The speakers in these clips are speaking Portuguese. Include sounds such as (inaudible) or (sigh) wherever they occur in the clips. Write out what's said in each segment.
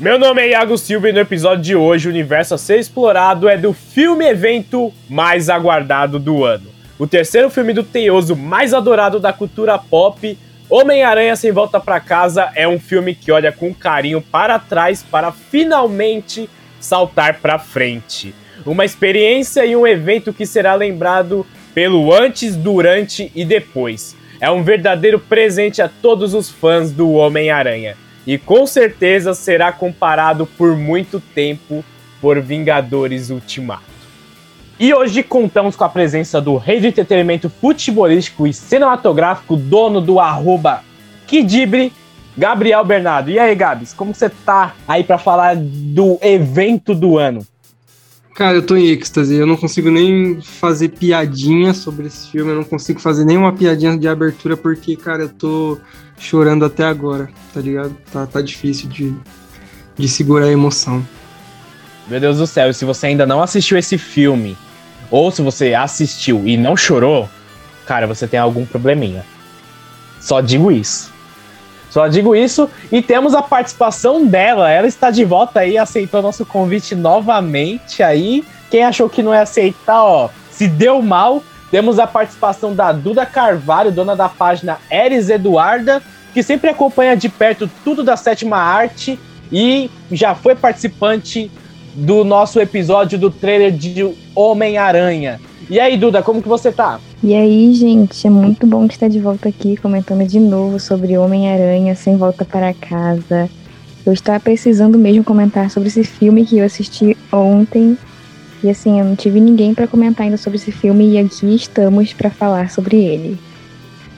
Meu nome é Iago Silva e no episódio de hoje o universo a ser explorado é do filme evento mais aguardado do ano. O terceiro filme do teioso mais adorado da cultura pop, Homem-Aranha Sem Volta para Casa, é um filme que olha com carinho para trás para finalmente saltar para frente. Uma experiência e um evento que será lembrado pelo antes, durante e depois. É um verdadeiro presente a todos os fãs do Homem-Aranha e com certeza será comparado por muito tempo por Vingadores Ultimato. E hoje contamos com a presença do rei do entretenimento futebolístico e cinematográfico, dono do arroba Kidibre, Gabriel Bernardo. E aí, Gabs, como você tá aí para falar do evento do ano? Cara, eu tô em êxtase. Eu não consigo nem fazer piadinha sobre esse filme. Eu não consigo fazer nenhuma piadinha de abertura porque, cara, eu tô chorando até agora, tá ligado? Tá, tá difícil de, de segurar a emoção. Meu Deus do céu, e se você ainda não assistiu esse filme, ou se você assistiu e não chorou, cara, você tem algum probleminha. Só digo isso. Só digo isso e temos a participação dela. Ela está de volta aí, aceitou nosso convite novamente aí. Quem achou que não ia aceitar, ó, se deu mal. Temos a participação da Duda Carvalho, dona da página Eris Eduarda, que sempre acompanha de perto tudo da sétima arte e já foi participante do nosso episódio do trailer de Homem-Aranha. E aí, Duda, como que você tá? E aí, gente, é muito bom estar de volta aqui comentando de novo sobre Homem-Aranha sem volta para casa. Eu estava precisando mesmo comentar sobre esse filme que eu assisti ontem. E assim, eu não tive ninguém para comentar ainda sobre esse filme e aqui estamos para falar sobre ele.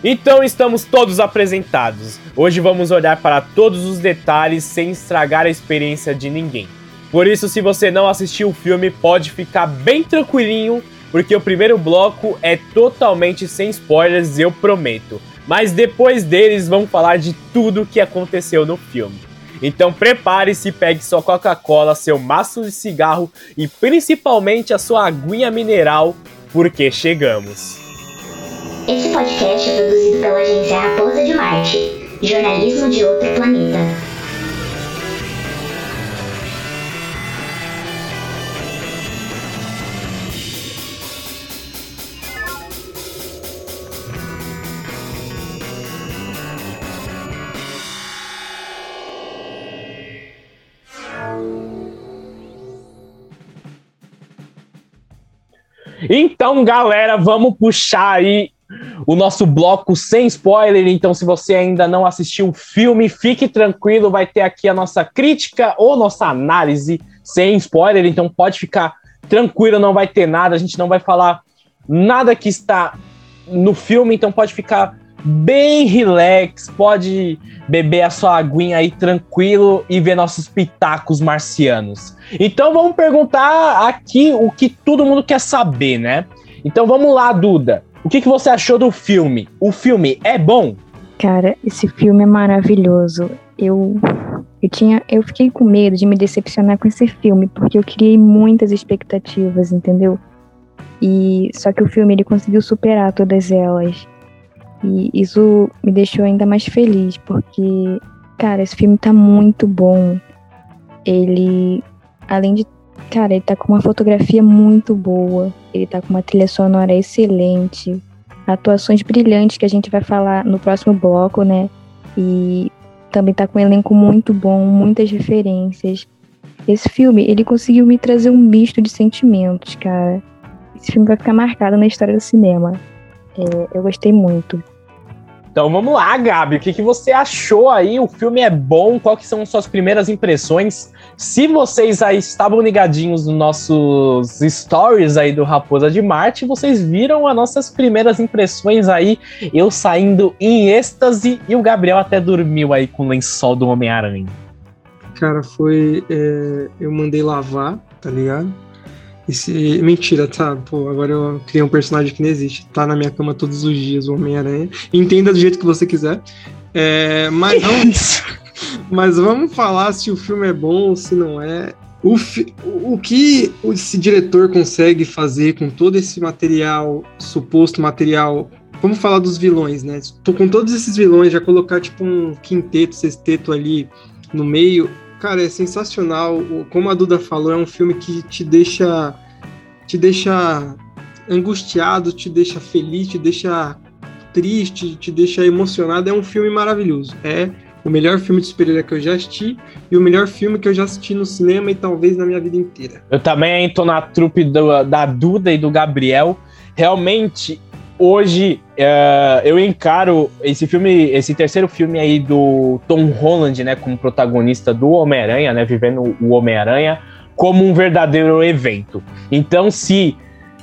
Então estamos todos apresentados. Hoje vamos olhar para todos os detalhes sem estragar a experiência de ninguém. Por isso, se você não assistiu o filme, pode ficar bem tranquilinho, porque o primeiro bloco é totalmente sem spoilers, eu prometo. Mas depois deles vamos falar de tudo o que aconteceu no filme. Então prepare-se, pegue sua Coca-Cola, seu maço de cigarro e principalmente a sua aguinha mineral, porque chegamos. Esse podcast é produzido pela agência Raposa de Marte, jornalismo de outro planeta. Então, galera, vamos puxar aí o nosso bloco sem spoiler. Então, se você ainda não assistiu o filme, fique tranquilo, vai ter aqui a nossa crítica ou nossa análise sem spoiler. Então, pode ficar tranquilo, não vai ter nada. A gente não vai falar nada que está no filme, então pode ficar bem relax, pode beber a sua aguinha aí tranquilo e ver nossos pitacos marcianos. Então vamos perguntar aqui o que todo mundo quer saber, né? Então vamos lá, Duda. O que, que você achou do filme? O filme é bom? Cara, esse filme é maravilhoso. Eu eu tinha, eu fiquei com medo de me decepcionar com esse filme, porque eu criei muitas expectativas, entendeu? E só que o filme ele conseguiu superar todas elas. E isso me deixou ainda mais feliz, porque cara, esse filme tá muito bom. Ele além de Cara, ele tá com uma fotografia muito boa, ele tá com uma trilha sonora excelente, atuações brilhantes que a gente vai falar no próximo bloco, né? E também tá com um elenco muito bom, muitas referências. Esse filme, ele conseguiu me trazer um misto de sentimentos, cara. Esse filme vai ficar marcado na história do cinema. É, eu gostei muito. Então vamos lá, Gabi. O que, que você achou aí? O filme é bom? Que são suas primeiras impressões? Se vocês aí estavam ligadinhos nos nossos stories aí do Raposa de Marte, vocês viram as nossas primeiras impressões aí, eu saindo em êxtase e o Gabriel até dormiu aí com o lençol do Homem-Aranha. Cara, foi. É, eu mandei lavar, tá ligado? Esse, mentira, tá? Pô, agora eu criei um personagem que não existe. Tá na minha cama todos os dias, o Homem-Aranha. Entenda do jeito que você quiser. É, mas não. (laughs) Mas vamos falar se o filme é bom ou se não é. O, fi, o que esse diretor consegue fazer com todo esse material, suposto material. Vamos falar dos vilões, né? Tô com todos esses vilões, já colocar tipo um quinteto, sexteto ali no meio. Cara, é sensacional. Como a Duda falou, é um filme que te deixa te deixa angustiado, te deixa feliz, te deixa triste, te deixa emocionado. É um filme maravilhoso. É o melhor filme de super-herói que eu já assisti e o melhor filme que eu já assisti no cinema e talvez na minha vida inteira. Eu também estou na trupe do, da Duda e do Gabriel. Realmente, hoje uh, eu encaro esse filme, esse terceiro filme aí do Tom Holland, né, como protagonista do Homem-Aranha, né, vivendo o Homem-Aranha, como um verdadeiro evento. Então, se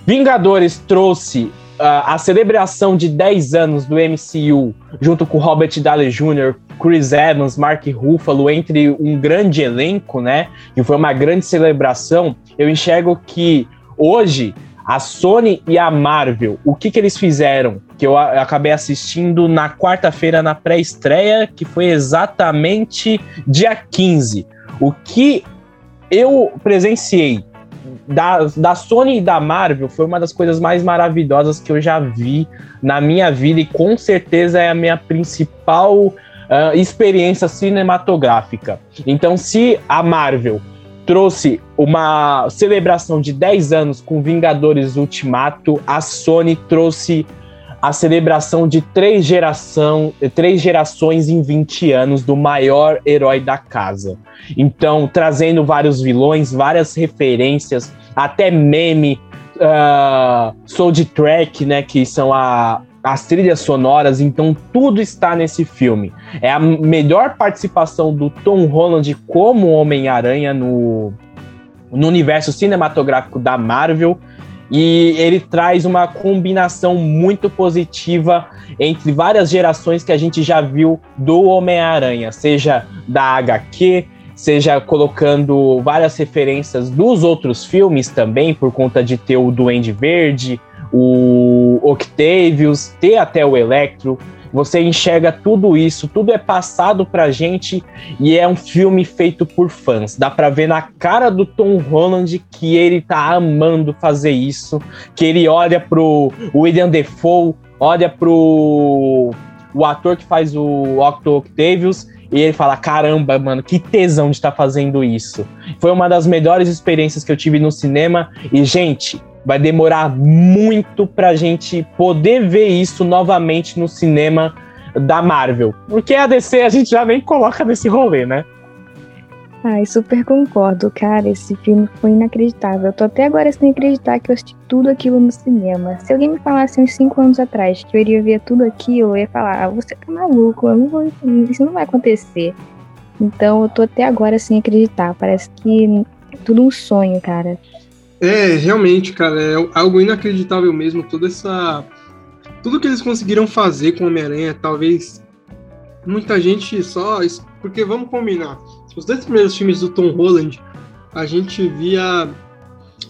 Vingadores trouxe a celebração de 10 anos do MCU, junto com Robert Downey Jr., Chris Evans, Mark Ruffalo, entre um grande elenco, né? E foi uma grande celebração. Eu enxergo que hoje a Sony e a Marvel, o que, que eles fizeram? Que eu acabei assistindo na quarta-feira na pré-estreia, que foi exatamente dia 15. O que eu presenciei da, da Sony e da Marvel foi uma das coisas mais maravilhosas que eu já vi na minha vida e com certeza é a minha principal uh, experiência cinematográfica. Então, se a Marvel trouxe uma celebração de 10 anos com Vingadores Ultimato, a Sony trouxe a celebração de três, geração, três gerações em 20 anos do maior herói da casa. Então, trazendo vários vilões, várias referências, até meme, uh, Soul Track, né, que são a, as trilhas sonoras, então tudo está nesse filme. É a melhor participação do Tom Holland como Homem-Aranha no, no universo cinematográfico da Marvel. E ele traz uma combinação muito positiva entre várias gerações que a gente já viu do Homem-Aranha, seja da HQ, seja colocando várias referências dos outros filmes também, por conta de ter o Duende Verde, o Octavius, ter até o Electro. Você enxerga tudo isso, tudo é passado pra gente e é um filme feito por fãs. Dá pra ver na cara do Tom Holland que ele tá amando fazer isso, que ele olha pro William Defoe, olha pro o ator que faz o Octo Octavius e ele fala: caramba, mano, que tesão de estar tá fazendo isso. Foi uma das melhores experiências que eu tive no cinema. E, gente, vai demorar muito pra gente poder ver isso novamente no cinema da Marvel. Porque a DC a gente já nem coloca nesse rolê, né? Ai, super concordo, cara. Esse filme foi inacreditável. Eu tô até agora sem acreditar que eu assisti tudo aquilo no cinema. Se alguém me falasse uns 5 anos atrás que eu iria ver tudo aquilo, eu ia falar: ah, você tá maluco, eu não vou, isso não vai acontecer. Então eu tô até agora sem acreditar. Parece que é tudo um sonho, cara. É, realmente, cara, é algo inacreditável mesmo. Toda essa. Tudo que eles conseguiram fazer com Homem-Aranha, talvez muita gente só. Porque vamos combinar os dois primeiros filmes do Tom Holland, a gente via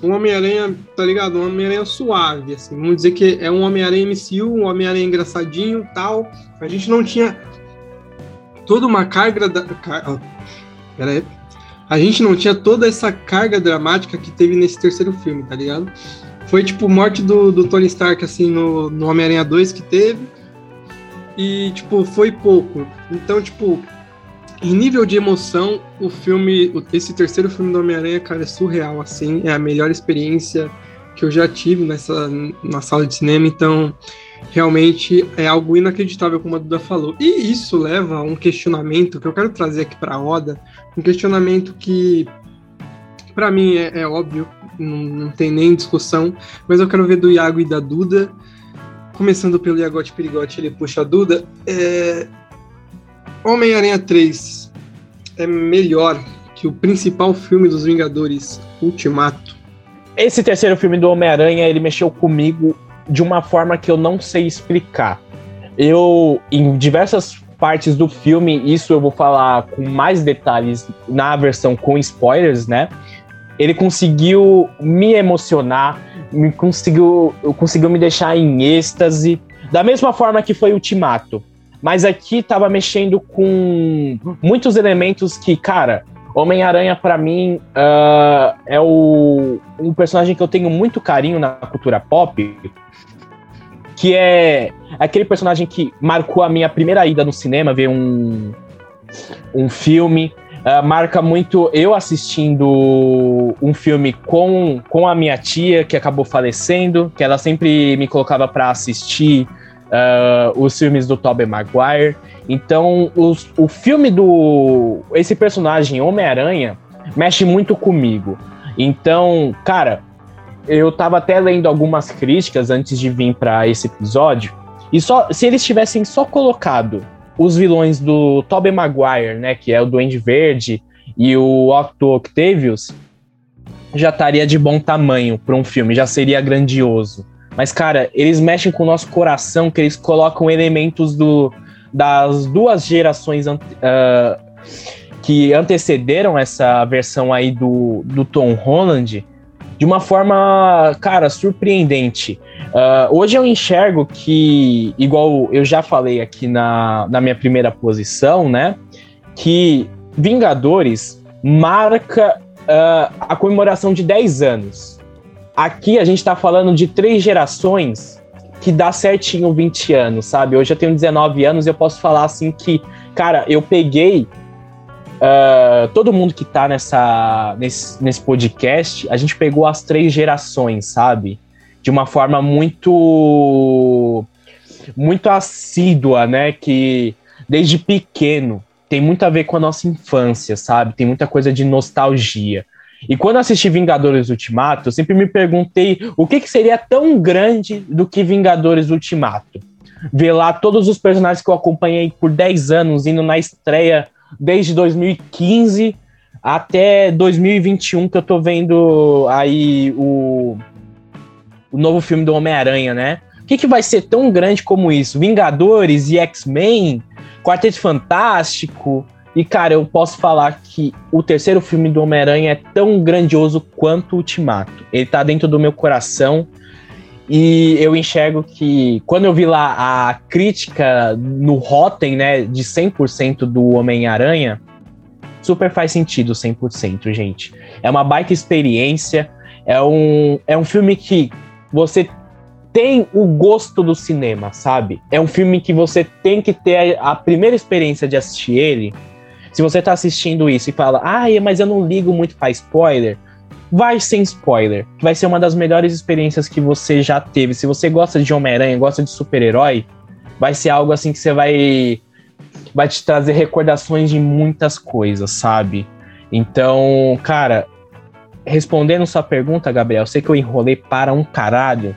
um Homem-Aranha, tá ligado? Um Homem-Aranha suave, assim. Vamos dizer que é um Homem-Aranha MCU, um Homem-Aranha engraçadinho tal. A gente não tinha toda uma carga da. Pera aí. A gente não tinha toda essa carga dramática que teve nesse terceiro filme, tá ligado? Foi tipo morte do, do Tony Stark, assim, no, no Homem-Aranha 2 que teve. E, tipo, foi pouco. Então, tipo, em nível de emoção, o filme, esse terceiro filme do Homem-Aranha, cara, é surreal, assim, é a melhor experiência que eu já tive nessa na sala de cinema, então realmente é algo inacreditável, como a Duda falou. E isso leva a um questionamento que eu quero trazer aqui para a roda, um questionamento que para mim é, é óbvio, não, não, tem nem discussão, mas eu quero ver do Iago e da Duda. Começando pelo Iagote Perigote, ele puxa a Duda. É, Homem-Aranha 3 é melhor que o principal filme dos Vingadores, Ultimato. Esse terceiro filme do Homem-Aranha, ele mexeu comigo de uma forma que eu não sei explicar. Eu, em diversas partes do filme, isso eu vou falar com mais detalhes na versão com spoilers, né? Ele conseguiu me emocionar, me conseguiu, conseguiu me deixar em êxtase, da mesma forma que foi Ultimato. Mas aqui tava mexendo com muitos elementos que, cara, Homem-Aranha, para mim, uh, é o, um personagem que eu tenho muito carinho na cultura pop, que é aquele personagem que marcou a minha primeira ida no cinema, ver um, um filme. Uh, marca muito eu assistindo um filme com, com a minha tia, que acabou falecendo, que ela sempre me colocava para assistir uh, os filmes do Tobey Maguire. Então, os, o filme do. Esse personagem, Homem-Aranha, mexe muito comigo. Então, cara, eu tava até lendo algumas críticas antes de vir para esse episódio. E só se eles tivessem só colocado os vilões do Tobey Maguire, né, que é o Duende Verde e o Octo Octavius, já estaria de bom tamanho para um filme, já seria grandioso. Mas, cara, eles mexem com o nosso coração, que eles colocam elementos do, das duas gerações uh, que antecederam essa versão aí do, do Tom Holland de uma forma, cara, surpreendente. Uh, hoje eu enxergo que, igual eu já falei aqui na, na minha primeira posição, né? Que Vingadores marca uh, a comemoração de 10 anos. Aqui a gente tá falando de três gerações que dá certinho 20 anos, sabe? Hoje eu tenho 19 anos e eu posso falar assim que, cara, eu peguei Uh, todo mundo que tá nessa, nesse, nesse podcast, a gente pegou as três gerações, sabe? De uma forma muito muito assídua, né? Que desde pequeno tem muito a ver com a nossa infância, sabe? Tem muita coisa de nostalgia. E quando assisti Vingadores Ultimato, eu sempre me perguntei o que, que seria tão grande do que Vingadores Ultimato. Ver lá todos os personagens que eu acompanhei por 10 anos indo na estreia desde 2015 até 2021 que eu tô vendo aí o, o novo filme do Homem-Aranha, né? O que, que vai ser tão grande como isso? Vingadores e X-Men, Quarteto Fantástico. E, cara, eu posso falar que o terceiro filme do Homem-Aranha é tão grandioso quanto o Ultimato. Ele tá dentro do meu coração. E eu enxergo que quando eu vi lá a crítica no Rotten, né, de 100% do Homem-Aranha, super faz sentido 100%, gente. É uma baita experiência, é um, é um filme que você tem o gosto do cinema, sabe? É um filme que você tem que ter a, a primeira experiência de assistir ele. Se você tá assistindo isso e fala, ah, mas eu não ligo muito pra spoiler, vai sem spoiler. Vai ser uma das melhores experiências que você já teve. Se você gosta de Homem-Aranha, gosta de super-herói, vai ser algo assim que você vai vai te trazer recordações de muitas coisas, sabe? Então, cara, respondendo sua pergunta, Gabriel, sei que eu enrolei para um caralho,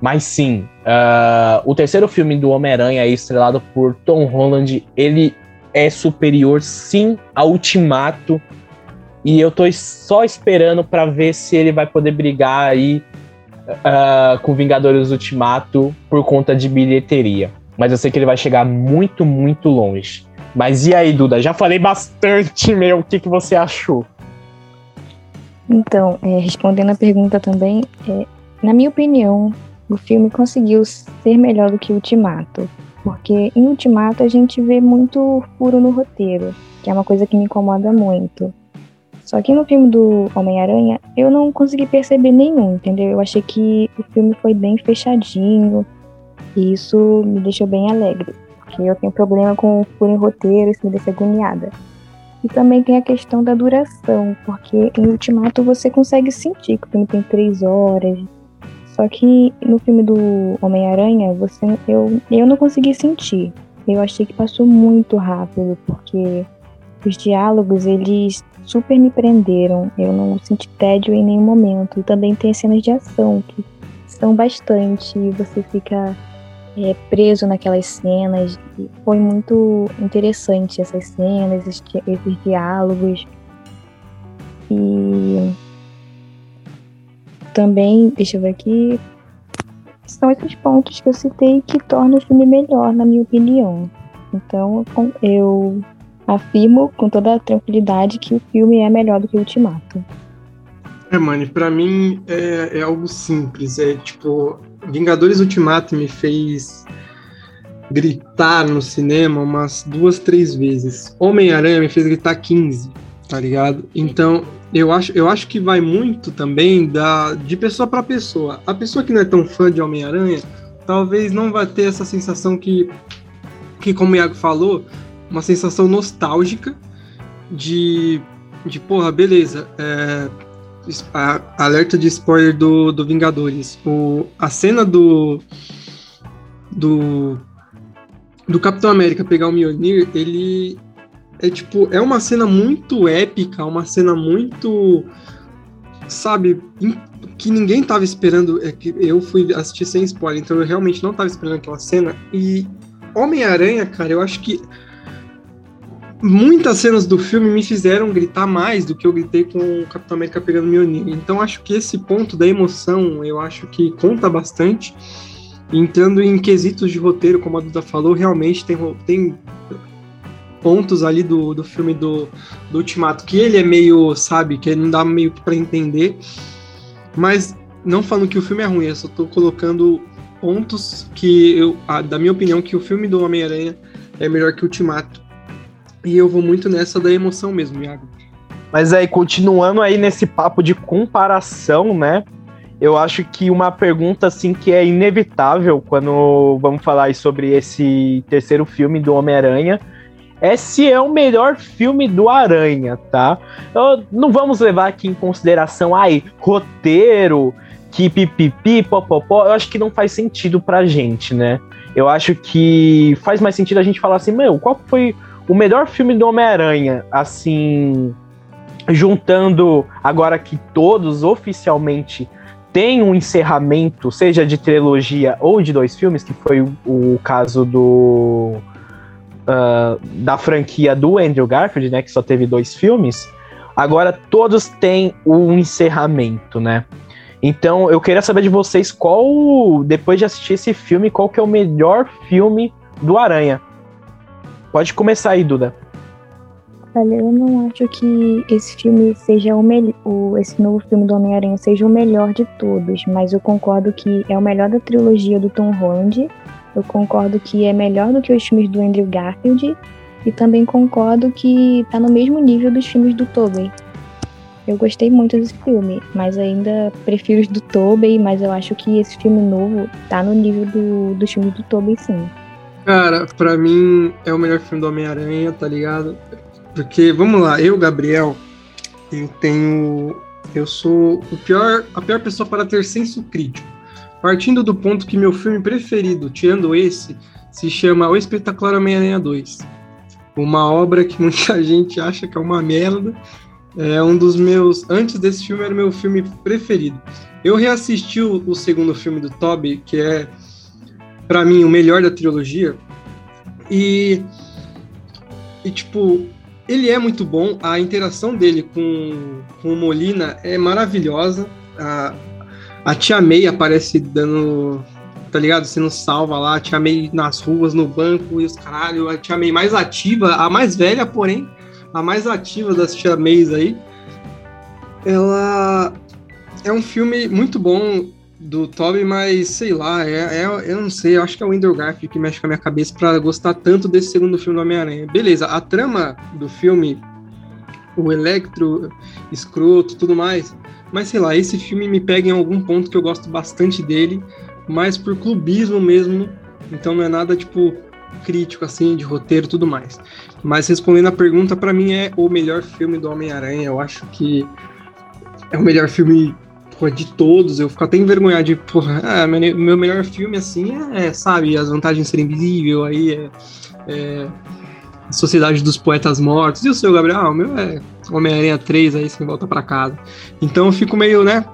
mas sim, uh, o terceiro filme do Homem-Aranha, estrelado por Tom Holland, ele é superior sim ao Ultimato e eu tô só esperando para ver se ele vai poder brigar aí uh, com Vingadores Ultimato por conta de bilheteria. Mas eu sei que ele vai chegar muito, muito longe. Mas e aí, Duda? Já falei bastante, (laughs) meu. O que, que você achou? Então, é, respondendo a pergunta também, é, na minha opinião, o filme conseguiu ser melhor do que Ultimato. Porque em Ultimato a gente vê muito furo no roteiro, que é uma coisa que me incomoda muito. Só que no filme do Homem-Aranha, eu não consegui perceber nenhum, entendeu? Eu achei que o filme foi bem fechadinho. E isso me deixou bem alegre. Porque eu tenho problema com o furo em roteiro, isso me deixa agoniada. E também tem a questão da duração, porque em Ultimato você consegue sentir que o filme tem três horas. Só que no filme do Homem-Aranha, você eu, eu não consegui sentir. Eu achei que passou muito rápido, porque os diálogos, eles super me prenderam. Eu não senti tédio em nenhum momento. E também tem cenas de ação que são bastante. E você fica é, preso naquelas cenas. E foi muito interessante essas cenas, esses, esses diálogos. E também, deixa eu ver aqui, são esses pontos que eu citei que tornam o filme melhor, na minha opinião. Então, eu afirmo com toda tranquilidade que o filme é melhor do que o Ultimato. É, mano, pra mim é, é algo simples. É tipo, Vingadores Ultimato me fez gritar no cinema umas duas, três vezes. Homem-Aranha me fez gritar 15, tá ligado? Então, eu acho, eu acho que vai muito também da, de pessoa para pessoa. A pessoa que não é tão fã de Homem-Aranha, talvez não vai ter essa sensação que, que como o Iago falou, uma sensação nostálgica de, de porra, beleza, é, a, alerta de spoiler do, do Vingadores. O, a cena do, do, do Capitão América pegar o Mjolnir, ele é tipo, é uma cena muito épica, uma cena muito, sabe, que ninguém tava esperando, é que eu fui assistir sem spoiler, então eu realmente não tava esperando aquela cena, e Homem-Aranha, cara, eu acho que muitas cenas do filme me fizeram gritar mais do que eu gritei com o Capitão América pegando Mjolnir. Então acho que esse ponto da emoção, eu acho que conta bastante. Entrando em quesitos de roteiro, como a Duda falou, realmente tem, tem pontos ali do, do filme do, do Ultimato que ele é meio, sabe, que não dá meio para entender. Mas não falando que o filme é ruim, eu só tô colocando pontos que eu, a, da minha opinião, que o filme do Homem-Aranha é melhor que o Ultimato. E eu vou muito nessa da emoção mesmo, Iago. Mas aí, continuando aí nesse papo de comparação, né? Eu acho que uma pergunta assim que é inevitável quando vamos falar sobre esse terceiro filme do Homem-Aranha é se é o melhor filme do Aranha, tá? Eu, não vamos levar aqui em consideração, ai, roteiro, que pipipi, popopó, eu acho que não faz sentido pra gente, né? Eu acho que faz mais sentido a gente falar assim, meu, qual foi o melhor filme do Homem-Aranha, assim, juntando agora que todos oficialmente têm um encerramento, seja de trilogia ou de dois filmes, que foi o, o caso do uh, da franquia do Andrew Garfield, né, que só teve dois filmes, agora todos têm um encerramento, né? Então eu queria saber de vocês qual, depois de assistir esse filme, qual que é o melhor filme do Aranha. Pode começar aí, Duda. Olha, eu não acho que esse filme seja o melhor, esse novo filme do Homem-Aranha seja o melhor de todos, mas eu concordo que é o melhor da trilogia do Tom Holland eu concordo que é melhor do que os filmes do Andrew Garfield e também concordo que tá no mesmo nível dos filmes do Tobey. Eu gostei muito desse filme, mas ainda prefiro os do Tobey, mas eu acho que esse filme novo tá no nível do, dos filmes do Tobey, sim. Cara, pra mim é o melhor filme do Homem-Aranha, tá ligado? Porque, vamos lá, eu, Gabriel, eu tenho. Eu sou o pior, a pior pessoa para ter senso crítico. Partindo do ponto que meu filme preferido, tirando esse, se chama O Espetacular Homem-Aranha 2. Uma obra que (laughs) muita gente acha que é uma merda. É um dos meus. Antes desse filme, era meu filme preferido. Eu reassisti o, o segundo filme do Toby, que é, para mim, o melhor da trilogia. E. E, tipo, ele é muito bom. A interação dele com, com o Molina é maravilhosa. A, a Tia May aparece dando, tá ligado? Sendo salva lá, a Tia May nas ruas, no banco e os caralho. A Tia May mais ativa, a mais velha, porém, a mais ativa das Tia Mays aí. Ela é um filme muito bom do Toby, mas sei lá, é, é, eu não sei, eu acho que é o Andrew Garfield que mexe com a minha cabeça para gostar tanto desse segundo filme do Homem-Aranha. Beleza, a trama do filme, o Electro, escroto, tudo mais, mas sei lá, esse filme me pega em algum ponto que eu gosto bastante dele, mas por clubismo mesmo. Então não é nada tipo crítico assim de roteiro tudo mais. Mas respondendo a pergunta, para mim é o melhor filme do Homem-Aranha. Eu acho que é o melhor filme porra, de todos. Eu fico até envergonhado de, porra, ah, meu, meu melhor filme assim é, sabe, as vantagens de ser invisível, aí é, é Sociedade dos Poetas Mortos. E o seu, Gabriel? Ah, o meu é Homem-Aranha 3 aí, sem volta para casa. Então eu fico meio, né?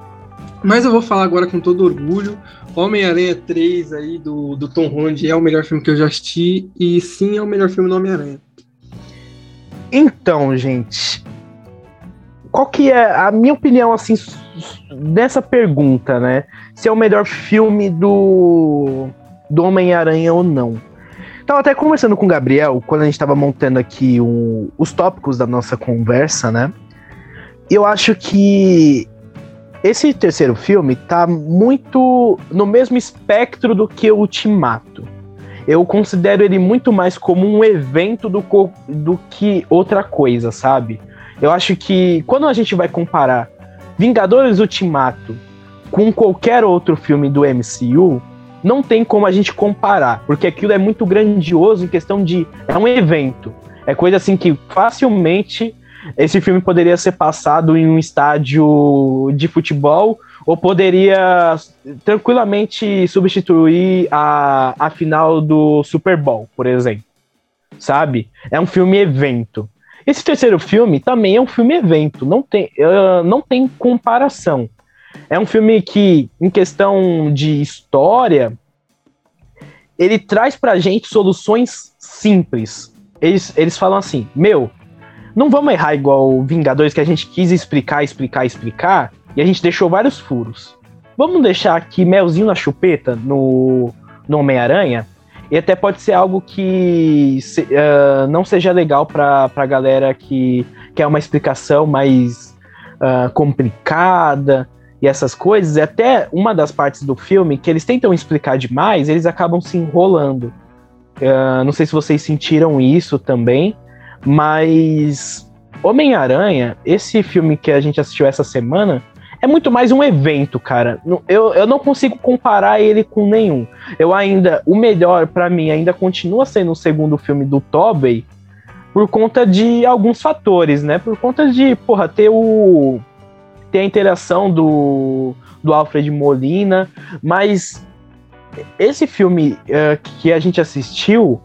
Mas eu vou falar agora com todo orgulho. Homem-Aranha 3 aí do, do Tom Holland é o melhor filme que eu já assisti. E sim, é o melhor filme do Homem-Aranha. Então, gente. Qual que é a minha opinião, assim, dessa pergunta, né? Se é o melhor filme do, do Homem-Aranha ou não. Tava até conversando com o Gabriel quando a gente tava montando aqui um, os tópicos da nossa conversa, né? Eu acho que esse terceiro filme tá muito no mesmo espectro do que o Ultimato. Eu considero ele muito mais como um evento do, do que outra coisa, sabe? Eu acho que quando a gente vai comparar Vingadores Ultimato com qualquer outro filme do MCU, não tem como a gente comparar, porque aquilo é muito grandioso em questão de. É um evento. É coisa assim que facilmente esse filme poderia ser passado em um estádio de futebol ou poderia tranquilamente substituir a, a final do Super Bowl, por exemplo. Sabe? É um filme evento. Esse terceiro filme também é um filme evento, não tem, uh, não tem comparação. É um filme que, em questão de história, ele traz pra gente soluções simples. Eles, eles falam assim: meu, não vamos errar igual Vingadores, que a gente quis explicar, explicar, explicar, e a gente deixou vários furos. Vamos deixar aqui melzinho na chupeta no, no Homem-Aranha, e até pode ser algo que se, uh, não seja legal para a galera que quer uma explicação mais uh, complicada e essas coisas. E até uma das partes do filme que eles tentam explicar demais, eles acabam se enrolando. Uh, não sei se vocês sentiram isso também, mas Homem-Aranha, esse filme que a gente assistiu essa semana, é muito mais um evento, cara. Eu, eu não consigo comparar ele com nenhum. Eu ainda, o melhor para mim ainda continua sendo o segundo filme do Tobey, por conta de alguns fatores, né? Por conta de, porra, ter o ter a interação do, do Alfred Molina, mas esse filme uh, que a gente assistiu,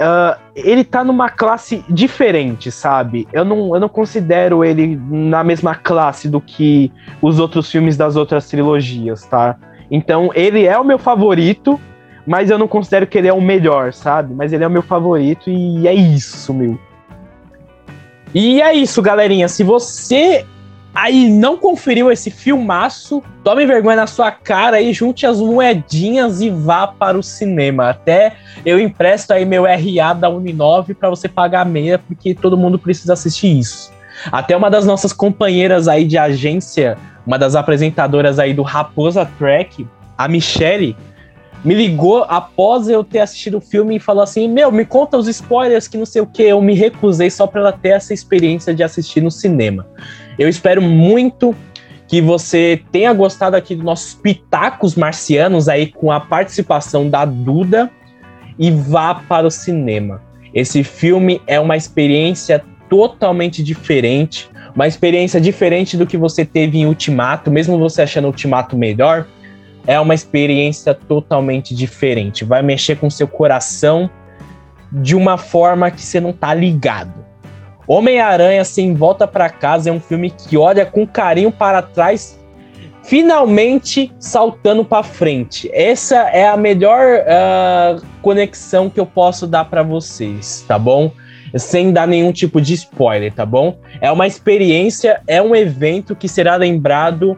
uh, ele tá numa classe diferente, sabe? Eu não, eu não considero ele na mesma classe do que os outros filmes das outras trilogias, tá? Então, ele é o meu favorito, mas eu não considero que ele é o melhor, sabe? Mas ele é o meu favorito e é isso, meu. E é isso, galerinha. Se você aí não conferiu esse filmaço, tome vergonha na sua cara e junte as moedinhas e vá para o cinema. Até eu empresto aí meu RA da Uninove para você pagar meia, porque todo mundo precisa assistir isso. Até uma das nossas companheiras aí de agência, uma das apresentadoras aí do Raposa Track, a Michelle, me ligou após eu ter assistido o filme e falou assim: Meu, me conta os spoilers que não sei o que. Eu me recusei só para ela ter essa experiência de assistir no cinema. Eu espero muito que você tenha gostado aqui dos nossos pitacos marcianos aí com a participação da Duda e vá para o cinema. Esse filme é uma experiência totalmente diferente, uma experiência diferente do que você teve em Ultimato, mesmo você achando Ultimato melhor, é uma experiência totalmente diferente. Vai mexer com seu coração de uma forma que você não tá ligado. Homem-Aranha Sem Volta para Casa é um filme que olha com carinho para trás, finalmente saltando para frente. Essa é a melhor uh, conexão que eu posso dar para vocês, tá bom? Sem dar nenhum tipo de spoiler, tá bom? É uma experiência, é um evento que será lembrado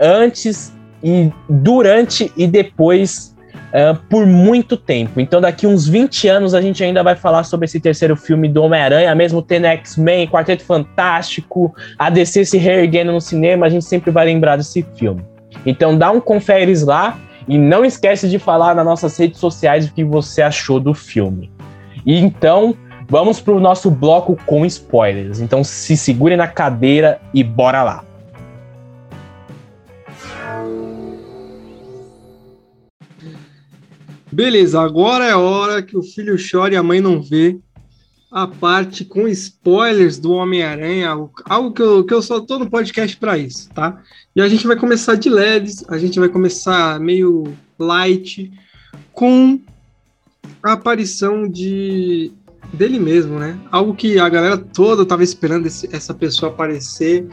antes e durante e depois uh, por muito tempo. Então, daqui uns 20 anos, a gente ainda vai falar sobre esse terceiro filme do Homem-Aranha, mesmo tendo X-Men, Quarteto Fantástico, a DC se reerguendo no cinema, a gente sempre vai lembrar desse filme. Então, dá um conferes lá e não esquece de falar nas nossas redes sociais o que você achou do filme. E então, vamos para o nosso bloco com spoilers. Então, se segure na cadeira e bora lá. Beleza, agora é a hora que o filho chora e a mãe não vê. A parte com spoilers do Homem-Aranha, algo, que eu, que eu só tô no podcast para isso, tá? E a gente vai começar de leves, a gente vai começar meio light, com a aparição de dele mesmo, né? Algo que a galera toda tava esperando esse, essa pessoa aparecer.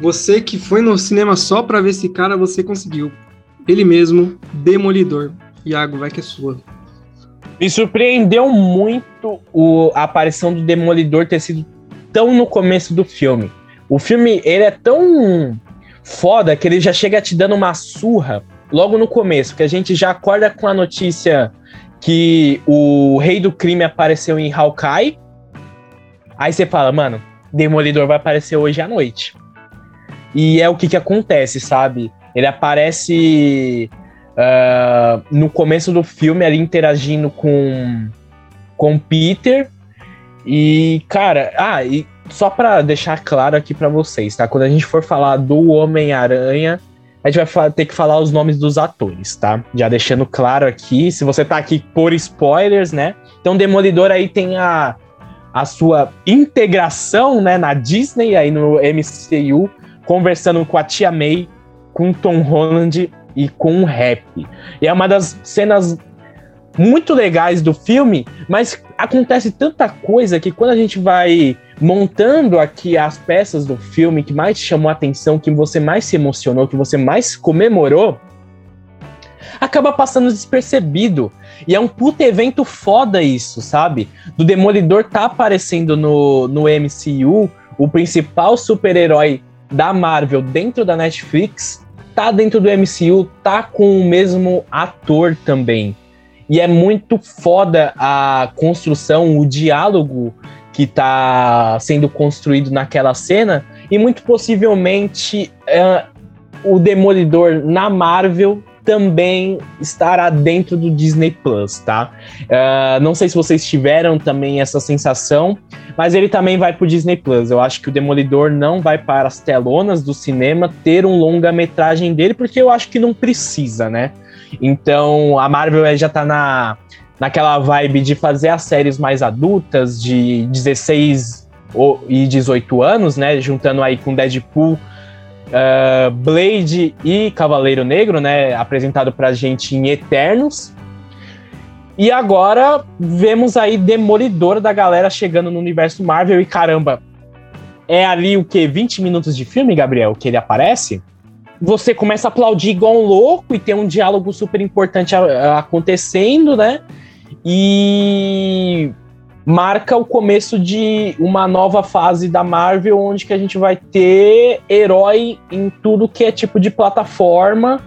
Você que foi no cinema só para ver esse cara, você conseguiu. Ele mesmo, Demolidor. Iago, vai que é sua. Me surpreendeu muito o, a aparição do Demolidor ter sido tão no começo do filme. O filme, ele é tão foda que ele já chega te dando uma surra logo no começo, que a gente já acorda com a notícia que o rei do crime apareceu em Hawkeye. Aí você fala, mano, Demolidor vai aparecer hoje à noite. E é o que que acontece, sabe? Ele aparece uh, no começo do filme ali interagindo com com Peter e cara, ah, e só para deixar claro aqui para vocês, tá? Quando a gente for falar do Homem-Aranha, a gente vai ter que falar os nomes dos atores, tá? Já deixando claro aqui, se você tá aqui por spoilers, né? Então, Demolidor aí tem a a sua integração né, na Disney, aí no MCU, conversando com a Tia May, com Tom Holland e com rap. E é uma das cenas muito legais do filme, mas acontece tanta coisa que quando a gente vai montando aqui as peças do filme que mais te chamou a atenção, que você mais se emocionou, que você mais comemorou, acaba passando despercebido. E é um puta evento foda isso, sabe? Do Demolidor tá aparecendo no, no MCU, o principal super-herói da Marvel dentro da Netflix, tá dentro do MCU, tá com o mesmo ator também. E é muito foda a construção, o diálogo que tá sendo construído naquela cena, e muito possivelmente é, o Demolidor na Marvel também estará dentro do Disney Plus, tá? Uh, não sei se vocês tiveram também essa sensação, mas ele também vai pro Disney Plus. Eu acho que o Demolidor não vai para as telonas do cinema ter um longa-metragem dele, porque eu acho que não precisa, né? Então a Marvel já tá na, naquela vibe de fazer as séries mais adultas, de 16 e 18 anos, né? Juntando aí com Deadpool uh, Blade e Cavaleiro Negro, né? Apresentado pra gente em Eternos. E agora vemos aí Demolidor da galera chegando no universo Marvel e caramba, é ali o que? 20 minutos de filme, Gabriel, que ele aparece? Você começa a aplaudir igual um louco e tem um diálogo super importante acontecendo, né? E marca o começo de uma nova fase da Marvel, onde que a gente vai ter herói em tudo que é tipo de plataforma,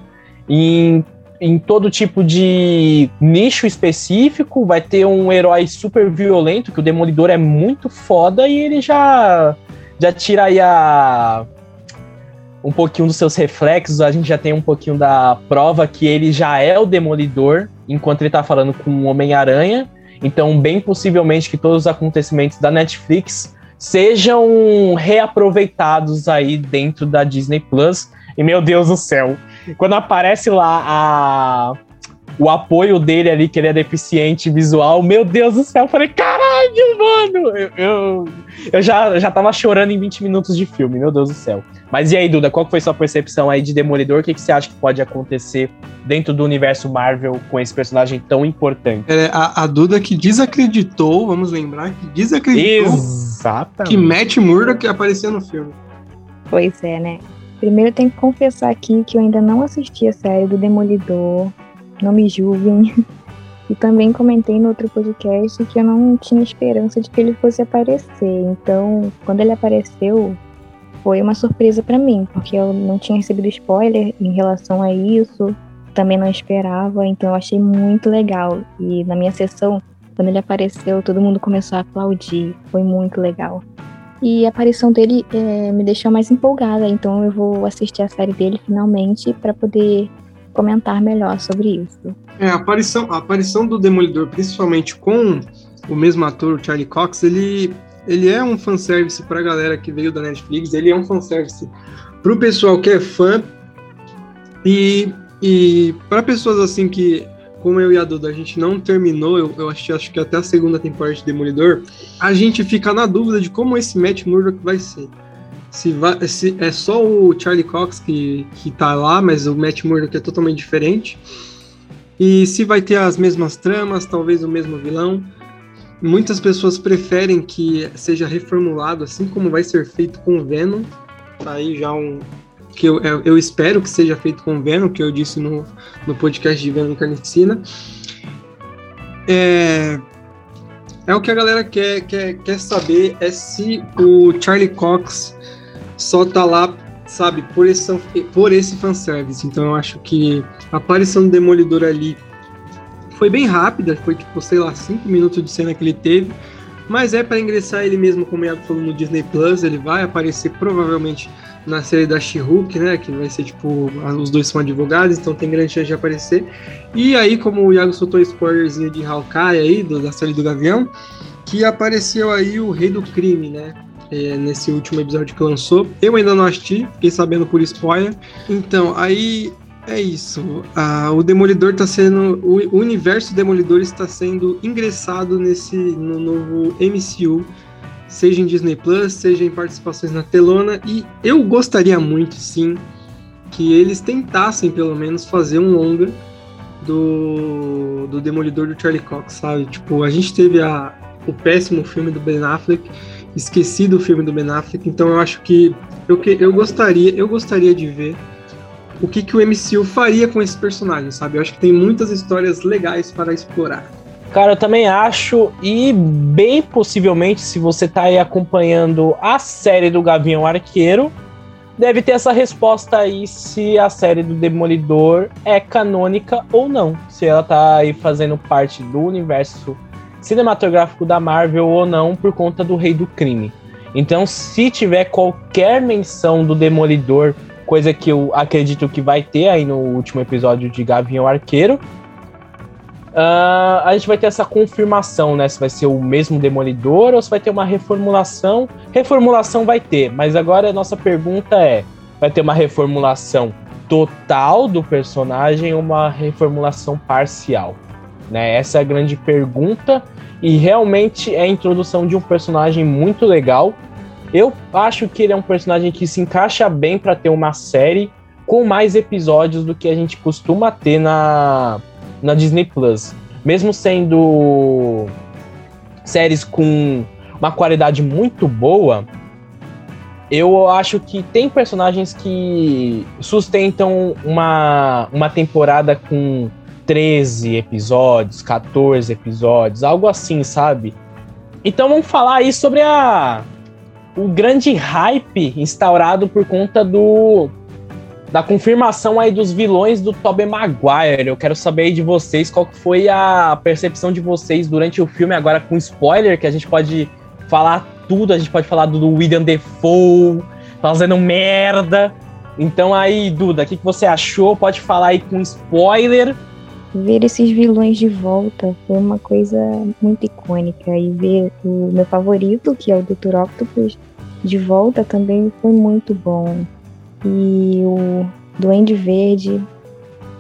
em, em todo tipo de nicho específico. Vai ter um herói super violento, que o Demolidor é muito foda, e ele já, já tira aí a, um pouquinho dos seus reflexos, a gente já tem um pouquinho da prova que ele já é o Demolidor, enquanto ele tá falando com o Homem-Aranha. Então, bem possivelmente que todos os acontecimentos da Netflix sejam reaproveitados aí dentro da Disney Plus. E meu Deus do céu, quando aparece lá a o apoio dele ali, que ele é deficiente visual, meu Deus do céu, eu falei, caralho, mano! Eu, eu, eu, já, já tava chorando em 20 minutos de filme, meu Deus do céu. Mas e aí, Duda, qual foi sua percepção aí de Demolidor? O que, que você acha que pode acontecer dentro do universo Marvel com esse personagem tão importante? É, a, a Duda que desacreditou, vamos lembrar, que desacreditou Exatamente. que Matt Murdock apareceu no filme. Pois é, né? Primeiro eu tenho que confessar aqui que eu ainda não assisti a série do Demolidor não me julguem. E também comentei no outro podcast que eu não tinha esperança de que ele fosse aparecer. Então, quando ele apareceu, foi uma surpresa para mim, porque eu não tinha recebido spoiler em relação a isso, também não esperava, então eu achei muito legal. E na minha sessão, quando ele apareceu, todo mundo começou a aplaudir, foi muito legal. E a aparição dele é, me deixou mais empolgada, então eu vou assistir a série dele finalmente para poder comentar melhor sobre isso. É, a aparição, a aparição do Demolidor, principalmente com o mesmo ator, o Charlie Cox, ele, ele é um fanservice pra galera que veio da Netflix, ele é um fanservice pro pessoal que é fã e, e para pessoas assim que, como eu e a Duda, a gente não terminou, eu, eu acho, acho que até a segunda temporada de Demolidor, a gente fica na dúvida de como esse Matt Murdock vai ser se, se é só o Charlie Cox que, que tá lá, mas o Matt Murdock é totalmente diferente. E se vai ter as mesmas tramas, talvez o mesmo vilão. Muitas pessoas preferem que seja reformulado, assim como vai ser feito com o Venom. Tá aí já um. Que eu, eu espero que seja feito com Venom, que eu disse no, no podcast de Venom Carnificina. É, é o que a galera quer, quer, quer saber é se o Charlie Cox só tá lá, sabe, por esse, por esse fanservice. Então eu acho que a aparição do Demolidor ali foi bem rápida, foi tipo, sei lá, cinco minutos de cena que ele teve. Mas é para ingressar ele mesmo, como o falou, no Disney Plus. Ele vai aparecer provavelmente na série da She-Hulk, né? Que vai ser tipo, os dois são advogados, então tem grande chance de aparecer. E aí, como o Iago soltou spoilerzinho de Hawkeye aí, do, da série do Gavião, que apareceu aí o Rei do Crime, né? É, nesse último episódio que lançou. Eu ainda não assisti, fiquei sabendo por spoiler. Então, aí É isso. Ah, o Demolidor está sendo. O universo Demolidor está sendo ingressado nesse no novo MCU, seja em Disney Plus, seja em participações na telona. E eu gostaria muito, sim, que eles tentassem pelo menos fazer um longa do, do Demolidor do Charlie Cox, sabe? Tipo, a gente teve a, o péssimo filme do Ben Affleck, esqueci do filme do Ben Affleck, então eu acho que eu, eu gostaria, eu gostaria de ver o que, que o MCU faria com esse personagem, sabe? Eu acho que tem muitas histórias legais para explorar. Cara, eu também acho, e bem possivelmente, se você tá aí acompanhando a série do Gavião Arqueiro, deve ter essa resposta aí se a série do Demolidor é canônica ou não. Se ela tá aí fazendo parte do universo cinematográfico da Marvel ou não por conta do Rei do Crime. Então, se tiver qualquer menção do Demolidor, coisa que eu acredito que vai ter aí no último episódio de Gavião Arqueiro, Uh, a gente vai ter essa confirmação, né? Se vai ser o mesmo Demolidor ou se vai ter uma reformulação. Reformulação vai ter, mas agora a nossa pergunta é: vai ter uma reformulação total do personagem ou uma reformulação parcial? Né? Essa é a grande pergunta. E realmente é a introdução de um personagem muito legal. Eu acho que ele é um personagem que se encaixa bem para ter uma série com mais episódios do que a gente costuma ter na na Disney Plus. Mesmo sendo séries com uma qualidade muito boa, eu acho que tem personagens que sustentam uma, uma temporada com 13 episódios, 14 episódios, algo assim, sabe? Então vamos falar aí sobre a o grande hype instaurado por conta do da confirmação aí dos vilões do Tobey Maguire. Eu quero saber aí de vocês qual foi a percepção de vocês durante o filme, agora com spoiler, que a gente pode falar tudo, a gente pode falar do William Defoe fazendo merda. Então aí, Duda, o que, que você achou? Pode falar aí com spoiler. Ver esses vilões de volta foi uma coisa muito icônica. E ver o meu favorito, que é o Dr. Octopus, de volta também foi muito bom e o Duende Verde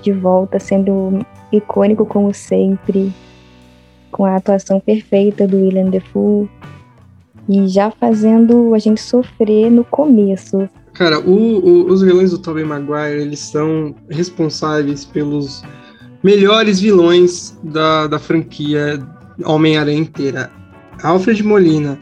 de volta sendo icônico como sempre, com a atuação perfeita do William Defoe e já fazendo a gente sofrer no começo. Cara, o, o, os vilões do Tobey Maguire, eles são responsáveis pelos melhores vilões da, da franquia Homem-Aranha inteira. Alfred Molina,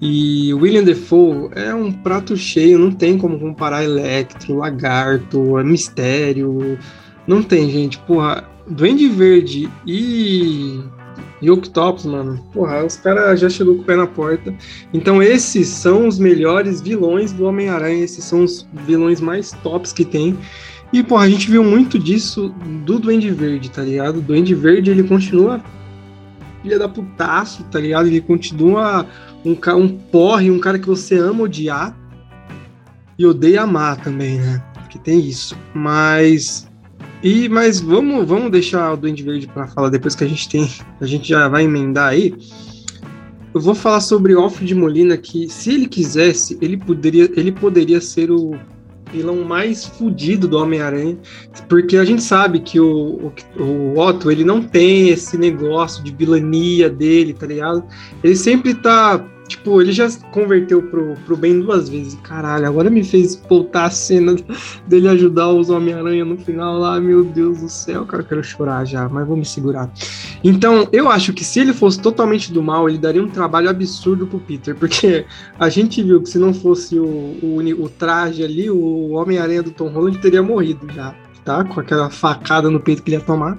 e William Defoe é um prato cheio, não tem como comparar Electro, Lagarto, Mistério. Não tem, gente. Porra, Duende Verde e, e Octopus, mano. Porra, os caras já chegou com o pé na porta. Então, esses são os melhores vilões do Homem-Aranha. Esses são os vilões mais tops que tem. E, porra, a gente viu muito disso do Duende Verde, tá ligado? O Duende Verde, ele continua filha da putaço, tá ligado? Ele continua um, um porre, um cara que você ama odiar e odeia amar também, né? Que tem isso. Mas e mas vamos vamos deixar o Duende Verde para falar depois que a gente tem, a gente já vai emendar aí. Eu vou falar sobre Alfred Molina que se ele quisesse, ele poderia ele poderia ser o vilão mais fudido do Homem-Aranha, porque a gente sabe que o, o, o, Otto, ele não tem esse negócio de vilania dele, tá ligado? Ele sempre tá Tipo, ele já converteu pro, pro bem duas vezes. Caralho, agora me fez voltar a cena dele ajudar os Homem-Aranha no final lá. Meu Deus do céu, cara, eu quero chorar já, mas vou me segurar. Então, eu acho que se ele fosse totalmente do mal, ele daria um trabalho absurdo pro Peter, porque a gente viu que se não fosse o, o, o traje ali, o Homem-Aranha do Tom Holland teria morrido já, tá? Com aquela facada no peito que ele ia tomar.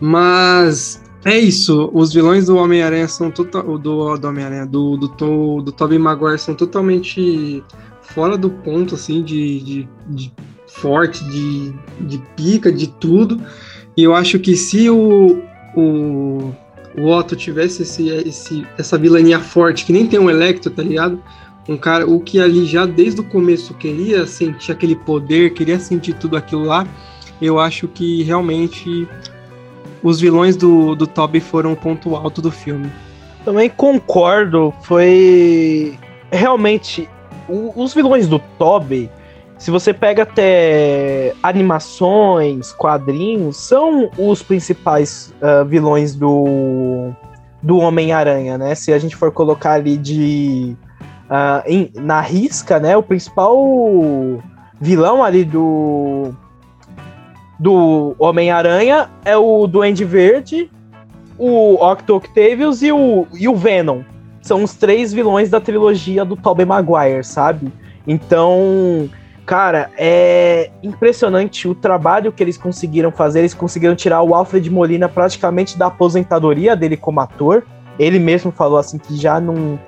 Mas é isso, os vilões do Homem-Aranha são total. Do, do Homem-Aranha, do, do, do, do Tobey Maguire são totalmente fora do ponto, assim, de, de, de forte, de, de pica, de tudo. E eu acho que se o, o, o Otto tivesse esse, esse, essa vilania forte, que nem tem um Electro, tá ligado? Um cara, o que ali já desde o começo queria sentir aquele poder, queria sentir tudo aquilo lá, eu acho que realmente os vilões do, do Toby foram o ponto alto do filme. Também concordo, foi realmente o, os vilões do Toby, se você pega até animações, quadrinhos, são os principais uh, vilões do, do Homem-Aranha, né? Se a gente for colocar ali de. Uh, em, na risca, né? O principal vilão ali do. Do Homem-Aranha é o Duende Verde, o Octo Octavius e o, e o Venom. São os três vilões da trilogia do Tobey Maguire, sabe? Então, Cara, é impressionante o trabalho que eles conseguiram fazer. Eles conseguiram tirar o Alfred Molina praticamente da aposentadoria dele como ator. Ele mesmo falou assim que já não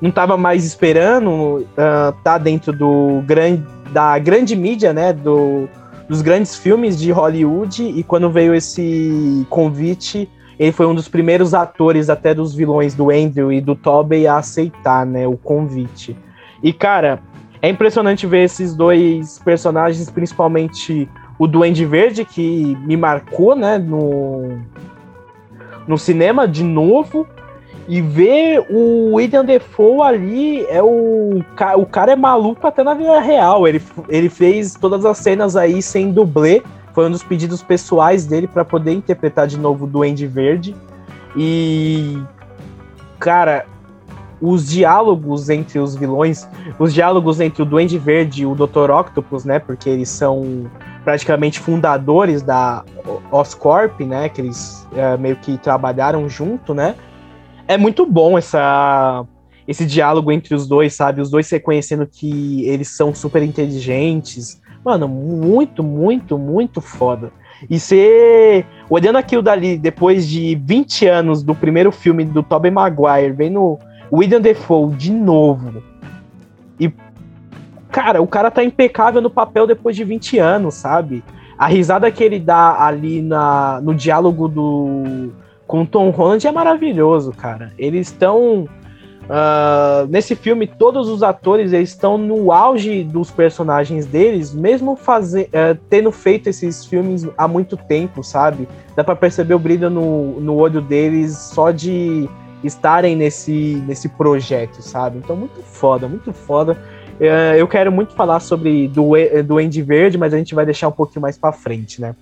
não estava mais esperando uh, tá dentro do grande da grande mídia, né, do, dos grandes filmes de Hollywood e quando veio esse convite, ele foi um dos primeiros atores até dos vilões do Andrew e do Tobey a aceitar, né, o convite. E cara, é impressionante ver esses dois personagens, principalmente o Duende Verde, que me marcou, né, no, no cinema de novo. E ver o William Defoe ali, é o, o cara é maluco até na vida real. Ele, ele fez todas as cenas aí sem dublê. Foi um dos pedidos pessoais dele para poder interpretar de novo o Duende Verde. E, cara, os diálogos entre os vilões, os diálogos entre o Duende Verde e o Dr. Octopus, né? Porque eles são praticamente fundadores da Oscorp, né? Que eles é, meio que trabalharam junto, né? É muito bom essa, esse diálogo entre os dois, sabe? Os dois reconhecendo que eles são super inteligentes. Mano, muito, muito, muito foda. E ser. Olhando aquilo dali, depois de 20 anos do primeiro filme do Tobey Maguire, vendo William Defoe de novo. E, cara, o cara tá impecável no papel depois de 20 anos, sabe? A risada que ele dá ali na, no diálogo do com Tom Holland é maravilhoso, cara. Eles estão. Uh, nesse filme, todos os atores eles estão no auge dos personagens deles, mesmo fazer, uh, tendo feito esses filmes há muito tempo, sabe? Dá para perceber o brilho no, no olho deles só de estarem nesse, nesse projeto, sabe? Então, muito foda, muito foda. É, eu quero muito falar sobre do, do Andy Verde, mas a gente vai deixar um pouquinho mais para frente, né?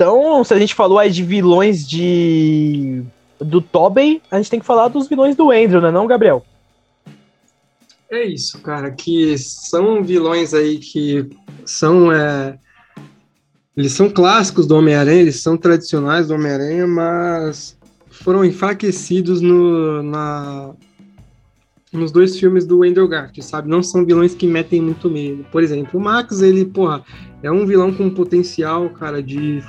Então, se a gente falou aí de vilões de do Tobey, a gente tem que falar dos vilões do Andrew, né, não, Gabriel? É isso, cara, que são vilões aí que são é, eles são clássicos do Homem-Aranha, eles são tradicionais do Homem-Aranha, mas foram enfraquecidos no, na, nos dois filmes do Andrew Garfield, sabe? Não são vilões que metem muito medo. Por exemplo, o Max, ele, porra, é um vilão com potencial, cara, de,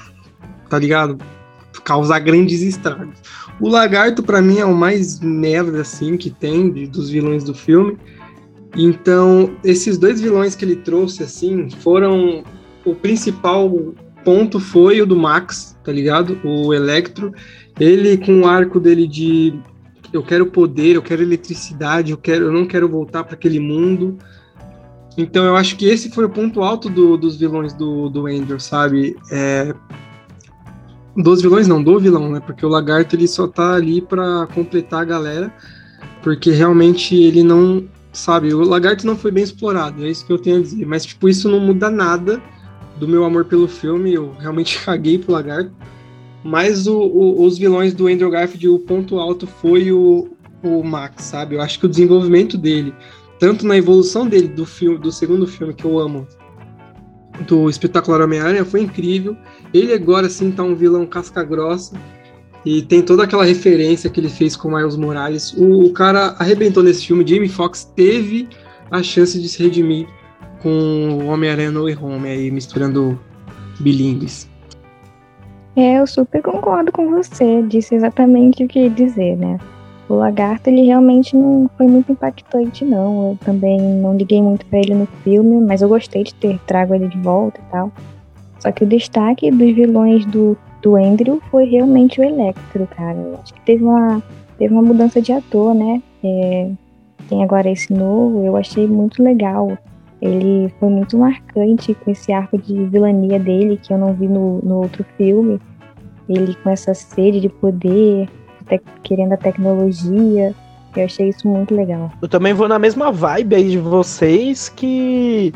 tá ligado? Causar grandes estragos. O Lagarto, para mim, é o mais merda, assim, que tem de, dos vilões do filme. Então, esses dois vilões que ele trouxe, assim, foram o principal ponto foi o do Max, tá ligado? O Electro. Ele com o arco dele de eu quero poder, eu quero eletricidade, eu quero, eu não quero voltar para aquele mundo. Então eu acho que esse foi o ponto alto do, dos vilões do, do Andrew, sabe? É, dos vilões não, do vilão, né? Porque o Lagarto ele só tá ali para completar a galera, porque realmente ele não, sabe, o Lagarto não foi bem explorado, é isso que eu tenho a dizer. Mas tipo, isso não muda nada do meu amor pelo filme, eu realmente (laughs) caguei pro Lagarto. Mas o, o, os vilões do Andrew Garfield, o ponto alto foi o, o Max, sabe? Eu acho que o desenvolvimento dele, tanto na evolução dele do filme, do segundo filme que eu amo, do Espetacular Homem-Aranha, foi incrível. Ele agora sim tá um vilão casca grossa. E tem toda aquela referência que ele fez com Miles Morales. O, o cara arrebentou nesse filme. Jamie Foxx teve a chance de se redimir com Homem-Aranha No Way Home, aí misturando bilíngues. É, eu super concordo com você, disse exatamente o que ia dizer, né? O lagarto, ele realmente não foi muito impactante, não. Eu também não liguei muito para ele no filme, mas eu gostei de ter trago ele de volta e tal. Só que o destaque dos vilões do, do Andrew foi realmente o Electro, cara. Acho que teve uma, teve uma mudança de ator, né? É, tem agora esse novo, eu achei muito legal. Ele foi muito marcante com esse arco de vilania dele, que eu não vi no, no outro filme. Ele com essa sede de poder, querendo a tecnologia. Eu achei isso muito legal. Eu também vou na mesma vibe aí de vocês que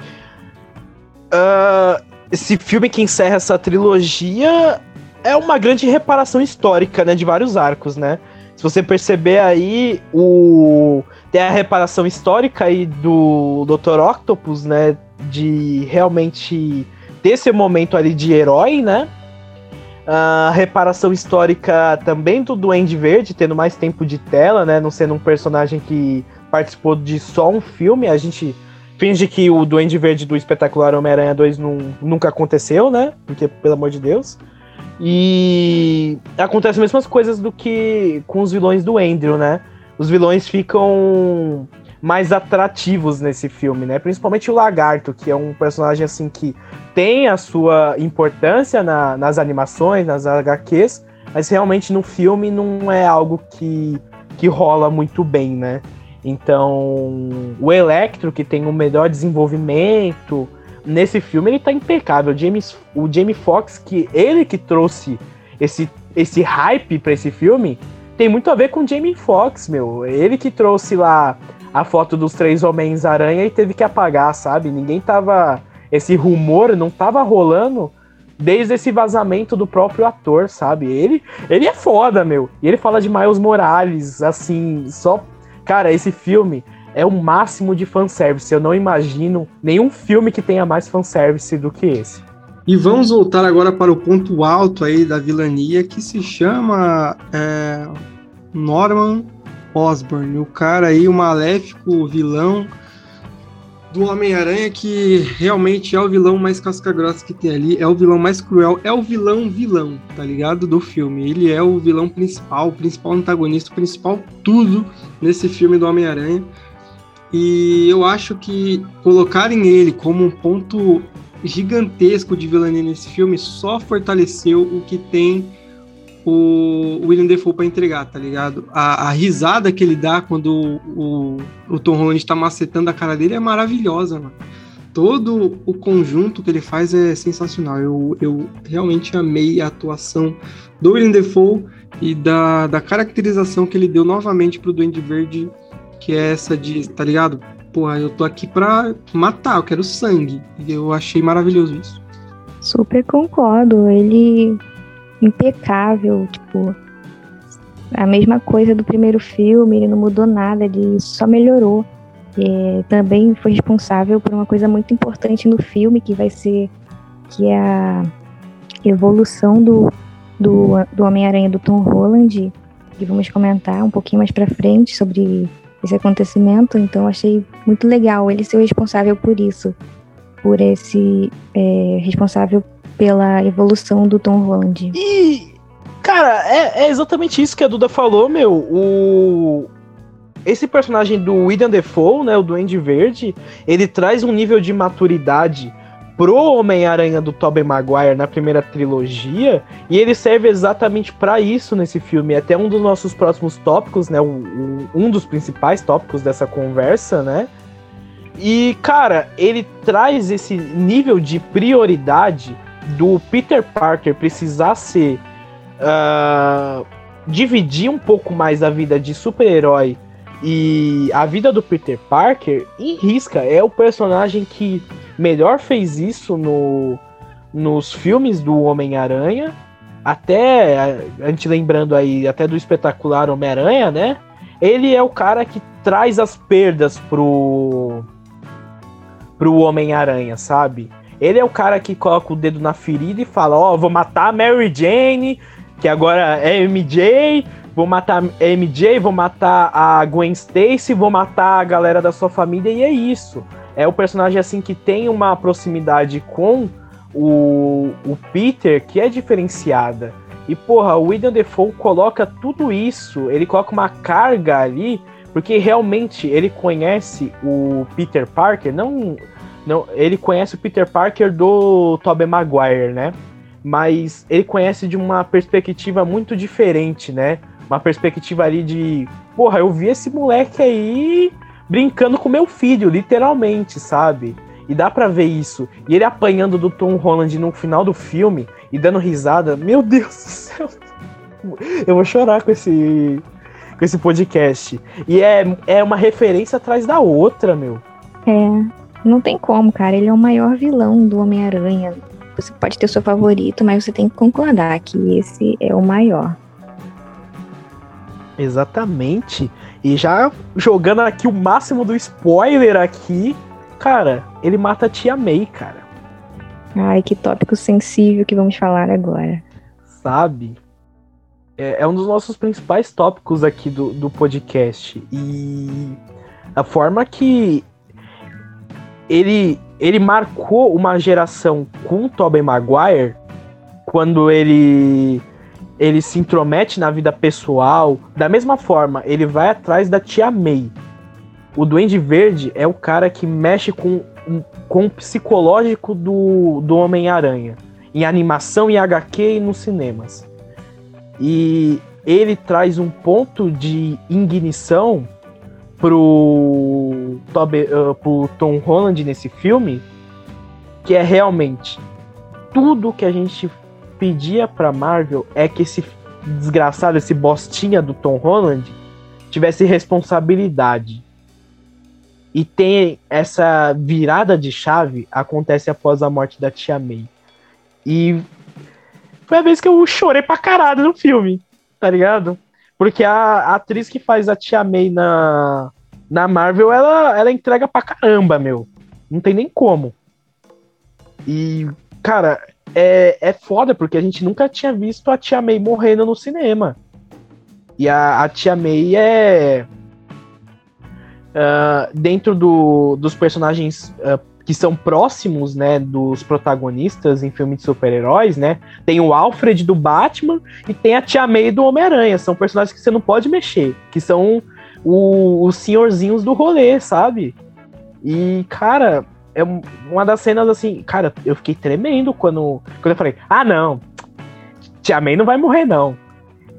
uh, esse filme que encerra essa trilogia é uma grande reparação histórica, né, de vários arcos, né? Se você perceber aí, o tem a reparação histórica aí do Dr. Octopus, né, de realmente ter esse momento ali de herói, né? A reparação histórica também do Duende Verde, tendo mais tempo de tela, né? Não sendo um personagem que participou de só um filme. A gente finge que o Duende Verde do espetacular Homem-Aranha 2 não, nunca aconteceu, né? Porque, pelo amor de Deus. E acontecem as mesmas coisas do que com os vilões do Andrew, né? Os vilões ficam mais atrativos nesse filme, né? Principalmente o Lagarto, que é um personagem assim que tem a sua importância na, nas animações, nas HQs, mas realmente no filme não é algo que, que rola muito bem, né? Então, o Electro, que tem o melhor desenvolvimento, nesse filme ele tá impecável. O James, o Jamie Foxx, que ele que trouxe esse, esse hype para esse filme, tem muito a ver com o Jamie Foxx, meu. Ele que trouxe lá a foto dos três Homens-Aranha e teve que apagar, sabe? Ninguém tava. Esse rumor não tava rolando desde esse vazamento do próprio ator, sabe? Ele, ele é foda, meu. E ele fala de Miles Morales, assim, só. Cara, esse filme é o máximo de fanservice. Eu não imagino nenhum filme que tenha mais fanservice do que esse. E vamos voltar agora para o ponto alto aí da vilania, que se chama é, Norman Osborn. O cara aí, o maléfico vilão do Homem-Aranha, que realmente é o vilão mais casca-grossa que tem ali, é o vilão mais cruel, é o vilão vilão, tá ligado? Do filme. Ele é o vilão principal, o principal antagonista, o principal tudo nesse filme do Homem-Aranha. E eu acho que colocarem ele como um ponto gigantesco de vilania nesse filme só fortaleceu o que tem o William Defoe para entregar, tá ligado? A, a, risada que ele dá quando o, o, Tom Holland está macetando a cara dele é maravilhosa, mano. Todo o conjunto que ele faz é sensacional. Eu, eu realmente amei a atuação do William Defoe e da, da caracterização que ele deu novamente pro Duende Verde que é essa de, tá ligado? Porra, eu tô aqui pra matar, eu quero sangue. E eu achei maravilhoso isso. Super concordo. Ele impecável, tipo, a mesma coisa do primeiro filme, ele não mudou nada, ele só melhorou. E também foi responsável por uma coisa muito importante no filme, que vai ser que é a evolução do, do, do Homem-Aranha do Tom Holland, que vamos comentar um pouquinho mais pra frente sobre esse acontecimento, então achei muito legal ele ser o responsável por isso, por esse é, responsável pela evolução do Tom Holland. E, cara, é, é, exatamente isso que a Duda falou, meu. O esse personagem do William Defoe, né, o Duende Verde, ele traz um nível de maturidade pro Homem-Aranha do Tobey Maguire na primeira trilogia, e ele serve exatamente para isso nesse filme. É até um dos nossos próximos tópicos, né? um dos principais tópicos dessa conversa, né? E, cara, ele traz esse nível de prioridade do Peter Parker precisar ser. Uh, dividir um pouco mais a vida de super-herói e a vida do Peter Parker em risca. É o personagem que melhor fez isso no, nos filmes do Homem-Aranha. Até, a gente lembrando aí, até do espetacular Homem-Aranha, né? Ele é o cara que traz as perdas pro, pro Homem-Aranha, sabe? Ele é o cara que coloca o dedo na ferida e fala: Ó, oh, vou matar a Mary Jane, que agora é MJ, vou matar a MJ, vou matar a Gwen Stacy, vou matar a galera da sua família, e é isso é o personagem assim que tem uma proximidade com o, o Peter que é diferenciada. E porra, o William Defoe coloca tudo isso, ele coloca uma carga ali, porque realmente ele conhece o Peter Parker, não, não ele conhece o Peter Parker do Tobey Maguire, né? Mas ele conhece de uma perspectiva muito diferente, né? Uma perspectiva ali de, porra, eu vi esse moleque aí brincando com meu filho, literalmente, sabe? E dá para ver isso. E ele apanhando do Tom Holland no final do filme e dando risada. Meu Deus do céu. Eu vou chorar com esse com esse podcast. E é, é uma referência atrás da outra, meu. É. Não tem como, cara. Ele é o maior vilão do Homem-Aranha. Você pode ter seu favorito, mas você tem que concordar que esse é o maior. Exatamente. E já jogando aqui o máximo do spoiler aqui, cara, ele mata a tia May, cara. Ai, que tópico sensível que vamos falar agora. Sabe? É, é um dos nossos principais tópicos aqui do, do podcast. E a forma que ele, ele marcou uma geração com o Tobey Maguire quando ele ele se intromete na vida pessoal. Da mesma forma, ele vai atrás da tia May. O Duende Verde é o cara que mexe com, com o psicológico do, do Homem-Aranha. Em animação e HQ e nos cinemas. E ele traz um ponto de ignição pro, uh, pro Tom Holland nesse filme, que é realmente tudo que a gente pedia pra Marvel é que esse desgraçado, esse bostinha do Tom Holland tivesse responsabilidade. E tem essa virada de chave acontece após a morte da Tia May. E foi a vez que eu chorei pra caralho no filme, tá ligado? Porque a, a atriz que faz a Tia May na, na Marvel, ela, ela entrega pra caramba, meu. Não tem nem como. E, cara, é, é foda, porque a gente nunca tinha visto a Tia May morrendo no cinema. E a, a Tia May é. Uh, dentro do, dos personagens uh, que são próximos, né, dos protagonistas em filmes de super-heróis, né? Tem o Alfred do Batman e tem a Tia May do Homem-Aranha. São personagens que você não pode mexer, que são o, os senhorzinhos do rolê, sabe? E, cara, é uma das cenas assim, cara, eu fiquei tremendo quando, quando eu falei, ah, não, Tia May não vai morrer, não.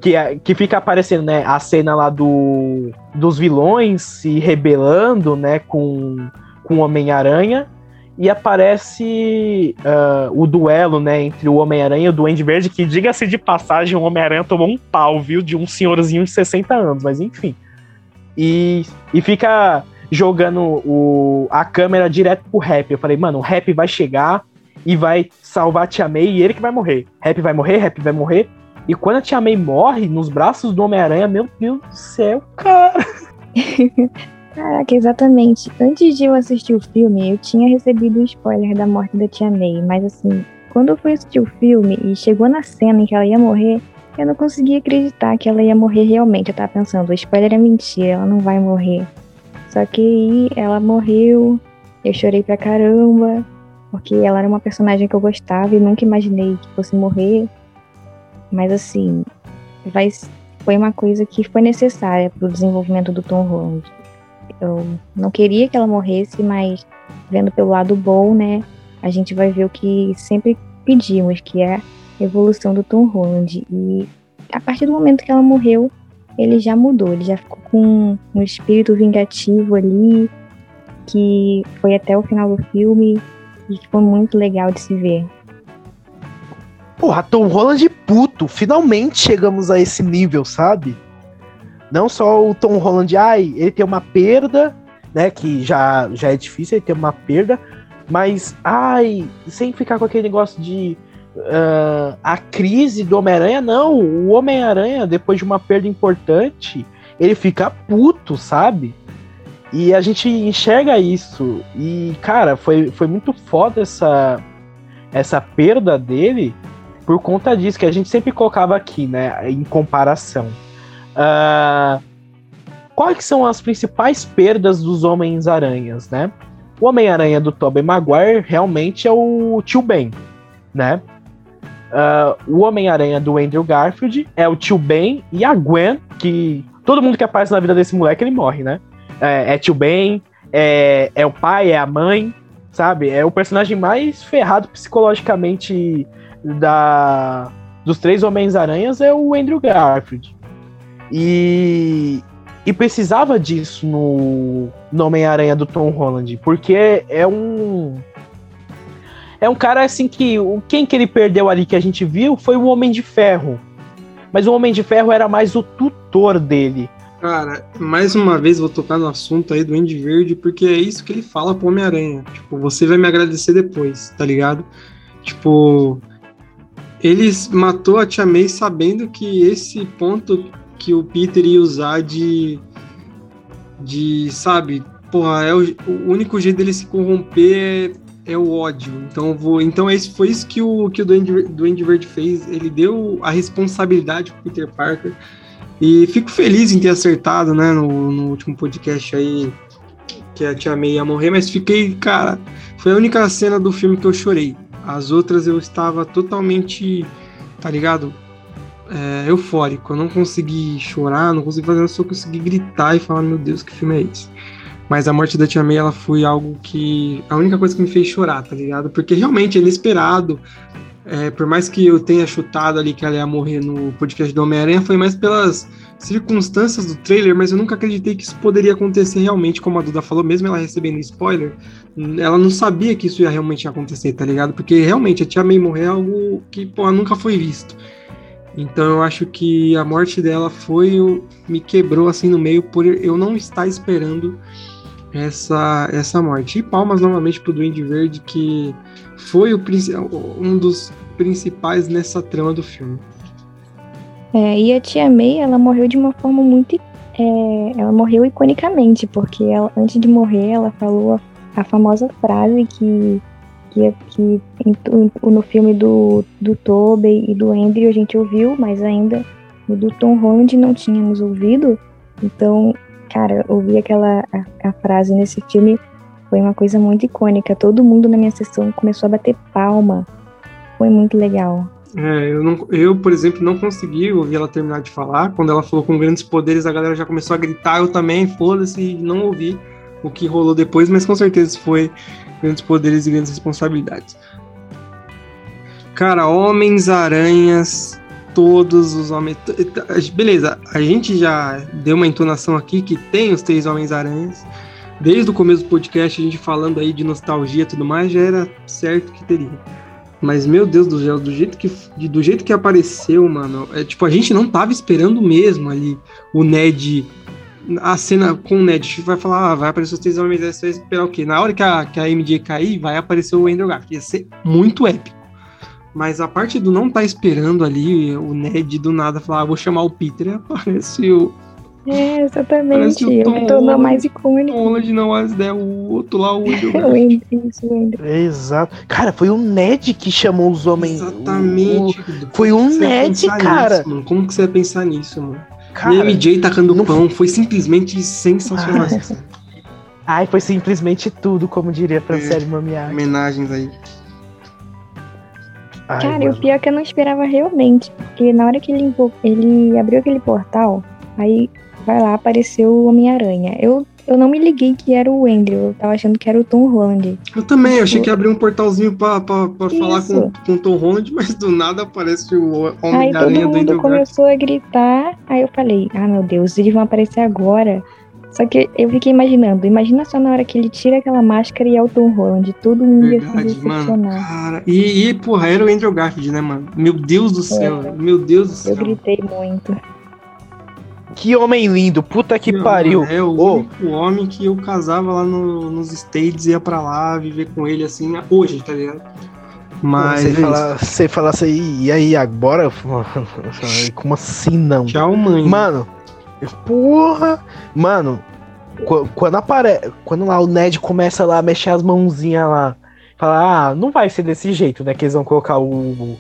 Que, é, que fica aparecendo, né, a cena lá do, dos vilões se rebelando, né, com, com o Homem-Aranha, e aparece uh, o duelo, né, entre o Homem-Aranha e o Duende Verde, que, diga-se de passagem, o Homem-Aranha tomou um pau, viu, de um senhorzinho de 60 anos, mas enfim. E, e fica jogando o, a câmera direto pro rap. Eu falei, mano, o rap vai chegar e vai salvar a Tia May e ele que vai morrer. Rap vai morrer, rap vai morrer. E quando a Tia May morre nos braços do Homem-Aranha, meu Deus do céu, cara. (laughs) Caraca, exatamente. Antes de eu assistir o filme, eu tinha recebido o um spoiler da morte da Tia May, mas assim, quando eu fui assistir o filme e chegou na cena em que ela ia morrer, eu não conseguia acreditar que ela ia morrer realmente. Eu tava pensando, o spoiler é mentira, ela não vai morrer. Só que aí ela morreu, eu chorei pra caramba, porque ela era uma personagem que eu gostava e nunca imaginei que fosse morrer. Mas assim, vai, foi uma coisa que foi necessária pro desenvolvimento do Tom Holland. Eu não queria que ela morresse, mas vendo pelo lado bom, né, a gente vai ver o que sempre pedimos, que é a evolução do Tom Holland. E a partir do momento que ela morreu, ele já mudou, ele já ficou com um espírito vingativo ali, que foi até o final do filme e que foi muito legal de se ver. Porra, Tom Holland puto, finalmente chegamos a esse nível, sabe? Não só o Tom Holland, ai, ele tem uma perda, né, que já, já é difícil ele ter uma perda, mas, ai, sem ficar com aquele negócio de uh, a crise do Homem-Aranha, não. O Homem-Aranha, depois de uma perda importante, ele fica puto, sabe? E a gente enxerga isso. E, cara, foi, foi muito foda essa, essa perda dele por conta disso, que a gente sempre colocava aqui, né? Em comparação. Uh, quais são as principais perdas dos Homens-Aranhas, né? O Homem-Aranha do Tobey Maguire realmente é o tio Ben, né? Uh, o Homem-Aranha do Andrew Garfield é o tio Ben e a Gwen, que todo mundo que aparece na vida desse moleque, ele morre, né? É, é tio Ben, é, é o pai, é a mãe, sabe? É o personagem mais ferrado psicologicamente da, dos três Homens-Aranhas é o Andrew Garfield. E, e precisava disso no, no Homem-Aranha do Tom Holland, porque é um é um cara assim que quem que ele perdeu ali que a gente viu foi o Homem de Ferro. Mas o Homem de Ferro era mais o tutor dele. Cara, mais uma vez vou tocar no assunto aí do Andy Verde, porque é isso que ele fala pro Homem-Aranha. Tipo, você vai me agradecer depois, tá ligado? Tipo, ele matou a Tia May sabendo que esse ponto que o Peter ia usar de. de, sabe, porra, é o, o único jeito dele se corromper é, é o ódio. Então vou, então foi isso que o que o Duende, Duende Verde fez. Ele deu a responsabilidade pro Peter Parker. E fico feliz em ter acertado, né, no, no último podcast aí que a Tia May ia morrer, mas fiquei, cara, foi a única cena do filme que eu chorei. As outras eu estava totalmente, tá ligado? É, eufórico. Eu não consegui chorar, não consegui fazer, eu só consegui gritar e falar, meu Deus, que filme é esse? Mas a morte da Tia May, ela foi algo que. A única coisa que me fez chorar, tá ligado? Porque realmente é inesperado. É, por mais que eu tenha chutado ali que ela ia morrer no podcast do Homem-Aranha, foi mais pelas circunstâncias do trailer, mas eu nunca acreditei que isso poderia acontecer realmente, como a Duda falou, mesmo ela recebendo spoiler, ela não sabia que isso ia realmente acontecer, tá ligado? Porque realmente a Tia May morrer é algo que, pô, nunca foi visto. Então eu acho que a morte dela foi. me quebrou assim no meio por eu não estar esperando essa, essa morte. E palmas novamente pro Duende Verde, que foi o, um dos principais nessa trama do filme. É, e a tia May, ela morreu de uma forma muito. É, ela morreu iconicamente, porque ela, antes de morrer, ela falou a, a famosa frase que, que, que no filme do, do Tobey e do Andrew a gente ouviu, mas ainda no do Tom Holland não tínhamos ouvido. Então, cara, ouvir aquela a, a frase nesse filme foi uma coisa muito icônica. Todo mundo na minha sessão começou a bater palma. Foi muito legal. É, eu, não, eu, por exemplo, não consegui ouvir ela terminar de falar. Quando ela falou com grandes poderes, a galera já começou a gritar. Eu também, foda-se, não ouvi o que rolou depois, mas com certeza foi grandes poderes e grandes responsabilidades. Cara, Homens-Aranhas, todos os homens. Beleza, a gente já deu uma entonação aqui que tem os três Homens-Aranhas desde o começo do podcast, a gente falando aí de nostalgia e tudo mais, já era certo que teria. Mas, meu Deus do céu, do jeito que, do jeito que apareceu, mano, é tipo, a gente não tava esperando mesmo ali o Ned. A cena com o Ned, vai falar, ah, vai aparecer os três homens, você vai esperar o quê? Na hora que a, que a MJ cair, vai aparecer o Andrew Garfield. Ia ser muito épico. Mas a parte do não tá esperando ali, o Ned do nada falar, ah, vou chamar o Peter, (laughs) aparece o, é, exatamente. O Tom tornou mais icônico. O Holland não, mas é o outro lá, o (laughs) Andrew. o isso, o Exato. Cara, foi o Ned que chamou os homens. Exatamente. O... Foi o Ned, cara. Nisso, Como que você ia pensar nisso, mano? Cara, e MJ tacando não... pão foi simplesmente sensacional. Ai, foi simplesmente tudo, como diria Franciele é, Mamiar. Homenagens aí. Ai, cara, e o pior é que eu não esperava realmente, porque na hora que ele, ele abriu aquele portal, aí vai lá, apareceu o Homem-Aranha. Eu, eu não me liguei que era o Andrew, eu tava achando que era o Tom Holland. Eu também, eu achei que ia abrir um portalzinho pra, pra, pra falar com, com o Tom Holland, (laughs) mas do nada aparece o Homem-Aranha do Andrew começou a gritar, aí eu falei, ah meu Deus, eles vão aparecer agora. Só que eu fiquei imaginando, imagina só na hora que ele tira aquela máscara e é o Tom Holland, todo mundo Verdade, ia se. Mano, cara, e, e, porra, era o Andrew Garfield, né, mano? Meu Deus do céu, é, meu Deus do céu. Eu gritei muito. Que homem lindo, puta que pariu. É o oh. único homem que eu casava lá no, nos States, ia pra lá viver com ele assim, hoje, tá ligado? Mas. Você, é fala, você fala assim, e aí, agora? Como assim não? Tchau, mãe. Mano, porra! Mano, quando aparece. Quando lá o Ned começa lá a mexer as mãozinhas lá, fala, ah, não vai ser desse jeito, né? Que eles vão colocar o,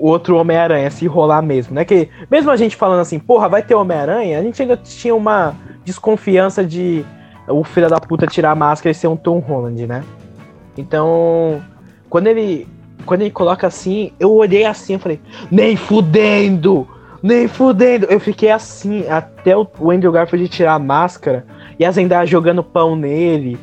outro Homem-Aranha se rolar mesmo, né? Que mesmo a gente falando assim, porra, vai ter Homem-Aranha, a gente ainda tinha uma desconfiança de o filho da puta tirar a máscara e ser um Tom Holland, né? Então, quando ele quando ele coloca assim, eu olhei assim, eu falei, nem fudendo! Nem fudendo! Eu fiquei assim até o Andrew Garfield tirar a máscara e a Zendaya jogando pão nele.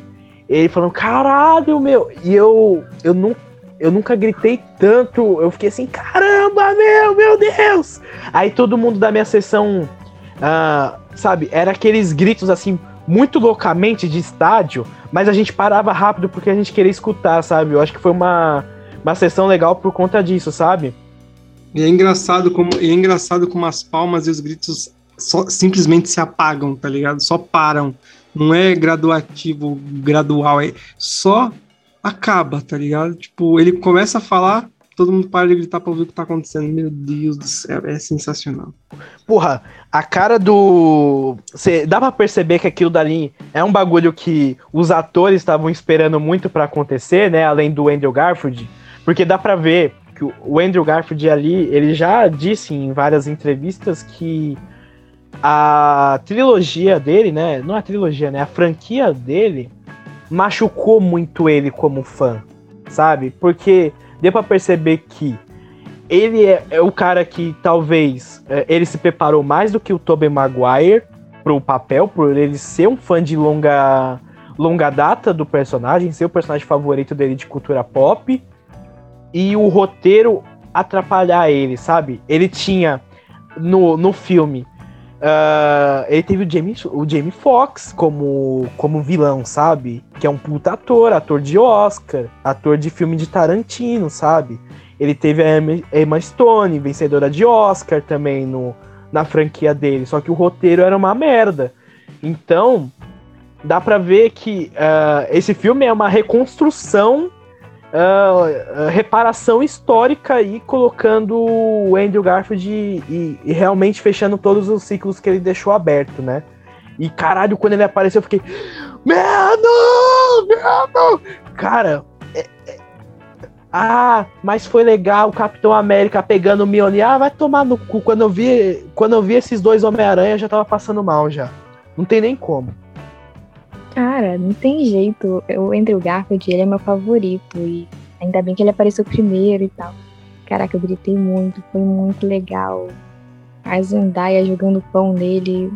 Ele falando, caralho, meu! E eu, eu não eu nunca gritei tanto. Eu fiquei assim, caramba, meu, meu Deus! Aí todo mundo da minha sessão, uh, sabe, era aqueles gritos assim, muito loucamente de estádio, mas a gente parava rápido porque a gente queria escutar, sabe? Eu acho que foi uma, uma sessão legal por conta disso, sabe? E é engraçado como, é engraçado como as palmas e os gritos só, simplesmente se apagam, tá ligado? Só param. Não é graduativo, gradual, é só acaba, tá ligado? Tipo, ele começa a falar, todo mundo para de gritar pra ouvir o que tá acontecendo. Meu Deus do céu, é sensacional. Porra, a cara do. Cê, dá pra perceber que aquilo dali é um bagulho que os atores estavam esperando muito para acontecer, né? Além do Andrew Garfield. Porque dá pra ver que o Andrew Garfield ali, ele já disse em várias entrevistas que a trilogia dele, né? Não a trilogia, né? A franquia dele machucou muito ele como fã, sabe? Porque deu para perceber que ele é, é, o cara que talvez é, ele se preparou mais do que o Tobey Maguire pro papel, por ele ser um fã de longa longa data do personagem, ser o personagem favorito dele de cultura pop e o roteiro atrapalhar ele, sabe? Ele tinha no, no filme Uh, ele teve o Jamie, o Jamie Foxx como, como vilão, sabe? Que é um puta ator, ator de Oscar, ator de filme de Tarantino, sabe? Ele teve a Emma Stone, vencedora de Oscar também no, na franquia dele. Só que o roteiro era uma merda. Então, dá pra ver que uh, esse filme é uma reconstrução uh, reparação histórica aí, colocando o Andrew Garfield e, e, e, realmente fechando todos os ciclos que ele deixou aberto, né? E caralho, quando ele apareceu, eu fiquei. Medo! Cara, é, é... ah, mas foi legal o Capitão América pegando o Mjolnir. Ah, vai tomar no cu. Quando eu vi, quando eu vi esses dois Homem-Aranha, já tava passando mal já. Não tem nem como. Cara, não tem jeito. O Andrew Garfield, ele é meu favorito. E ainda bem que ele apareceu primeiro e tal. Caraca, eu gritei muito, foi muito legal. A Zendaya jogando pão nele,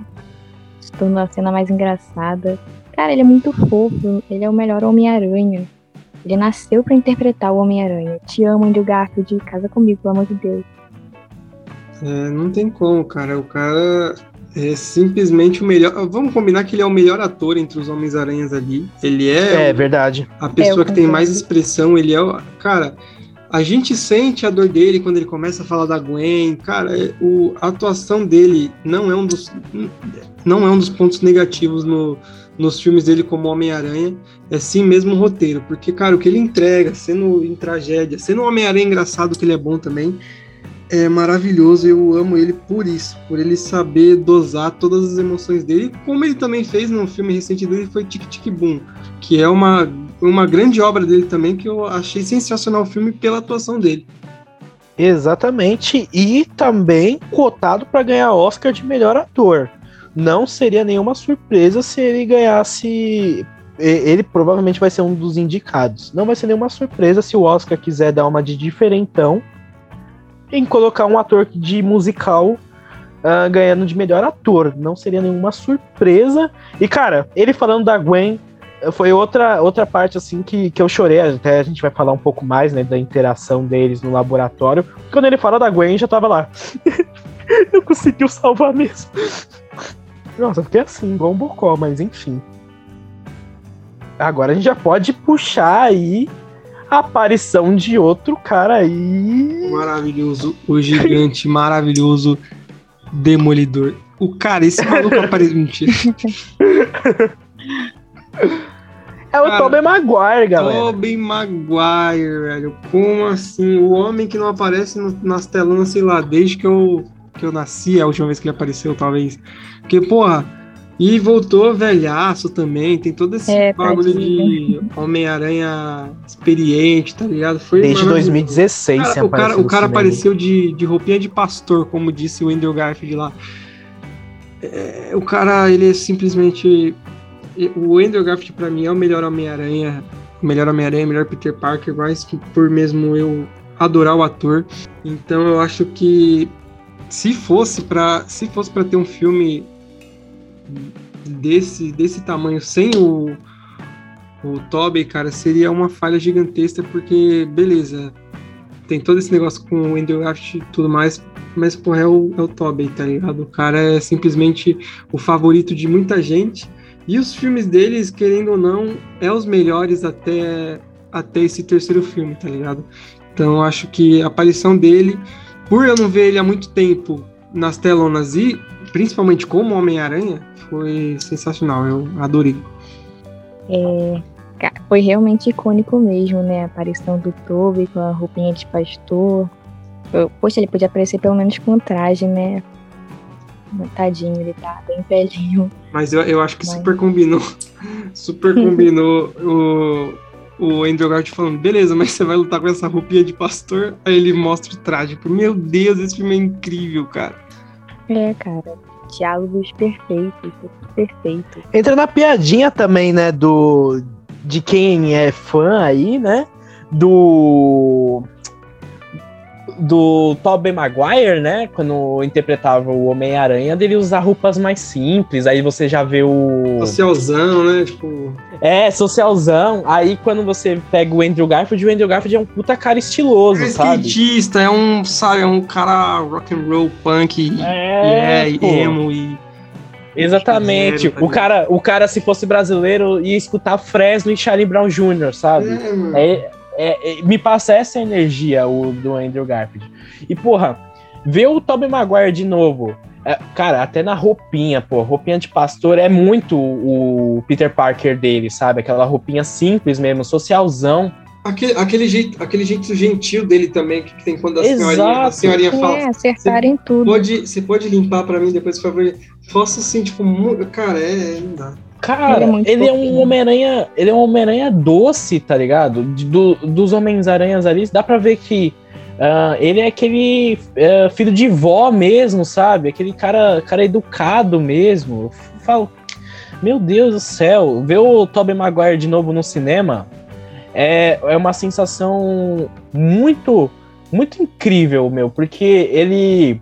se tornou a cena mais engraçada. Cara, ele é muito fofo, ele é o melhor Homem-Aranha. Ele nasceu para interpretar o Homem-Aranha. Te amo, Andrew Garfield, casa comigo, pelo amor de Deus. É, não tem como, cara. O cara é simplesmente o melhor. Vamos combinar que ele é o melhor ator entre os Homens-Aranhas ali. Ele é. É verdade. A pessoa é, que tem mais expressão. Ele é o. Cara, a gente sente a dor dele quando ele começa a falar da Gwen. Cara, é, o, a atuação dele não é um dos. Não é um dos pontos negativos no, nos filmes dele como Homem-Aranha. É sim mesmo o roteiro. Porque, cara, o que ele entrega, sendo em tragédia, sendo um Homem-Aranha engraçado, que ele é bom também é maravilhoso. Eu amo ele por isso, por ele saber dosar todas as emoções dele, como ele também fez no filme recente dele, foi Tic Tic Boom, que é uma, uma grande obra dele também, que eu achei sensacional o filme pela atuação dele. Exatamente, e também cotado para ganhar Oscar de melhor ator. Não seria nenhuma surpresa se ele ganhasse. Ele provavelmente vai ser um dos indicados. Não vai ser nenhuma surpresa se o Oscar quiser dar uma de diferentão em colocar um ator de musical uh, ganhando de melhor ator. Não seria nenhuma surpresa. E, cara, ele falando da Gwen foi outra, outra parte assim que, que eu chorei. Até a gente vai falar um pouco mais né, da interação deles no laboratório. Quando ele fala da Gwen, já tava lá. (laughs) não conseguiu salvar mesmo. Nossa, fiquei assim, igual um bocó, mas enfim. Agora a gente já pode puxar aí a aparição de outro cara aí. Maravilhoso, o gigante maravilhoso Demolidor. O cara, esse maluco (laughs) apareceu. Mentira. É o Tobey Maguire, galera. Tobey Maguire, velho. Como assim? O homem que não aparece no, nas telonas, sei lá, desde que eu, que eu nasci, a última vez que ele apareceu, talvez. Porque, porra, e voltou velhaço também, tem todo esse é, bagulho de Homem-Aranha experiente, tá ligado? Foi Desde 2016, cara, o cara, o cara apareceu de, de roupinha de pastor, como disse o Andrew Garfield lá. É, o cara, ele é simplesmente. O Andrew Garfield, pra mim, é o melhor Homem-Aranha. O melhor Homem-Aranha, o melhor Peter Parker, mas por mesmo eu adorar o ator. Então eu acho que se fosse para se fosse para ter um filme desse, desse tamanho sem o, o Tobey, cara, seria uma falha gigantesca, porque, beleza, tem todo esse negócio com o Andrew Garfield e tudo mais, mas, porra, é o, é o Tobey, tá ligado? O cara é simplesmente o favorito de muita gente, e os filmes deles, querendo ou não, é os melhores até, até esse terceiro filme, tá ligado? Então, acho que a aparição dele, por eu não ver ele há muito tempo nas telonas e principalmente como Homem-Aranha, foi sensacional. Eu adorei. É, foi realmente icônico mesmo, né? A aparição do Toby com a roupinha de pastor. Eu- poxa, ele podia aparecer pelo menos com traje, né? Tadinho, ele tá bem velhinho. Mas eu, eu acho que Mas- super combinou. (laughs) Super combinou o, o Andrew Garfield falando, beleza, mas você vai lutar com essa roupinha de pastor? Aí ele mostra o traje. Meu Deus, esse filme é incrível, cara. É, cara. Diálogos perfeitos, perfeito. Entra na piadinha também, né, do de quem é fã aí, né? Do do Tobey Maguire, né, quando interpretava o Homem-Aranha, dele usar roupas mais simples, aí você já vê o Socialzão, né? Tipo, é, socialzão. Aí quando você pega o Andrew Garfield, o Andrew Garfield é um puta cara estiloso, é sabe? skatista, é um, sabe, é um cara rock and roll, punk, É, é, e emo e... Exatamente. Tá O cara, o cara, se fosse brasileiro, ia escutar Fresno e Charlie Brown Jr., sabe? É, mano. É, é- é- me passa essa energia o do Andrew Garfield. E, porra, ver o Tobey Maguire de novo. é, cara, até na roupinha, pô, roupinha de pastor é muito o Peter Parker dele, sabe? Aquela roupinha simples mesmo, socialzão. Aquele, aquele, jeito, aquele jeito gentil dele também, que tem quando a Exato. senhorinha, a senhorinha fala, É, acertarem tudo. pode, você pode limpar pra mim depois, por favor? Faça assim, tipo, cara, é, não dá. Cara, Ele é ele é um. Homem-Aranha, ele é um Homem-Aranha doce, tá ligado? Do- dos Homens-Aranhas ali, dá pra ver que ah, ele é aquele ah, filho de vó mesmo, sabe? Aquele cara, cara educado mesmo. Eu falo, meu Deus do céu, ver o Tobey Maguire de novo no cinema é, é uma sensação muito, muito incrível, meu, porque ele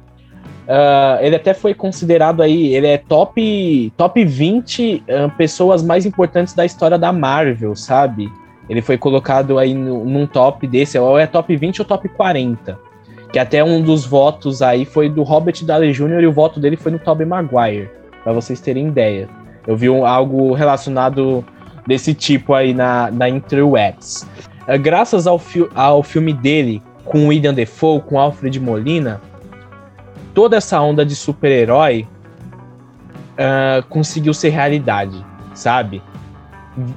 ah, ele até foi considerado aí, ele é top, top 20 ah, pessoas mais importantes da história da Marvel, sabe? Ele foi colocado aí no- num top desse, ou é top 20 ou top 40. Que até um dos votos aí foi do Robert Downey Jr. e o voto dele foi no Tobey Maguire, pra vocês terem ideia. Eu vi um- algo relacionado desse tipo aí na, na interwebs. Ah, graças ao, fi- ao filme dele com William Defoe, com Alfred Molina, toda essa onda de super-herói ah, conseguiu ser realidade, sabe?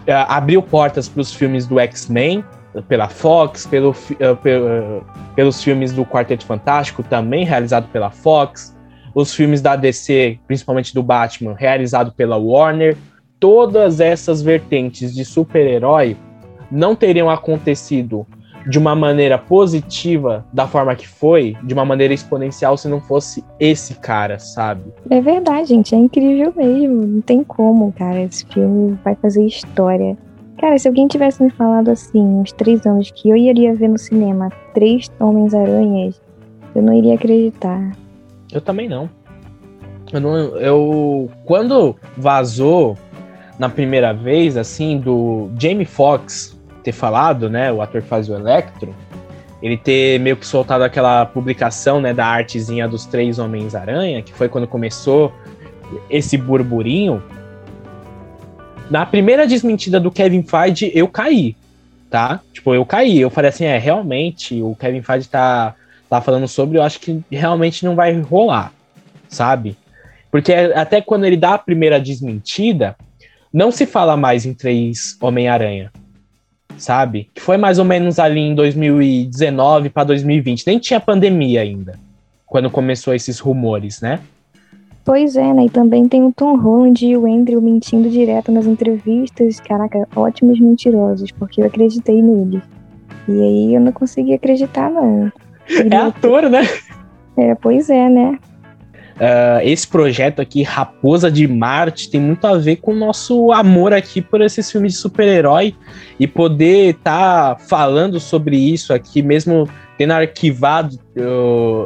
Ah, abriu portas para os filmes do X-Men pela Fox, pelo, ah, pelos filmes do Quarteto Fantástico também realizado pela Fox, os filmes da DC, principalmente do Batman, realizado pela Warner. Todas essas vertentes de super-herói não teriam acontecido de uma maneira positiva, da forma que foi, de uma maneira exponencial, se não fosse esse cara, sabe? É verdade, gente. É incrível mesmo. Não tem como, cara. Esse filme vai fazer história. Cara, se alguém tivesse me falado assim, uns três anos, que eu iria ver no cinema três Homens-Aranhas, eu não iria acreditar. Eu também não. Eu não. Eu. Quando vazou na primeira vez, assim, do Jamie Foxx ter falado, né? O ator que faz o Electro, ele ter meio que soltado aquela publicação, né, da artezinha dos três Homens-Aranha, que foi quando começou esse burburinho. Na primeira desmentida do Kevin Feige, eu caí, tá? Tipo, eu caí. Eu falei assim, é, realmente, o Kevin Feige tá, tá falando sobre, eu acho que realmente não vai rolar, sabe? Porque até quando ele dá a primeira desmentida, não se fala mais em três Homem-Aranha, sabe? Que foi mais ou menos ali em 2019 para 2020. Nem tinha pandemia ainda, quando começou esses rumores, né? Pois é, né? E também tem o Tom Holland e o Andrew mentindo direto nas entrevistas. Caraca, ótimos mentirosos, porque eu acreditei neles. E aí eu não consegui acreditar, não. (laughs) É ator, né? É, pois é, né? Uh, esse projeto aqui, Raposa de Marte, tem muito a ver com o nosso amor aqui por esses filmes de super-herói e poder estar tá falando sobre isso aqui, mesmo tendo arquivado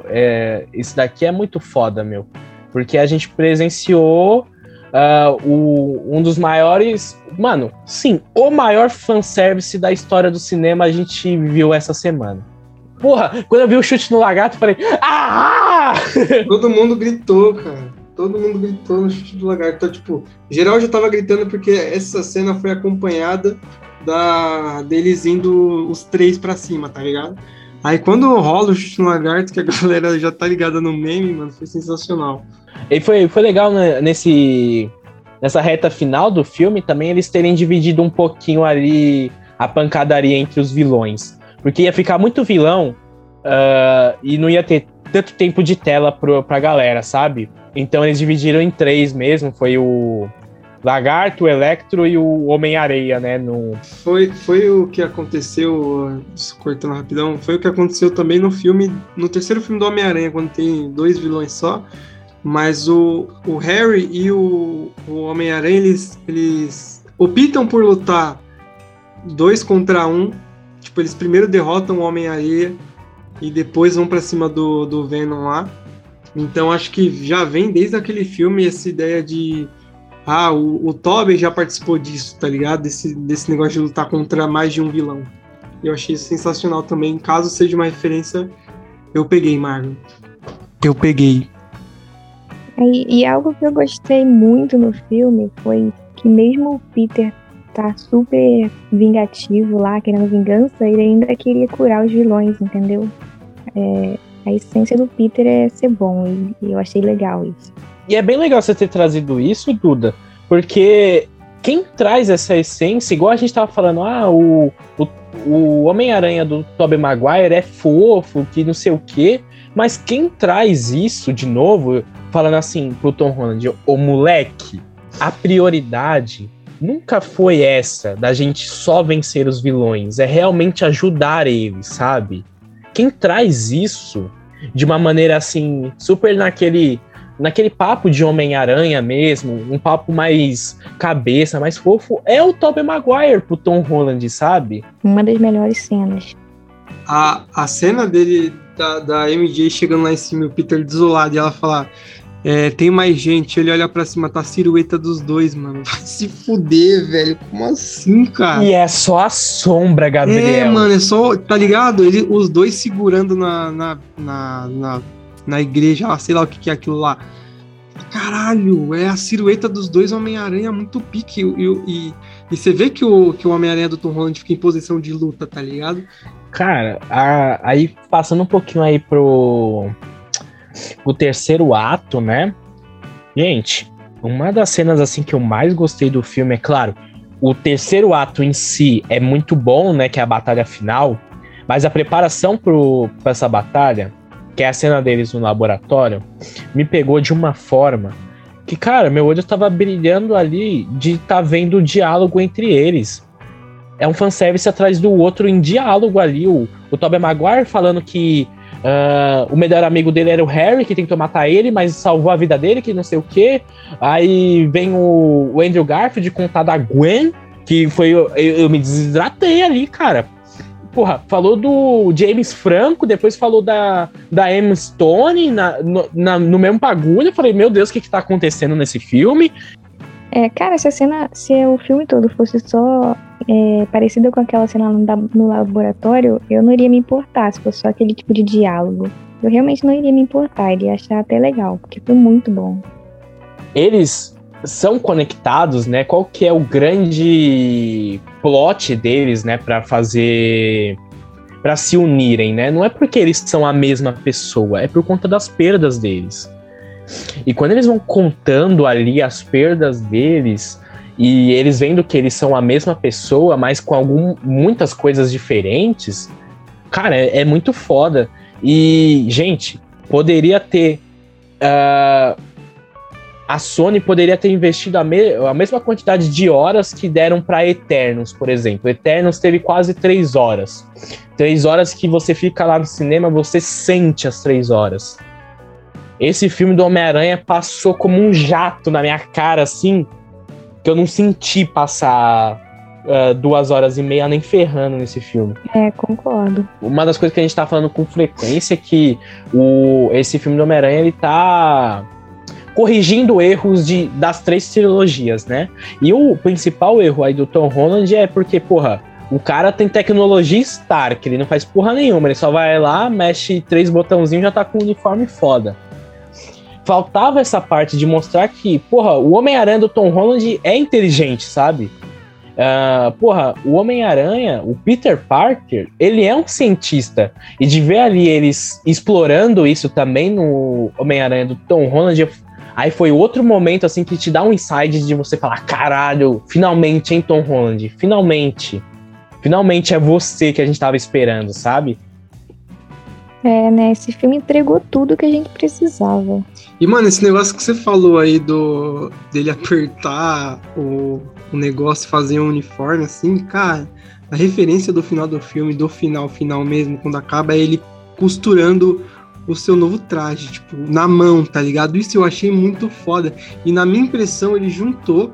é, isso daqui é muito foda, meu. Porque a gente presenciou uh, o, um dos maiores. Mano, sim, o maior fanservice da história do cinema a gente viu essa semana. Porra, quando eu vi o chute no lagarto, eu falei. Ah! (laughs) Todo mundo gritou, cara. Todo mundo gritou no chute do lagarto. Então, tipo, geral já tava gritando porque essa cena foi acompanhada da deles indo os três pra cima, tá ligado? Aí quando rola o chute no lagarto, que a (laughs) galera já tá ligada no meme, mano, foi sensacional. E foi, foi legal né, nesse, nessa reta final do filme também eles terem dividido um pouquinho ali a pancadaria entre os vilões. Porque ia ficar muito vilão uh, e não ia ter tanto tempo de tela pro, pra galera, sabe? Então eles dividiram em três mesmo. Foi o Lagarto, o Electro e o Homem-Areia, né? No... Foi, foi o que aconteceu, cortando rapidão, foi o que aconteceu também no filme, no terceiro filme do Homem-Aranha, quando tem dois vilões só. Mas o, o Harry e o, o Homem-Aranha, eles, eles optam por lutar dois contra um. Tipo, eles primeiro derrotam o Homem-Areia e depois vão para cima do, do Venom lá. Então acho que já vem desde aquele filme essa ideia de. Ah, o, o Tobey já participou disso, tá ligado? Desse, desse negócio de lutar contra mais de um vilão. Eu achei isso sensacional também. Caso seja uma referência, eu peguei, Marvel. Eu peguei. E, e algo que eu gostei muito no filme foi que mesmo o Peter tá super vingativo lá, querendo vingança, ele ainda queria curar os vilões, entendeu? É, a essência do Peter é ser bom, e, eu achei legal isso. E é bem legal você ter trazido isso, Duda, porque quem traz essa essência, igual a gente tava falando, ah, o, o, o Homem-Aranha do Tobey Maguire é fofo, que não sei o quê, mas quem traz isso de novo, falando assim pro Tom Holland, o moleque, a prioridade nunca foi essa da gente só vencer os vilões, é realmente ajudar eles, sabe? Quem traz isso de uma maneira assim, super naquele naquele papo de Homem-Aranha mesmo, um papo mais cabeça, mais fofo, é o Tobey Maguire pro Tom Holland, sabe? Uma das melhores cenas. A, a cena dele, da, da MJ chegando lá em cima e o Peter desolado e ela falar é, tem mais gente, ele olha pra cima, tá a silhueta dos dois, mano. (laughs) Vai se fuder, velho. Como assim, cara? E é só a sombra, Gabriel. É, mano, é só, tá ligado? Ele, os dois segurando na, na, na, na, na igreja, sei lá o que, que é aquilo lá. Caralho, é a silhueta dos dois Homem-Aranha muito pique. E, e, e, você vê que o, que o Homem-Aranha do Tom Holland fica em posição de luta, tá ligado? Cara, a, aí passando um pouquinho aí pro o terceiro ato, né? Gente, uma das cenas assim que eu mais gostei do filme é claro, o terceiro ato em si é muito bom, né? Que é a batalha final, mas a preparação para essa batalha, que é a cena deles no laboratório, me pegou de uma forma que, cara, meu olho estava brilhando ali de estar tá vendo o diálogo entre eles. É um fanservice atrás do outro em diálogo ali. O, o Tobey Maguire falando que Uh, o melhor amigo dele era o Harry, que tentou matar ele, mas salvou a vida dele, que não sei o quê. Aí vem o, o Andrew Garfield contar da Gwen, que foi. Eu, eu, me desidratei ali, cara. Porra, falou do James Franco, depois falou da, da Emma Stone na, no, na, no mesmo bagulho. Eu falei, meu Deus, o que, que tá acontecendo nesse filme? É, cara, se a cena, se o filme todo fosse só é, parecida com aquela cena no, no laboratório, eu não iria me importar se fosse só aquele tipo de diálogo. Eu realmente não iria me importar, iria achar até legal, porque foi muito bom. Eles são conectados, né? Qual que é o grande plot deles, né, para fazer para se unirem, né? Não é porque eles são a mesma pessoa, é por conta das perdas deles. E quando eles vão contando ali as perdas deles, e eles vendo que eles são a mesma pessoa, mas com algum, muitas coisas diferentes, cara, é, é muito foda. E, gente, poderia ter. Uh, a Sony poderia ter investido a, me a mesma quantidade de horas que deram para Eternos, por exemplo. Eternos teve quase três horas. Três horas que você fica lá no cinema, você sente as três horas. Esse filme do Homem-Aranha passou como um jato na minha cara, assim, que eu não senti passar uh, duas horas e meia nem ferrando nesse filme. É, concordo. Uma das coisas que a gente tá falando com frequência é que o, esse filme do Homem-Aranha, ele tá corrigindo erros de, das três trilogias, né? E o principal erro aí do Tom Holland é porque, porra, o cara tem tecnologia Stark, ele não faz porra nenhuma, ele só vai lá, mexe três botãozinhos e já tá com um uniforme foda faltava essa parte de mostrar que, porra, o Homem-Aranha do Tom Holland é inteligente, sabe? Uh, porra, o Homem-Aranha, o Peter Parker, ele é um cientista. E de ver ali eles explorando isso também no Homem-Aranha do Tom Holland, aí foi outro momento assim que te dá um insight de você falar: caralho, finalmente, hein, Tom Holland? Finalmente. Finalmente é você que a gente tava esperando, sabe? É, né? Esse filme entregou tudo que a gente precisava. E, mano, esse negócio que você falou aí do dele apertar o o negócio, fazer um uniforme, assim, cara, a referência do final do filme, do final, final mesmo, quando acaba, é ele costurando o seu novo traje, tipo, na mão, tá ligado? Isso eu achei muito foda. E na minha impressão, ele juntou,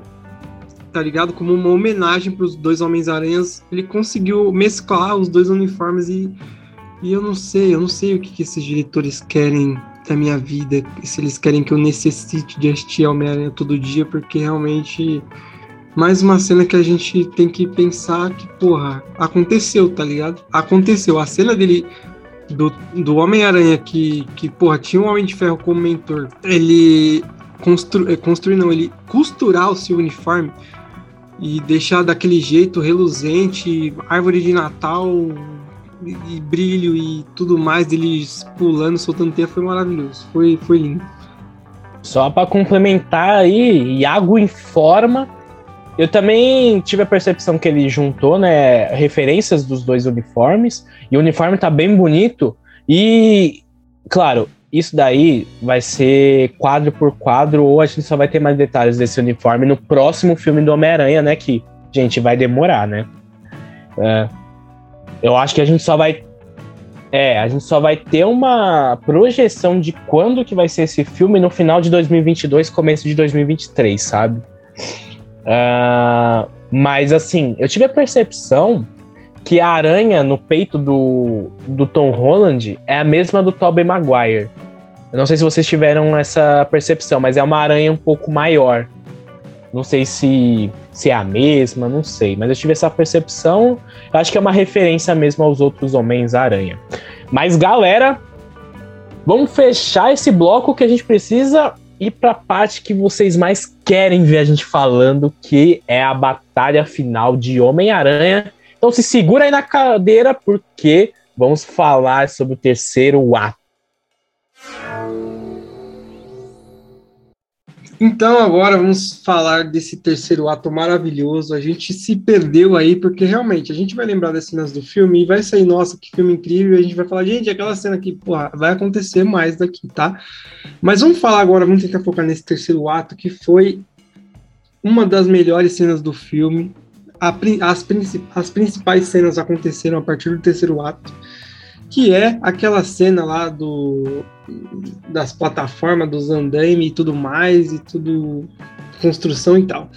tá ligado? Como uma homenagem para os dois Homens-Aranhas. Ele conseguiu mesclar os dois uniformes e, e eu não sei, eu não sei o que, que esses diretores querem da minha vida, se eles querem que eu necessite de assistir Homem-Aranha todo dia, porque realmente mais uma cena que a gente tem que pensar que, porra, aconteceu, tá ligado? Aconteceu. A cena dele, do, do Homem-Aranha, que, que, porra, tinha um Homem de Ferro como mentor, ele constru, é, construir, não, ele costurar o seu uniforme e deixar daquele jeito reluzente, árvore de Natal e, brilho e tudo mais, dele pulando, soltando teia, foi maravilhoso. Foi, foi lindo. Só para complementar aí, Iago informa eu também tive a percepção que ele juntou, né, referências dos dois uniformes, e o uniforme tá bem bonito, e, claro, isso daí vai ser quadro por quadro, ou a gente só vai ter mais detalhes desse uniforme no próximo filme do Homem-Aranha, né, que, gente, vai demorar, né. É, eu acho que a gente só vai é, a gente só vai ter uma projeção de quando que vai ser esse filme no final de 2022, começo de 2023, sabe? Uh, mas assim, eu tive a percepção que a aranha no peito do, do Tom Holland é a mesma do Tobey Maguire. Eu não sei se vocês tiveram essa percepção, mas é uma aranha um pouco maior. Não sei se, se é a mesma, não sei. Mas eu tive essa percepção. Eu acho que é uma referência mesmo aos outros Homens-Aranha. Mas galera, vamos fechar esse bloco que a gente precisa ir para a parte que vocês mais querem ver a gente falando, que é a batalha final de Homem-Aranha. Então se segura aí na cadeira, porque vamos falar sobre o terceiro ato. Então agora vamos falar desse terceiro ato maravilhoso. A gente se perdeu aí, porque realmente a gente vai lembrar das cenas do filme e vai sair, nossa, que filme incrível. E a gente vai falar, gente, aquela cena porra, vai acontecer mais daqui, tá? Mas vamos falar agora, vamos tentar focar nesse terceiro ato, que foi uma das melhores cenas do filme. A, as, as principais cenas aconteceram a partir do terceiro ato que é aquela cena lá do das plataformas, dos andaime e tudo mais, e tudo construção e tal.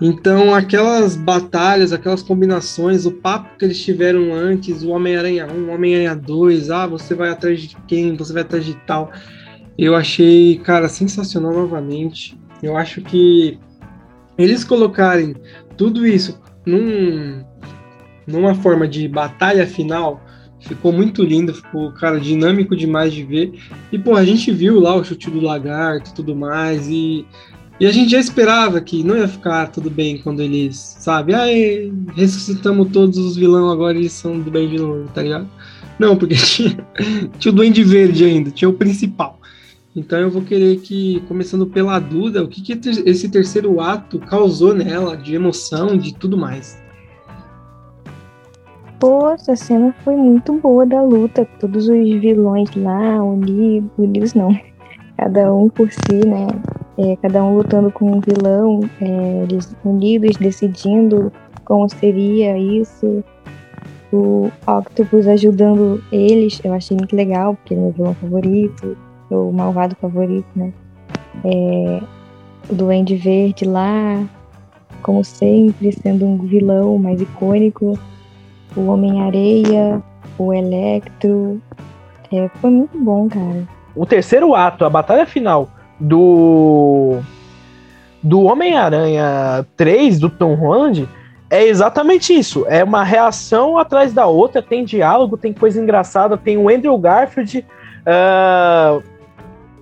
Então, aquelas batalhas, aquelas combinações, o papo que eles tiveram antes, o Homem-Aranha 1, o Homem-Aranha 2, ah, você vai atrás de quem, você vai atrás de tal. Eu achei, cara, sensacional novamente. Eu acho que eles colocarem tudo isso num, numa forma de batalha final Ficou muito lindo, ficou, cara, dinâmico demais de ver. E, pô, a gente viu lá o chute do lagarto e tudo mais. E, e a gente já esperava que não ia ficar tudo bem quando eles, sabe? Aí ressuscitamos todos os vilões, agora eles são do bem de novo, tá ligado? Não, porque (laughs) tinha, tinha o Duende Verde ainda, tinha o principal. Então eu vou querer que, começando pela Duda, o que, que esse terceiro ato causou nela, de emoção, de tudo mais. Pô, essa cena foi muito boa da luta. Todos os vilões lá, unidos, unidos não. Cada um por si, né? É, cada um lutando com um vilão, é, eles unidos, decidindo como seria isso. O Octopus ajudando eles, eu achei muito legal, porque ele é meu vilão favorito, o malvado favorito, né? É, o Duende Verde lá, como sempre, sendo um vilão mais icônico o Homem-Areia, o Electro. É, foi muito bom, cara. O terceiro ato, a batalha final do do Homem-Aranha 3 do Tom Holland é exatamente isso. É uma reação atrás da outra, tem diálogo, tem coisa engraçada, tem o Andrew Garfield uh,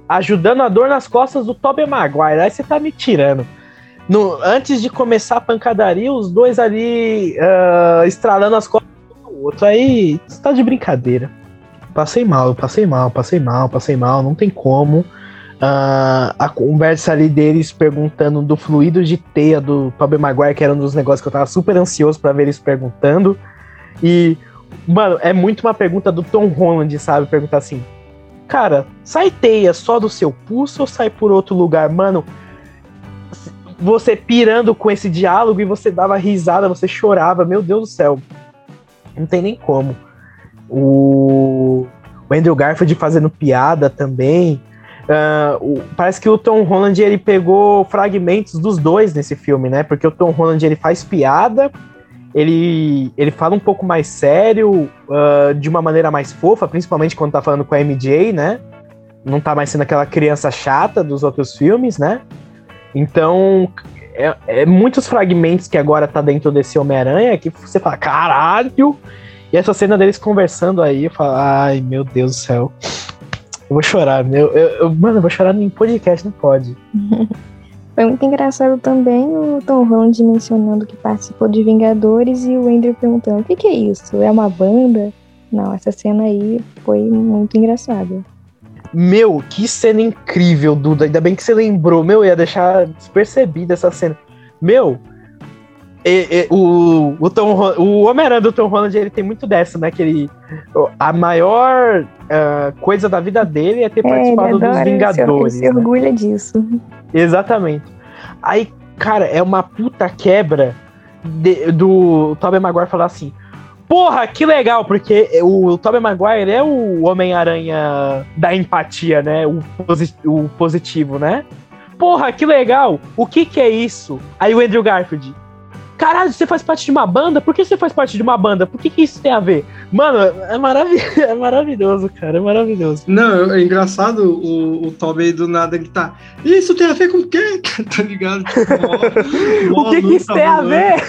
ajudando a dor nas costas do Tobey Maguire. Aí você tá me tirando. No, antes de começar a pancadaria, os dois ali uh, estralando as costas do outro. Aí, você tá de brincadeira. Passei mal, passei mal, passei mal, passei mal, não tem como. Uh, a conversa ali deles perguntando do fluido de teia do Tobey Maguire, que era um dos negócios que eu tava super ansioso para ver eles perguntando. E, mano, é muito uma pergunta do Tom Holland, sabe? Perguntar assim: Cara, sai teia só do seu pulso ou sai por outro lugar? Mano, você pirando com esse diálogo e você dava risada, você chorava, meu Deus do céu. Não tem nem como. O, o Andrew Garfield fazendo piada também. Uh, o, parece que o Tom Holland ele pegou fragmentos dos dois nesse filme, né? Porque o Tom Holland ele faz piada, ele, ele fala um pouco mais sério, uh, de uma maneira mais fofa, principalmente quando tá falando com a MJ, né? Não tá mais sendo aquela criança chata dos outros filmes, né? Então, é, é, muitos fragmentos que agora tá dentro desse Homem-Aranha que você fala, caralho! E essa cena deles conversando aí, eu falo, ai meu Deus do céu. Eu vou chorar, meu. Eu, eu, mano, eu vou chorar em podcast, não pode. (laughs) Foi muito engraçado também o Tom Holland mencionando que participou de Vingadores e o Andrew perguntando: o que, que é isso? É uma banda? Não, essa cena aí foi muito engraçada. Meu, que cena incrível, Duda. Ainda bem que você lembrou. Meu, ia deixar despercebida essa cena. Meu, e, e, o, o, Tom, o Homem-Aranha do Tom Holland, ele tem muito dessa, né? Que ele, a maior uh, coisa da vida dele é ter é, participado dos Vingadores. Ele se, né? orgulha disso. Exatamente. Aí, cara, é uma puta quebra de, do Tobey Maguire falar assim: Porra, que legal, porque o Tobey Maguire é o Homem-Aranha da empatia, né? O, posi o positivo, né? Porra, que legal! O que que é isso? Aí o Andrew Garfield. Caralho, você faz parte de uma banda? Por que você faz parte de uma banda? Por que, que isso tem a ver? Mano, é, marav (laughs) é maravilhoso, cara. É maravilhoso. Não, é engraçado o, o Tobey do nada gritar. Isso tem a ver com o quê? (laughs) tá ligado? Tipo, mó (laughs) o que, que isso tem a ver?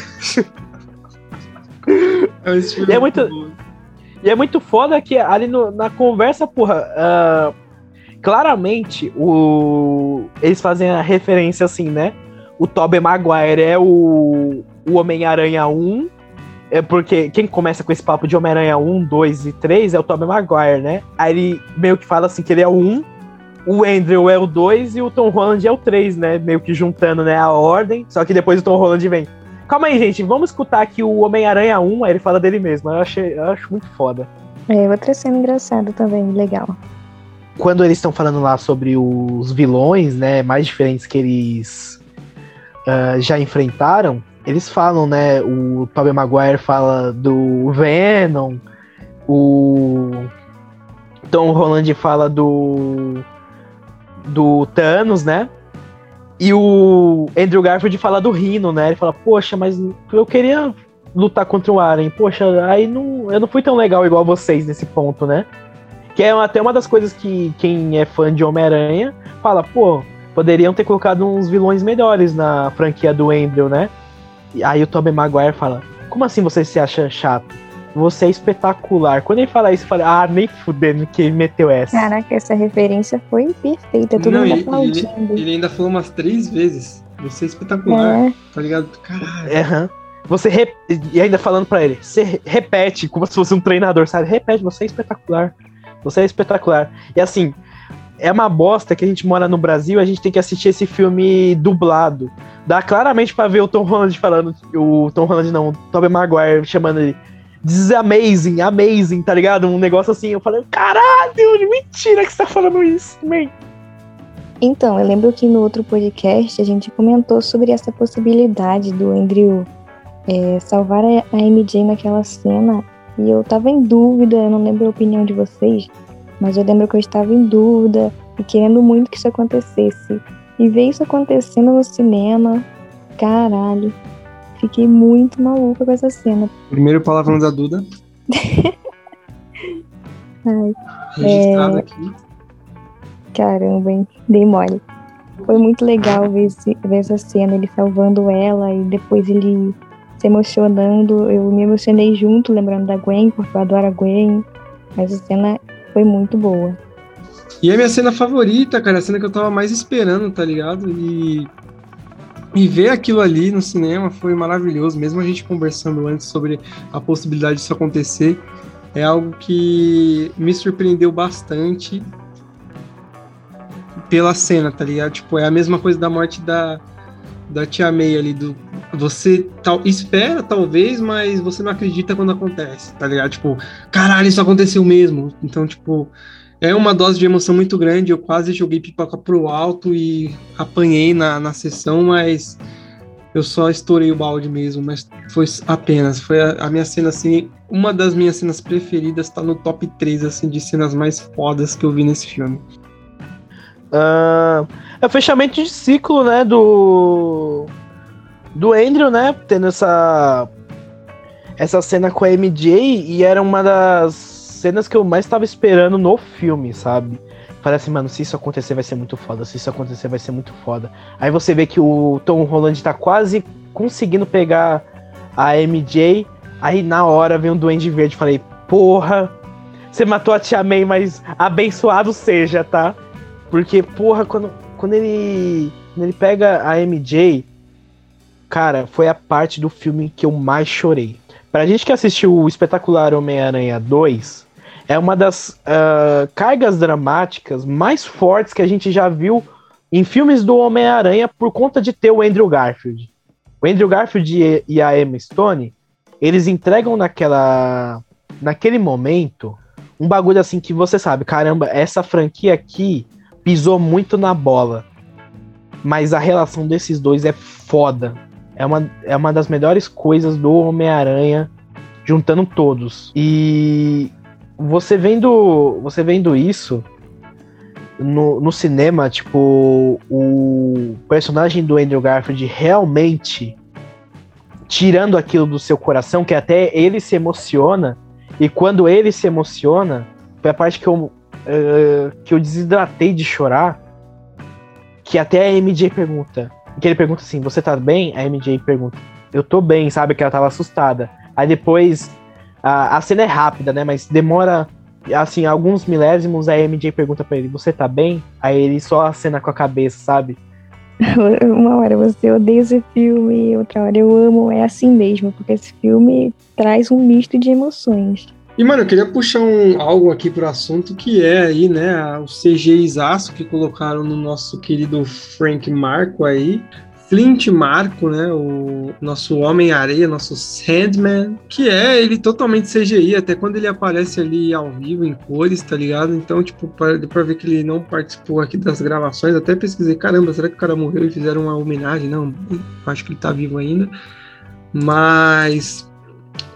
(laughs) É, e é muito, e é muito foda que ali no, na conversa, porra, uh, claramente o, eles fazem a referência assim, né? O Tobey Maguire é o, o Homem-Aranha 1, é porque quem começa com esse papo de Homem-Aranha 1, 2 e 3 é o Tobey Maguire, né? Aí ele meio que fala assim que ele é o 1, o Andrew é o 2 e o Tom Holland é o 3, né? Meio que juntando né, a ordem, só que depois o Tom Holland vem. Calma aí, gente. Vamos escutar aqui o Homem-Aranha 1, aí ele fala dele mesmo. Eu, achei, eu acho muito foda. É, outra cena engraçada também, legal. Quando eles estão falando lá sobre os vilões, né, mais diferentes que eles uh, já enfrentaram, eles falam, né, o Tobey Maguire fala do Venom, o Tom Holland fala do do Thanos, né? E o Andrew Garfield fala do Rino, né? Ele fala, poxa, mas eu queria lutar contra o Aren. Poxa, aí não, eu não fui tão legal igual vocês nesse ponto, né? Que é até uma das coisas que quem é fã de Homem-Aranha fala, pô, poderiam ter colocado uns vilões melhores na franquia do Andrew, né? E aí o Tobey Maguire fala, como assim você se acha chato? Você é espetacular. Quando ele fala isso, eu falei, ah, nem fudendo que ele meteu essa. Caraca, essa referência foi perfeita. Todo Não, mundo aplaudindo. Ele, ele, ainda falou umas três vezes. Você é espetacular. É. Tá ligado? Caralho. É, Você rep... E ainda falando pra ele, você repete, como se fosse um treinador, sabe? Repete, você é espetacular. Você é espetacular. E assim, é uma bosta que a gente mora no Brasil, a gente tem que assistir esse filme dublado. Dá claramente para ver o Tom Holland falando, o Tom Holland não, o Tobey Maguire chamando ele amazing, amazing, tá ligado? Um negócio assim, eu falei, caralho, mentira que você tá falando isso, man. Então, eu lembro que no outro podcast a gente comentou sobre essa possibilidade do Andrew é, salvar a MJ naquela cena e eu tava em dúvida, eu não lembro a opinião de vocês, mas eu lembro que eu estava em dúvida e querendo muito que isso acontecesse. E ver isso acontecendo no cinema, caralho, Fiquei muito maluca com essa cena. Primeiro palavrão da Duda. (laughs) Ai, Registrado é... aqui. Caramba, hein? Dei mole. Foi muito legal ver, esse, ver essa cena, ele salvando ela e depois ele se emocionando. Eu me emocionei junto, lembrando da Gwen, porque eu adoro a Gwen. Mas a cena foi muito boa. E é minha cena favorita, cara, a cena que eu tava mais esperando, tá ligado? E E ver aquilo ali no cinema foi maravilhoso, mesmo a gente conversando antes sobre a possibilidade disso acontecer, é algo que me surpreendeu bastante pela cena, tá ligado? Tipo, é a mesma coisa da morte da, da Tia May ali, do, você tal, espera, talvez, mas você não acredita quando acontece, tá ligado? Tipo, caralho, isso aconteceu mesmo. Então, tipo, é uma dose de emoção muito grande. Eu quase joguei pipoca pro alto e apanhei na, na sessão, mas eu só estourei o balde mesmo. Mas foi apenas, foi a, a minha cena, assim, uma das minhas cenas preferidas, tá no top 3, assim, de cenas mais fodas que eu vi nesse filme. Uh, é o fechamento de ciclo, né, do do Andrew, né? Tendo essa essa cena com a MJ e era uma das cenas que eu mais tava esperando no filme, sabe? Parece, mano, se isso acontecer vai ser muito foda, se isso acontecer vai ser muito foda. Aí você vê que o Tom Holland tá quase conseguindo pegar a MJ, aí na hora vem o Duende Verde, falei, porra, você matou a Tia May, mas abençoado seja, tá? Porque, porra, quando, quando ele quando ele pega a MJ, Cara, foi a parte do filme que eu mais chorei. Pra gente que assistiu o espetacular Homem-Aranha 2, é uma das uh, cargas dramáticas mais fortes que a gente já viu em filmes do Homem-Aranha por conta de ter o Andrew Garfield. O Andrew Garfield e a Emma Stone, eles entregam naquela naquele momento um bagulho assim que você sabe, caramba, essa franquia aqui pisou muito na bola. Mas a relação desses dois é foda é uma, é uma das melhores coisas do Homem-Aranha, juntando todos. E você vendo, você vendo isso no, no cinema, tipo, o personagem do Andrew Garfield realmente tirando aquilo do seu coração, que até ele se emociona, e quando ele se emociona, foi a parte que eu, uh, que eu desidratei de chorar, que até a MJ pergunta, que ele pergunta assim: Você tá bem? A MJ pergunta: Eu tô bem, sabe? Que ela tava assustada. Aí depois. A, a cena é rápida, né? Mas demora assim, alguns milésimos, a MJ pergunta pra ele, você tá bem? Aí ele só acena com a cabeça, sabe? (laughs) Uma hora você odeia esse filme, outra hora eu amo, é assim mesmo, porque esse filme traz um misto de emoções. E, mano, eu queria puxar um, algo aqui pro assunto que é aí, né, o CGIzaço que colocaram no nosso querido Frank Marco aí. Flint Marco, né, o nosso Homem-Areia, nosso Sandman, que é ele totalmente CGI, até quando ele aparece ali ao vivo, em cores, tá ligado? Então, tipo, deu pra ver que ele não participou aqui das gravações, até pesquisei, caramba, será que o cara morreu e fizeram uma homenagem? Não, acho que ele tá vivo ainda. Mas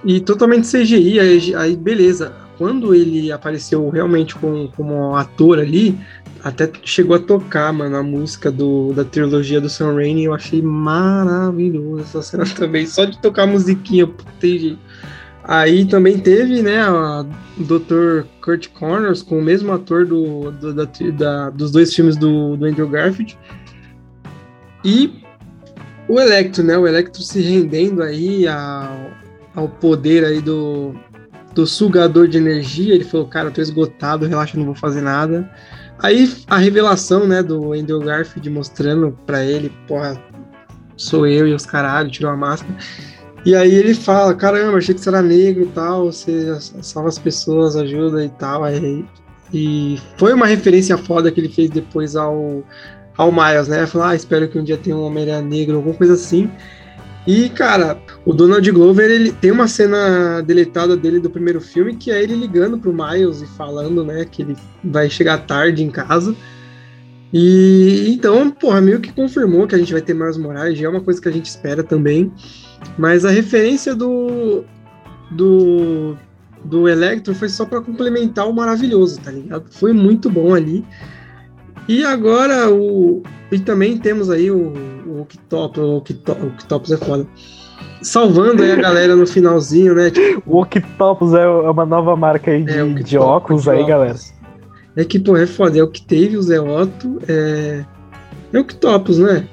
e totalmente CGI, aí, aí beleza. Quando ele apareceu realmente como, como ator ali, até chegou a tocar, mano, a música do, da trilogia do Sam Raimi, eu achei maravilhoso essa cena (laughs) também. Só de tocar a musiquinha, tem Aí também teve, né, o Dr. Kurt Connors com o mesmo ator do, do da, da, dos dois filmes do, do Andrew Garfield. E o Electro, né, o Electro se rendendo aí ao, ao poder aí do, do sugador de energia. Ele falou, cara, eu tô esgotado, relaxa, não vou fazer nada. Aí a revelação, né, do Andrew Garfield mostrando para ele, porra, sou eu e os caralho, tirou a máscara. E aí ele fala, caramba, achei que você era negro e tal, você salva as pessoas, ajuda e tal. Aí, e foi uma referência foda que ele fez depois ao, ao Miles, né? Falar, ah, espero que um dia tenha um Homem-Aranha negro, alguma coisa assim. E, cara, o Donald Glover, ele tem uma cena deletada dele do primeiro filme, que é ele ligando pro Miles e falando, né, que ele vai chegar tarde em casa. E então, porra, meio que confirmou que a gente vai ter mais Morales, já é uma coisa que a gente espera também. Mas a referência do do do Electro foi só para complementar o maravilhoso, tá ligado? Foi muito bom ali. E agora o e também temos aí o o Octopus, o Octopus é foda. Salvando aí a galera no finalzinho, né? Tipo, o Octopus é, é uma nova marca aí de, é, de óculos aí, galera. É que, pô, é foda. É o que teve o Zé Otto, é. É o Octopus, né?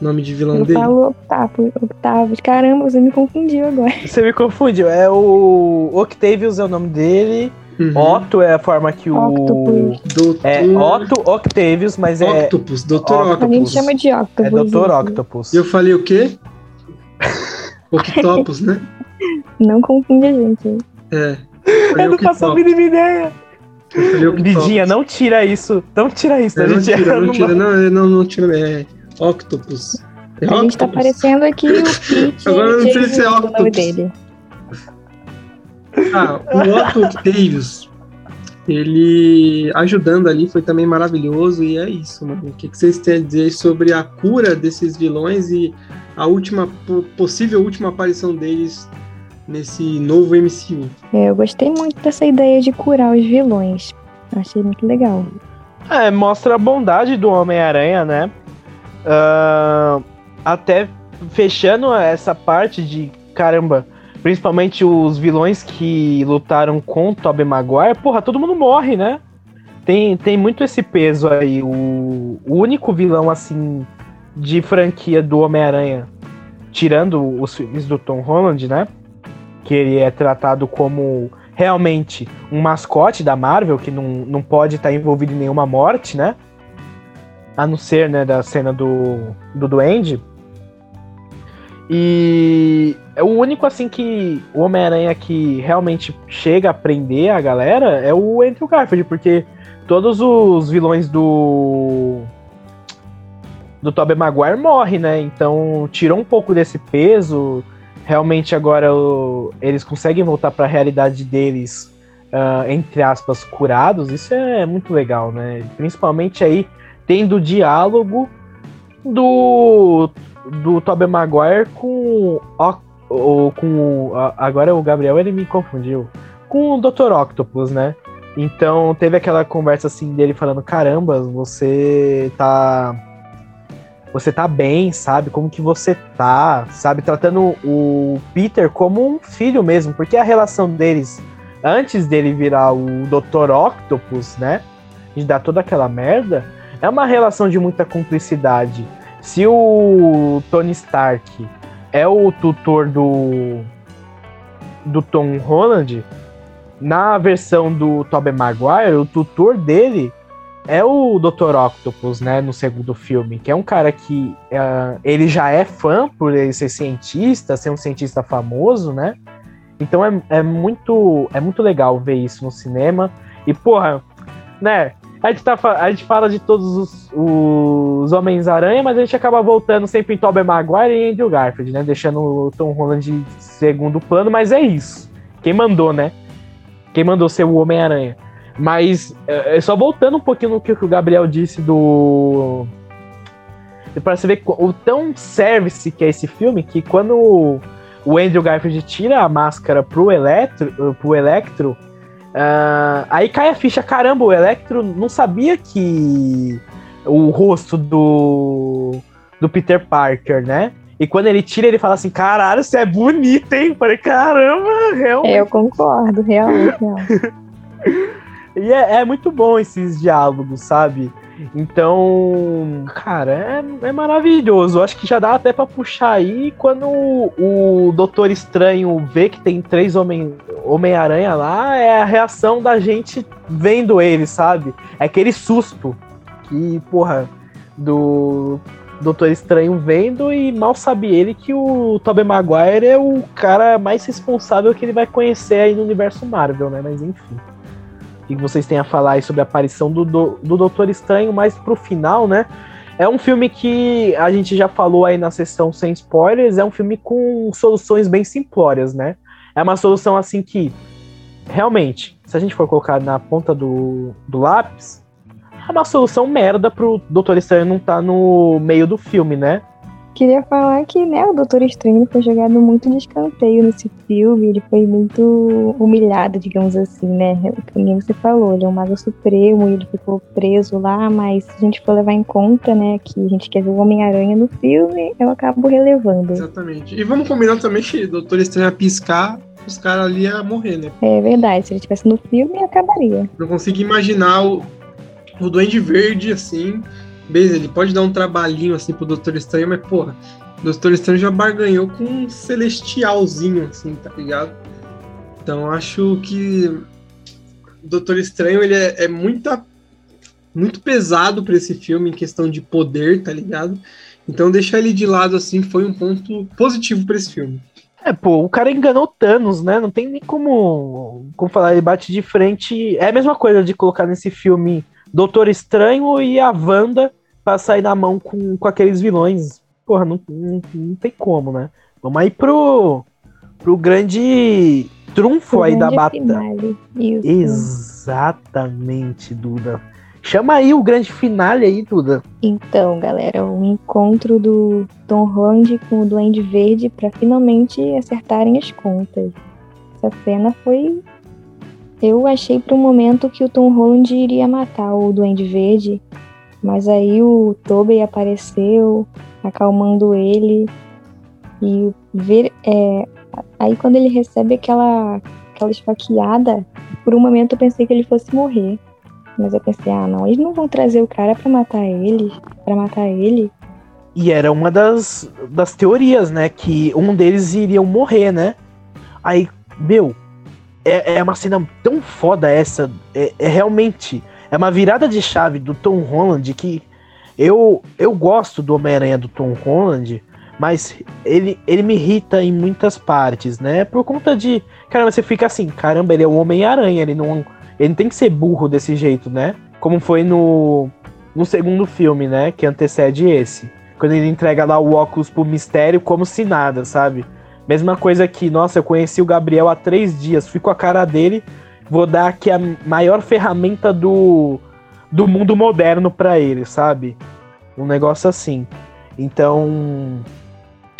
Nome de vilão eu dele. Falo Octavio, Octavio. Caramba, você me confundiu agora. Você me confundiu. É o Octavius é o nome dele. Uhum. Otto é a forma que o. Octopus. Doutor... É Otto Octavius, mas é. Octopus, Doutor Octopus. A gente Octopus. chama de Octopus. É Doutor. Octopus. E eu falei o quê? (laughs) Octopus, né? Não confunde a gente. É. Eu não faço a mínima ideia. Eu falei Octopus. Lidinha, não tira isso. Não tira isso, É, não tira, não (laughs) Não tira, não, não, não tira, é Octopus. É A gente tá Octopus. parecendo aqui o (laughs) Pete. Agora eu não sei se é Octopus. Ah, o Otto Octavius, ele ajudando ali foi também maravilhoso e é isso, mano. O que, que vocês têm a dizer sobre a cura desses vilões e a última, po- possível última aparição deles nesse novo MCU? É, eu gostei muito dessa ideia de curar os vilões. Achei muito legal. É, mostra a bondade do Homem-Aranha, né? Ah, até fechando essa parte de caramba, principalmente os vilões que lutaram com Tobey Maguire, porra, todo mundo morre, né? Tem, tem muito esse peso aí. O, o único vilão, assim, de franquia do Homem-Aranha, tirando os filmes do Tom Holland, né? Que ele é tratado como realmente um mascote da Marvel, que não, não pode estar envolvido em nenhuma morte, né? A não ser, né, da cena do, do Duende. E é o único, assim, que o Homem-Aranha que realmente chega a prender a galera é o Andrew Garfield, porque todos os vilões do do Tobey Maguire morrem, né? Então tirou um pouco desse peso. Realmente agora o- eles conseguem voltar para a realidade deles, ah, entre aspas, curados. Isso é muito legal, né? Principalmente aí tendo o diálogo do do Tobey Maguire com o- com o- agora o Gabriel ele me confundiu com o Dr. Octopus, né? Então teve aquela conversa assim dele falando: "Caramba, você tá você tá bem, sabe? Como que você tá, sabe? Tratando o Peter como um filho mesmo, porque a relação deles antes dele virar o Dr. Octopus, né? De dar toda aquela merda, é uma relação de muita cumplicidade. Se o Tony Stark é o tutor do do Tom Holland, na versão do Tobey Maguire, o tutor dele é o Dr. Octopus, né, no segundo filme, que é um cara que ah, ele já é fã por ele ser cientista, ser um cientista famoso, né? Então é, é muito é muito legal ver isso no cinema. E porra, né? A gente, tá, a gente fala de todos os, os Homens-Aranha, mas a gente acaba voltando sempre em Tobey Maguire e Andrew Garfield, né? Deixando o Tom Holland em segundo plano, mas é isso. Quem mandou, né? Quem mandou ser o Homem-Aranha. Mas, é, é só voltando um pouquinho no que o Gabriel disse do. Para você ver o tão service que é esse filme, que quando o Andrew Garfield tira a máscara pro Electro, pro Electro ah, aí cai a ficha, caramba, o Electro não sabia que o rosto do, do Peter Parker, né? E quando ele tira, ele fala assim, caralho, você é bonito, hein? Eu Falei, caramba, realmente. Eu concordo, real, real. (laughs) E é, é muito bom esses diálogos, sabe? Então, cara, é, é maravilhoso. Eu acho que já dá até pra puxar aí quando o, o Doutor Estranho vê que tem três Homem- Homem-Aranha lá, é a reação da gente vendo ele, sabe? É aquele susto que, porra, do Doutor Estranho vendo e mal sabe ele que o Tobey Maguire é o cara mais responsável que ele vai conhecer aí no universo Marvel, né? Mas enfim que vocês têm a falar aí sobre a aparição do, do, do Doutor Estranho, mais pro final, né? É um filme que a gente já falou aí na sessão sem spoilers, é um filme com soluções bem simplórias, né? É uma solução assim que, realmente, se a gente for colocar na ponta do, do lápis, é uma solução merda pro Doutor Estranho não estar no meio do filme, né? Queria falar que, né, o Doutor Estranho foi jogado muito de escanteio nesse filme, ele foi muito humilhado, digamos assim, né? Como você falou, ele é um mago supremo, ele ficou preso lá, mas se a gente for levar em conta, né, que a gente quer ver o Homem-Aranha no filme, eu acabo relevando. Exatamente. E vamos combinar também que o Doutor Estranho ia piscar, os caras ali iam morrer, né? É verdade, se ele estivesse no filme, acabaria. Não consigo imaginar o, o Duende Verde assim. Beleza, ele pode dar um trabalhinho assim pro Doutor Estranho, mas porra, o Doutor Estranho já barganhou com um celestialzinho, assim, tá ligado? Então acho que Doutor Estranho, ele é, é muita, muito pesado para esse filme em questão de poder, tá ligado? Então deixar ele de lado assim foi um ponto positivo para esse filme. É, pô, o cara enganou Thanos, né? Não tem nem como, como falar, ele bate de frente. É a mesma coisa de colocar nesse filme Doutor Estranho e a Wanda pra sair na mão com, com aqueles vilões. Porra, não, não, não tem como, né? Vamos aí pro, pro grande trunfo aí da batalha. Exatamente, Duda. Chama aí o grande finale aí, Duda. Então, galera, o encontro do Tom Holland com o Duende Verde para finalmente acertarem as contas. Essa cena foi. Eu achei por um momento que o Tom Holland iria matar o Duende Verde, mas aí o Tobey apareceu, acalmando ele e ver é, Aí quando ele recebe aquela, aquela esfaqueada, por um momento eu pensei que ele fosse morrer. Mas eu pensei, ah não, eles não vão trazer o cara para matar ele, para matar ele. E era uma das, das teorias, né? Que um deles iriam morrer, né? Aí, meu, é, é uma cena tão foda essa. É, é realmente. É uma virada de chave do Tom Holland que eu, eu gosto do Homem-Aranha do Tom Holland mas ele, ele me irrita em muitas partes, né? Por conta de. Caramba, você fica assim, caramba, ele é um Homem-Aranha, ele não, ele não tem que ser burro desse jeito, né? Como foi no, no segundo filme, né? Que antecede esse. Quando ele entrega lá o óculos pro mistério como se nada, sabe? Mesma coisa que, nossa, eu conheci o Gabriel há três dias, fui com a cara dele, vou dar aqui a maior ferramenta do, do mundo moderno para ele, sabe? Um negócio assim. Então,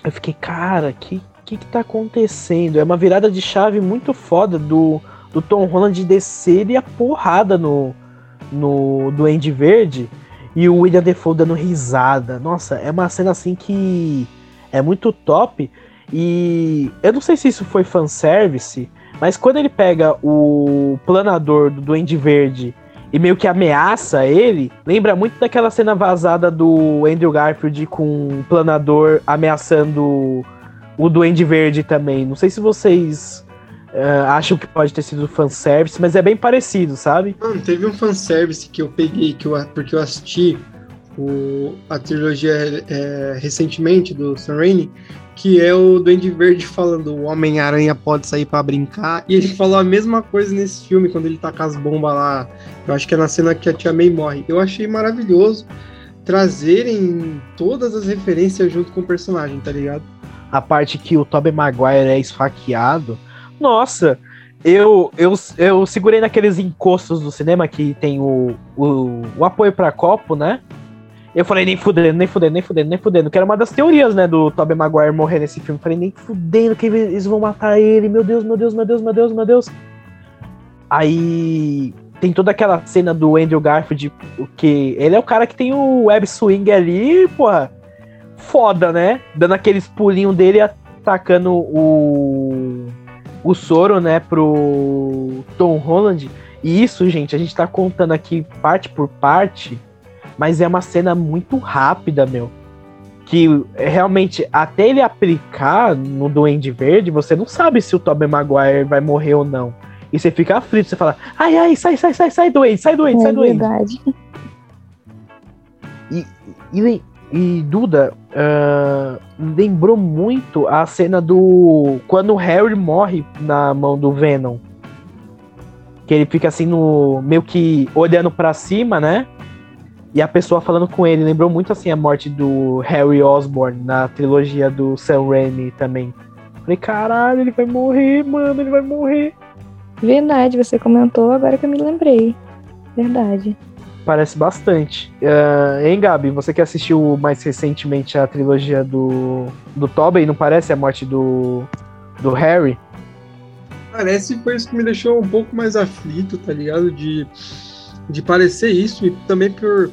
eu fiquei, cara, que que, que tá acontecendo? É uma virada de chave muito foda do, do Tom Holland descer e a porrada no, no Duende Verde e o William Defoe dando risada. Nossa, é uma cena assim que é muito top. E eu não sei se isso foi fanservice, mas quando ele pega o planador do Duende Verde e meio que ameaça ele, lembra muito daquela cena vazada do Andrew Garfield com um planador ameaçando o Duende Verde também. Não sei se vocês uh, acham que pode ter sido fanservice, mas é bem parecido, sabe? Mano, teve um fanservice que eu peguei, que eu, porque eu assisti o, a trilogia é, recentemente do Sam Raimi, que é o Duende Verde falando o Homem-Aranha pode sair para brincar. E ele falou a mesma coisa nesse filme, quando ele tá com as bombas lá. Eu acho que é na cena que a Tia May morre. Eu achei maravilhoso trazerem todas as referências junto com o personagem, tá ligado? A parte que o Tobey Maguire é esfaqueado. Nossa, eu, eu, eu segurei naqueles encostos do cinema que tem o, o, o apoio para copo, né? Eu falei, nem fudendo, nem fudendo, nem fudendo, nem fudendo. Que era uma das teorias, né, do Tobey Maguire morrer nesse filme. Falei, nem fudendo, que eles vão matar ele. Meu Deus, meu Deus, meu Deus, meu Deus, meu Deus. Aí tem toda aquela cena do Andrew Garfield, que ele é o cara que tem o web swing ali, porra, foda, né? Dando aqueles pulinhos dele atacando o o soro, né, pro Tom Holland. E isso, gente, a gente tá contando aqui parte por parte mas é uma cena muito rápida, meu. Que realmente, até ele aplicar no Duende Verde, você não sabe se o Tobey Maguire vai morrer ou não. E você fica aflito, você fala, ai, ai, sai, sai, sai, sai, doente, sai, doente, é sai, doente. verdade. E, e, e Duda, uh, lembrou muito a cena do. Quando o Harry morre na mão do Venom. Que ele fica assim no. meio que olhando para cima, né? E a pessoa falando com ele. Lembrou muito assim a morte do Harry Osborn na trilogia do Sam Raimi também. Falei, caralho, ele vai morrer, mano, ele vai morrer. Verdade, você comentou agora que eu me lembrei. Verdade. Parece bastante. Uh, hein, Gabi? Você que assistiu mais recentemente a trilogia do, do Tobey, não parece a morte do, do Harry? Parece foi isso que me deixou um pouco mais aflito, tá ligado? De de parecer isso e também por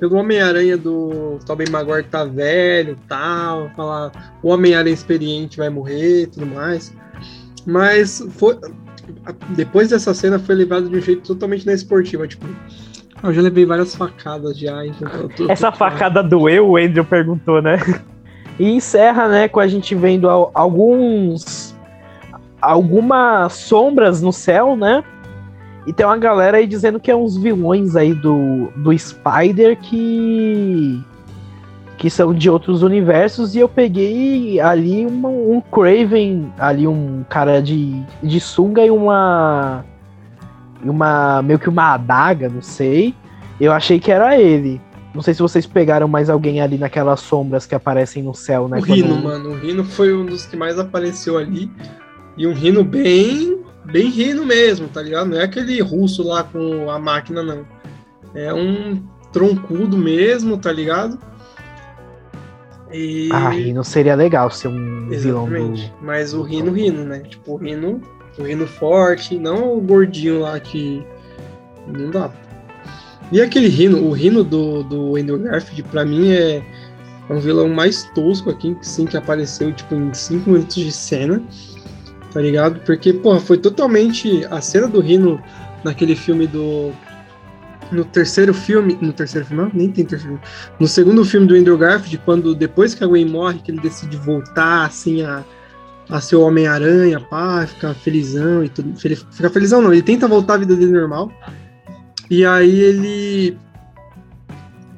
pelo Homem-Aranha do Tobey Maguire tá velho, tal, falar o Homem-Aranha experiente vai morrer, tudo mais. Mas foi depois dessa cena foi levado de um jeito totalmente na esportiva, tipo, eu já levei várias facadas já, então tô, Essa tô, facada doeu, o Andrew perguntou, né? (laughs) E encerra, né, com a gente vendo alguns algumas sombras no céu, né? E tem uma galera aí dizendo que é uns vilões aí do, do Spider que. que são de outros universos. E eu peguei ali uma, um Craven, ali um cara de, de sunga e uma. uma. meio que uma adaga, não sei. Eu achei que era ele. Não sei se vocês pegaram mais alguém ali naquelas sombras que aparecem no céu, né? O Rino, mano. O Rino foi um dos que mais apareceu ali. E um Rino bem bem rindo mesmo, tá ligado? Não é aquele russo lá com a máquina, não. É um troncudo mesmo, tá ligado? E... Ah, Rino seria legal ser um vilão do... Mas o Rino, Rino, né? Tipo, o Rino, o Rino forte, não o gordinho lá que... Não dá. E aquele Rino, o Rino do, do Andrew Garfield, pra mim é um vilão mais tosco aqui, sim, que apareceu, tipo, em 5 minutos de cena tá ligado? Porque, porra, foi totalmente a cena do Rino naquele filme do. No terceiro filme. No terceiro filme? Não, nem tem terceiro filme. No segundo filme do Andrew Garfield, quando depois que a Gwen morre, que ele decide voltar, assim, a, a ser o Homem-Aranha, pá, ficar felizão e tudo. Fica felizão não, ele tenta voltar à vida dele normal. E aí ele.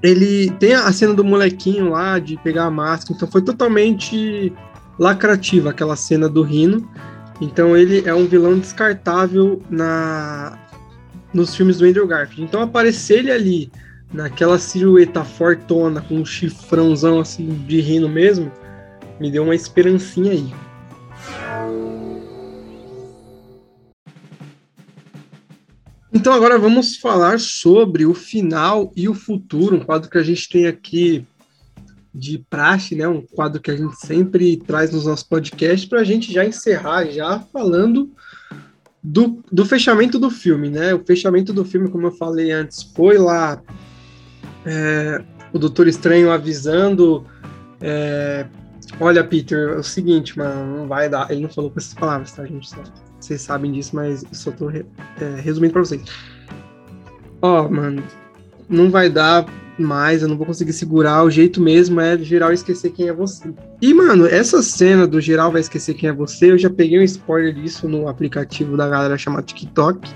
Ele tem a cena do molequinho lá de pegar a máscara, então foi totalmente lacrativa aquela cena do Rino. Então ele é um vilão descartável na nos filmes do Andrew Garfield. Então aparecer ele ali naquela silhueta fortona com um chifrãozão assim de rino mesmo, me deu uma esperancinha aí. Então agora vamos falar sobre o final e o futuro, um quadro que a gente tem aqui de praxe, né? Um quadro que a gente sempre traz nos nossos podcasts para a gente já encerrar, já falando do, do fechamento do filme, né? O fechamento do filme, como eu falei antes, foi lá é, o Doutor Estranho avisando. É, Olha, Peter, é o seguinte, mano, não vai dar. Ele não falou com essas palavras, tá, gente? Vocês sabem disso, mas eu só tô é, resumindo para vocês. Ó, mano, não vai dar mais, eu não vou conseguir segurar. O jeito mesmo é geral esquecer quem é você. E, mano, essa cena do geral vai esquecer quem é você, eu já peguei um spoiler disso no aplicativo da galera chamado TikTok.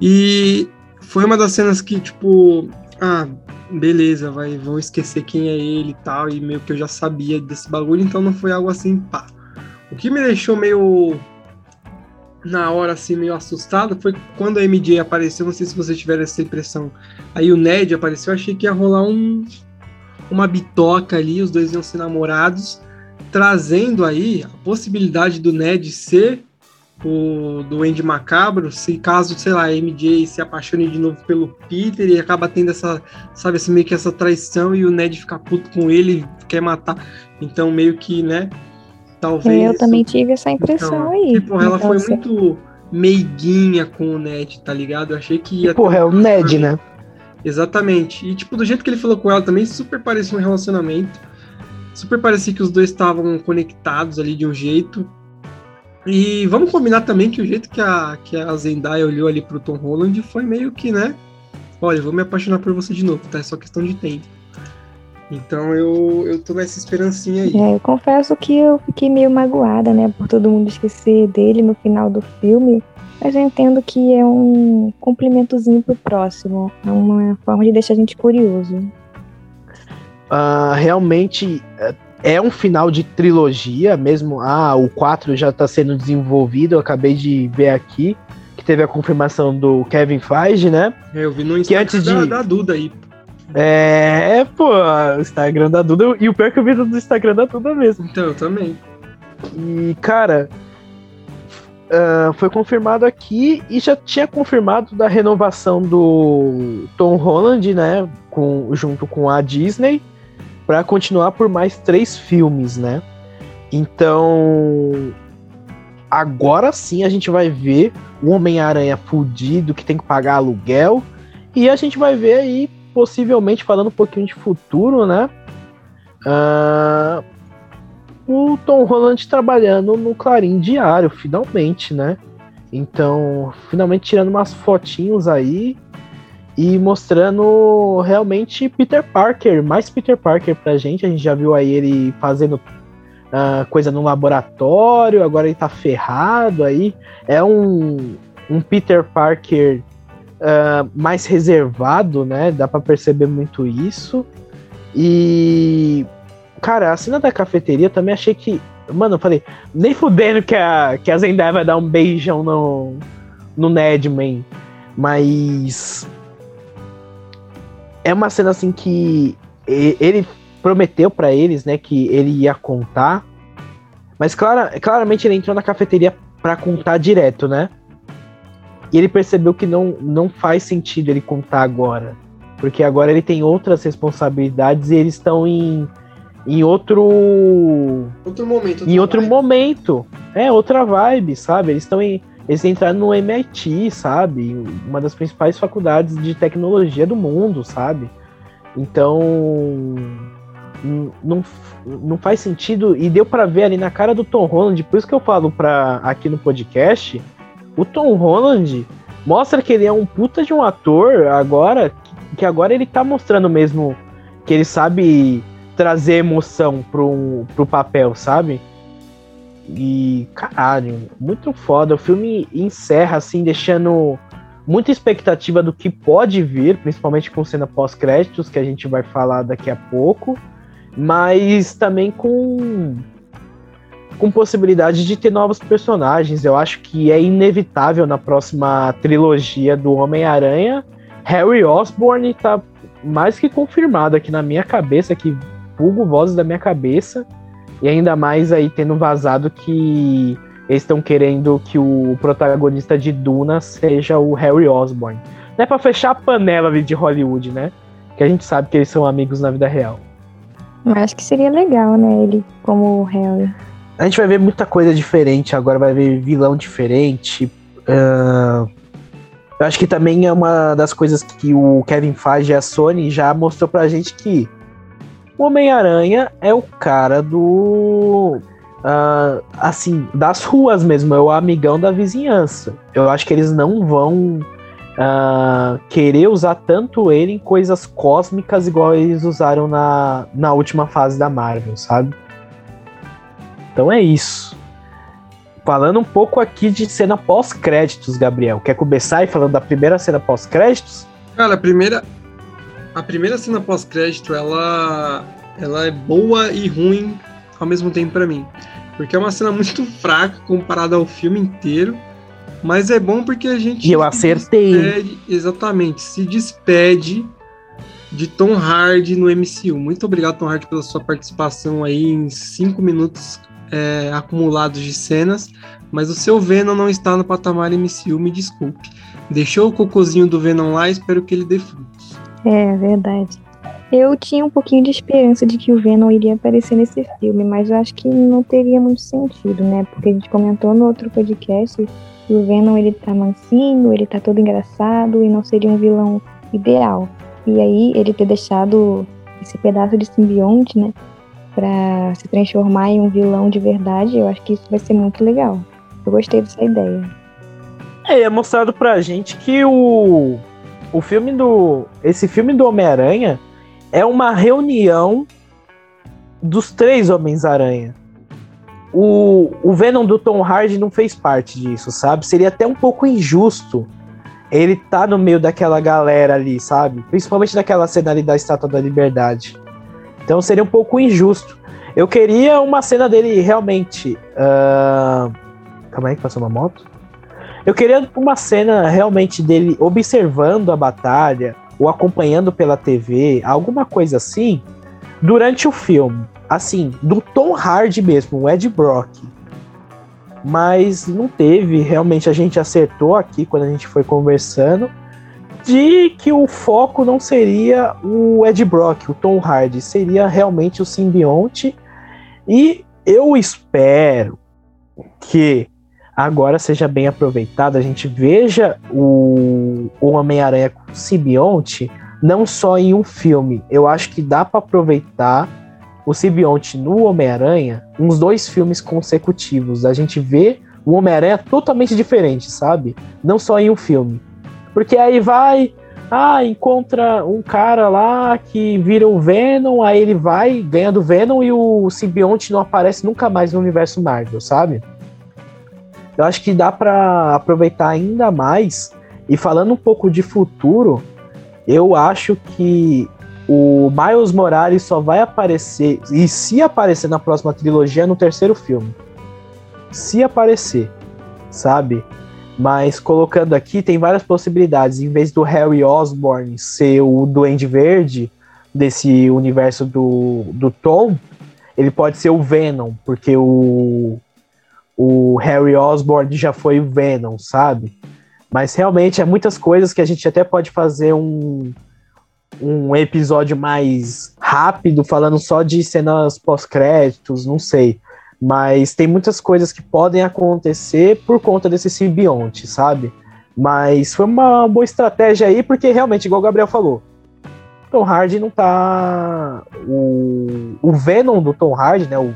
E foi uma das cenas que, tipo, ah, beleza, vai, vão esquecer quem é ele e tal, e meio que eu já sabia desse bagulho, então não foi algo assim, pá. O que me deixou meio na hora, assim, meio assustado, foi quando a MJ apareceu. Não sei se vocês tiveram essa impressão. Aí o Ned apareceu, eu achei que ia rolar um, uma bitoca ali, os dois iam ser namorados, trazendo aí a possibilidade do Ned ser o do Andy Macabro, se caso, sei lá, a MJ se apaixone de novo pelo Peter e acaba tendo essa, sabe, assim, meio que essa traição e o Ned fica puto com ele, quer matar. Então, meio que, né, Talvez. Eu também tive essa impressão então, aí. Tipo, ela foi muito meiguinha com o Ned, tá ligado? Eu achei que ia. Porra, é o Ned, né? Exatamente. E, tipo, do jeito que ele falou com ela também, super parecia um relacionamento. Super parecia que os dois estavam conectados ali de um jeito. E vamos combinar também que o jeito que a, que a Zendaya olhou ali pro Tom Holland foi meio que, né? Olha, vou me apaixonar por você de novo, tá? É só questão de tempo. Então eu, eu tô nessa esperancinha aí. É, eu confesso que eu fiquei meio magoada, né, por todo mundo esquecer dele no final do filme. Mas eu entendo que é um cumprimentozinho pro próximo. É uma forma de deixar a gente curioso. Uh, realmente é, é um final de trilogia, mesmo. Ah, o 4 já está sendo desenvolvido. Eu acabei de ver aqui que teve a confirmação do Kevin Feige, né? É, eu vi no Instagram que antes da, de... da Duda aí. É, é, pô, o Instagram da Duda. E o pior que eu vi do Instagram da Duda mesmo. Então, eu também. E, cara, uh, foi confirmado aqui e já tinha confirmado da renovação do Tom Holland, né? Com, junto com a Disney, para continuar por mais três filmes, né? Então, agora sim a gente vai ver o Homem-Aranha fudido que tem que pagar aluguel. E a gente vai ver aí possivelmente falando um pouquinho de futuro, né? Uh, o Tom Holland trabalhando no Clarim Diário, finalmente, né? Então, finalmente tirando umas fotinhos aí e mostrando realmente Peter Parker, mais Peter Parker pra gente. A gente já viu aí ele fazendo uh, coisa no laboratório, agora ele tá ferrado aí. É um, um Peter Parker uh, mais reservado, né? Dá para perceber muito isso. E cara, a cena da cafeteria também achei que, mano, eu falei, nem fudendo que a que a Zendaya vai dar um beijão no no Nedman, mas é uma cena assim que ele prometeu para eles, né, que ele ia contar, mas clara, claramente ele entrou na cafeteria para contar direto, né? E ele percebeu que não, não faz sentido ele contar agora. Porque agora ele tem outras responsabilidades e eles estão em, em outro. Outro momento. Outro em outro vibe. momento. É, outra vibe, sabe? Eles estão em. Eles entraram no MIT, sabe? Uma das principais faculdades de tecnologia do mundo, sabe? Então. Não, não faz sentido. E deu para ver ali na cara do Tom Holland, por isso que eu falo pra, aqui no podcast o Tom Holland mostra que ele é um puta de um ator agora, que agora ele tá mostrando mesmo que ele sabe trazer emoção pro, pro papel, sabe? E caralho, muito foda. O filme encerra assim, deixando muita expectativa do que pode vir, principalmente com cena pós-créditos, que a gente vai falar daqui a pouco, mas também com com possibilidade de ter novos personagens. Eu acho que é inevitável na próxima trilogia do Homem-Aranha. Harry Osborn tá mais que confirmado aqui na minha cabeça, que vulgo vozes da minha cabeça. E ainda mais aí tendo vazado que eles estão querendo que o protagonista de Duna seja o Harry Osborn. Não é pra fechar a panela ali de Hollywood, né? Que a gente sabe que eles são amigos na vida real. Eu acho que seria legal, né? Ele como o Harry. A gente vai ver muita coisa diferente agora, vai ver vilão diferente. Uh, eu acho que também é uma das coisas que o Kevin Feige e a Sony já mostrou pra gente que o Homem-Aranha é o cara do. Uh, assim, das ruas mesmo, é o amigão da vizinhança. Eu acho que eles não vão uh, querer usar tanto ele em coisas cósmicas igual eles usaram na, na última fase da Marvel, sabe? Então é isso. Falando um pouco aqui de cena pós-créditos, Gabriel. Quer começar aí falando da primeira cena pós-créditos? Cara, a primeira, a primeira cena pós-crédito, ela, ela é boa e ruim ao mesmo tempo para mim. Porque é uma cena muito fraca comparada ao filme inteiro. Mas é bom porque a gente. E eu acertei. Despede, exatamente. Se despede de Tom Hardy no MCU. Muito obrigado, Tom Hardy, pela sua participação aí em cinco minutos é, acumulados de cenas. Mas o seu Venom não está no patamar MCU, me desculpe. Deixou o cocôzinho do Venom lá, espero que ele dê frutos. É, verdade. Eu tinha um pouquinho de esperança de que o Venom iria aparecer nesse filme, mas eu acho que não teria muito sentido, né? Porque a gente comentou no outro podcast que o Venom ele tá mansinho, ele tá todo engraçado e não seria um vilão ideal. E aí ele ter deixado esse pedaço de simbionte, né, para se transformar em um vilão de verdade, eu acho que isso vai ser muito legal. Eu gostei dessa ideia. É, é mostrado pra gente que o o filme do esse filme do Homem-Aranha é uma reunião dos três Homens-Aranha. O, o Venom do Tom Hardy não fez parte disso, sabe? Seria até um pouco injusto ele tá no meio daquela galera ali, sabe? Principalmente daquela cena ali da Estátua da Liberdade. Então seria um pouco injusto. Eu queria uma cena dele realmente. Uh... Calma aí que passou uma moto. Eu queria uma cena realmente dele observando a batalha, ou acompanhando pela TV, alguma coisa assim, durante o filme. Assim, do Tom Hardy mesmo, o Ed Brock mas não teve. Realmente a gente acertou aqui quando a gente foi conversando de que o foco não seria o Ed Brock, o Tom Hardy, seria realmente o simbionte. E eu espero que agora seja bem aproveitado, a gente veja o, o Homem-Aranha com o simbionte não só em um filme. Eu acho que dá para aproveitar o simbionte no Homem-Aranha uns dois filmes consecutivos. A gente vê o Homem-Aranha totalmente diferente, sabe? Não só em um filme. Porque aí vai, ah, encontra um cara lá que vira o Venom, aí ele vai, ganha do Venom e o simbionte não aparece nunca mais no universo Marvel, sabe? eu acho que dá para aproveitar ainda mais. E falando um pouco de futuro, eu acho que o Miles Morales só vai aparecer, e se aparecer na próxima trilogia, é no terceiro filme. Se aparecer, sabe? Mas colocando aqui, tem várias possibilidades. Em vez do Harry Osborn ser o Duende Verde desse universo do, do Tom, ele pode ser o Venom, porque o, o Harry Osborn já foi o Venom, sabe? Mas realmente é muitas coisas que a gente até pode fazer um, um episódio mais rápido, falando só de cenas pós-créditos, não sei. Mas tem muitas coisas que podem acontecer por conta desse simbionte, sabe? Mas foi uma boa estratégia aí, porque realmente, igual o Gabriel falou, Tom Hardy não tá. O, o Venom do Tom Hardy, né? O,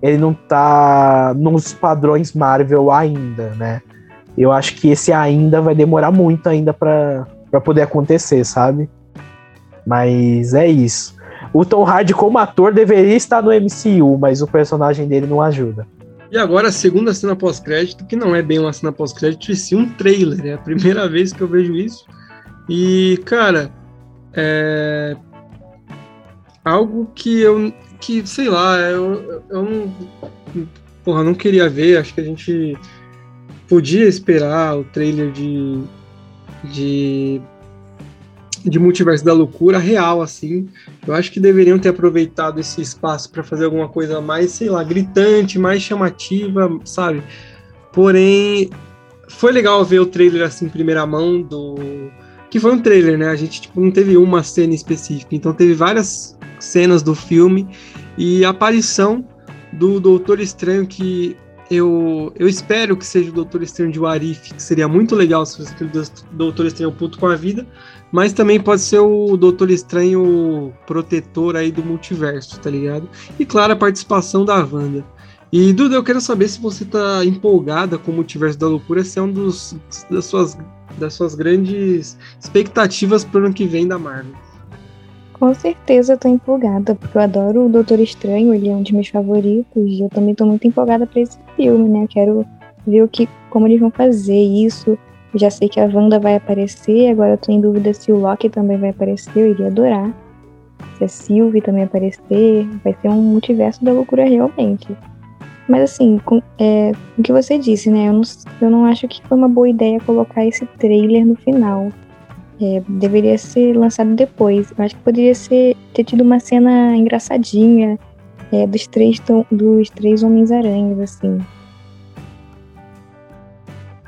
ele não tá nos padrões Marvel ainda, né? Eu acho que esse ainda vai demorar muito ainda para poder acontecer, sabe? Mas é isso. O Tom Hardy como ator deveria estar no MCU, mas o personagem dele não ajuda. E agora a segunda cena pós-crédito, que não é bem uma cena pós-crédito, e sim um trailer. É a primeira (laughs) vez que eu vejo isso. E, cara, é algo que eu, que sei lá, eu, eu não, porra, não queria ver. Acho que a gente podia esperar o trailer de, de de multiverso da loucura real, assim. Eu acho que deveriam ter aproveitado esse espaço para fazer alguma coisa mais, sei lá, gritante, mais chamativa, sabe? Porém, foi legal ver o trailer assim em primeira mão do que foi um trailer, né? A gente tipo, não teve uma cena específica, então teve várias cenas do filme e a aparição do Doutor Estranho que eu, eu espero que seja o Doutor Estranho de Warif, que seria muito legal se fosse aquele Doutor Estranho puto com a vida, mas também pode ser o Doutor Estranho protetor aí do multiverso, tá ligado? E claro, a participação da Wanda. E Duda, eu quero saber se você tá empolgada com o Multiverso da Loucura, se é um dos das suas, das suas grandes expectativas pro ano que vem da Marvel. Com certeza eu tô empolgada, porque eu adoro o Doutor Estranho, ele é um dos meus favoritos, e eu também tô muito empolgada para esse filme, né? Quero ver o que, como eles vão fazer isso. Já sei que a Wanda vai aparecer, agora eu tô em dúvida se o Loki também vai aparecer, eu iria adorar. Se a Sylvie também aparecer, vai ser um multiverso da loucura realmente. Mas assim, com, é, o que você disse, né? Eu não, eu não acho que foi uma boa ideia colocar esse trailer no final. É, deveria ser lançado depois. Eu acho que poderia ser, ter tido uma cena engraçadinha é, dos, três, dos três Homens-Aranhas, assim.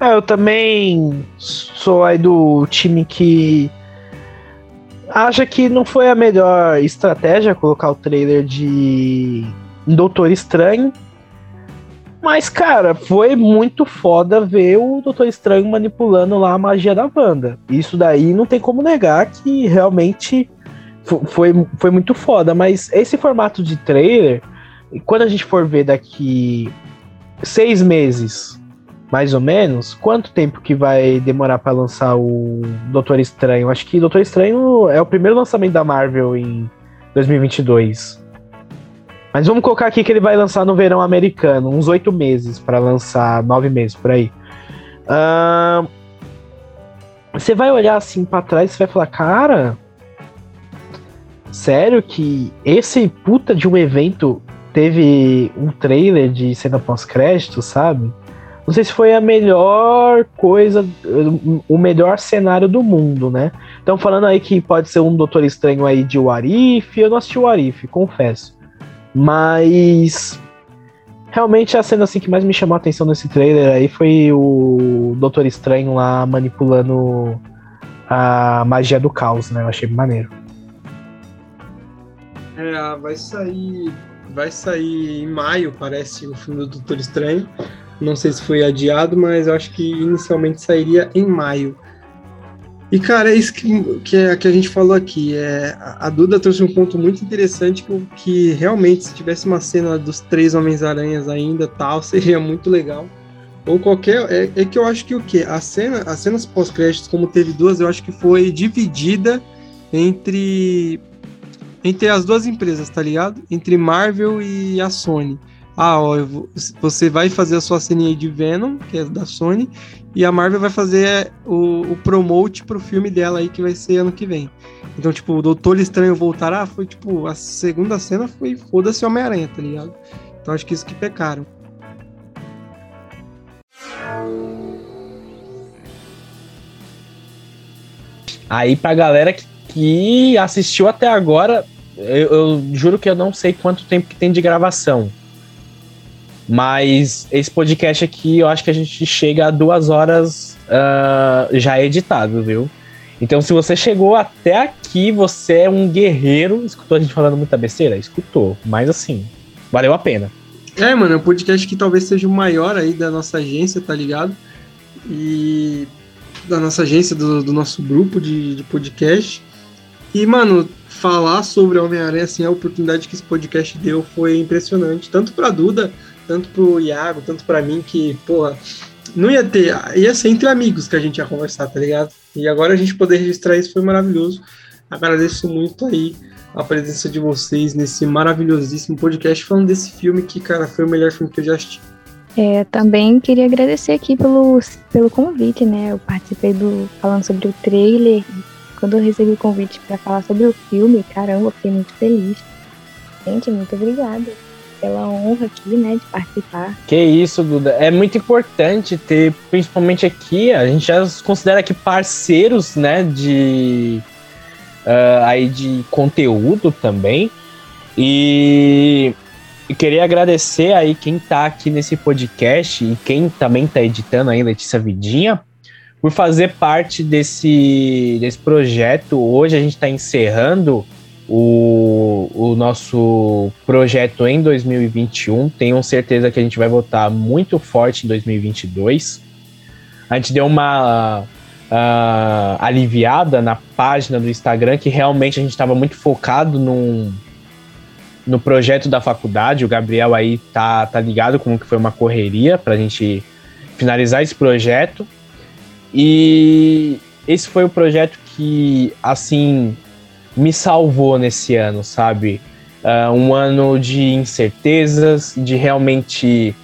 É, eu também sou aí do time que acha que não foi a melhor estratégia colocar o trailer de Doutor Estranho mas, cara, foi muito foda ver o Doutor Estranho manipulando lá a magia da Wanda. Isso daí não tem como negar que realmente foi, foi muito foda. Mas esse formato de trailer, quando a gente for ver daqui seis meses, mais ou menos, quanto tempo que vai demorar para lançar o Doutor Estranho? Acho que Doutor Estranho é o primeiro lançamento da Marvel em 2022. Mas vamos colocar aqui que ele vai lançar no verão americano, uns oito meses para lançar, nove meses por aí. Uh, você vai olhar assim para trás e vai falar, cara, sério que esse puta de um evento teve um trailer de cena pós-crédito, sabe? Não sei se foi a melhor coisa, o melhor cenário do mundo, né? Estão falando aí que pode ser um Doutor Estranho aí de Warif. Eu não assisti Warif, confesso. Mas realmente a cena assim que mais me chamou a atenção nesse trailer aí foi o Doutor Estranho lá manipulando a magia do caos, né? Eu achei maneiro. É, vai sair. Vai sair em maio, parece, o filme do Doutor Estranho. Não sei se foi adiado, mas eu acho que inicialmente sairia em maio. E, cara, é isso que, que, é, que a gente falou aqui. É, a Duda trouxe um ponto muito interessante que, que realmente, se tivesse uma cena dos três Homens-Aranhas ainda, tal, (laughs) seria muito legal. Ou qualquer. É, é que eu acho que o quê? A cena, as cenas pós-créditos, como teve duas, eu acho que foi dividida entre. Entre as duas empresas, tá ligado? Entre Marvel e a Sony. ah, ó, vou, você vai fazer a sua ceninha de Venom, que é da Sony, e a Marvel vai fazer o, o promote pro filme dela aí, que vai ser ano que vem. Então, tipo, o Doutor Estranho voltará, foi tipo, a segunda cena foi foda-se Homem-Aranha, tá ligado? Então acho que isso que pecaram. Aí pra galera que, que assistiu até agora, eu, eu, juro que eu não sei quanto tempo que tem de gravação. Mas esse podcast aqui, eu acho que a gente chega a duas horas uh, já editado, viu? Então, se você chegou até aqui, você é um guerreiro. Escutou a gente falando muita besteira? Escutou. Mas assim, valeu a pena. É, mano, é um podcast que talvez seja o maior aí da nossa agência, tá ligado? E da nossa agência, do, do nosso grupo de, de podcast. E, mano, falar sobre Homem-Aranha, assim, a oportunidade que esse podcast deu foi impressionante. Tanto pra Duda, tanto pro Iago, tanto pra mim, que, porra, não ia ter. Ia ser entre amigos que a gente ia conversar, tá ligado? E agora a gente poder registrar isso foi maravilhoso. Agradeço muito aí a presença de vocês nesse maravilhosíssimo podcast falando desse filme que, cara, foi o melhor filme que eu já assisti. É, também queria agradecer aqui pelo, pelo convite, né? Eu participei do falando sobre o trailer. Quando eu recebi o convite para falar sobre o filme, caramba, fiquei muito feliz. Gente, muito obrigada pela honra aqui, né, de participar. Que isso, Duda. É muito importante ter, principalmente aqui, a gente já se considera aqui parceiros, né, de uh, aí de conteúdo também. E queria agradecer aí quem tá aqui nesse podcast e quem também tá editando aí, Letícia Vidinha, por fazer parte desse, desse projeto. Hoje a gente está encerrando o, o nosso projeto em 2021. Tenho certeza que a gente vai votar muito forte em 2022. A gente deu uma uh, aliviada na página do Instagram, que realmente a gente estava muito focado num no projeto da faculdade. O Gabriel aí tá, tá ligado como que foi uma correria para a gente finalizar esse projeto. E esse foi o projeto que, assim, me salvou nesse ano, sabe? Uh, um ano de incertezas, de realmente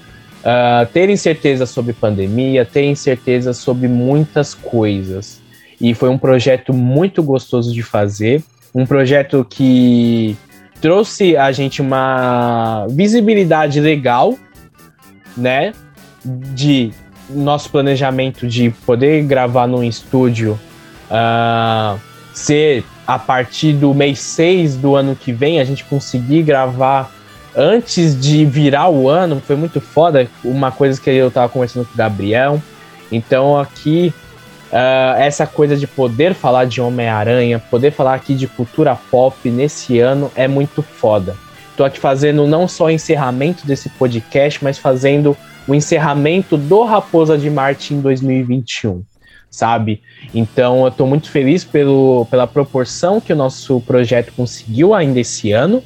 uh, ter incerteza sobre pandemia, ter incerteza sobre muitas coisas. E foi um projeto muito gostoso de fazer, um projeto que trouxe a gente uma visibilidade legal, né? De nosso planejamento de poder gravar num estúdio uh, ser a partir do mês 6 do ano que vem, a gente conseguir gravar antes de virar o ano, foi muito foda. Uma coisa que eu tava conversando com o Gabriel. Então aqui Uh, essa coisa de poder falar de Homem-Aranha, poder falar aqui de cultura pop nesse ano é muito foda. Tô aqui fazendo não só o encerramento desse podcast, mas fazendo o encerramento do Raposa de Marte em 2021, sabe? Então eu tô muito feliz pelo, pela proporção que o nosso projeto conseguiu ainda esse ano.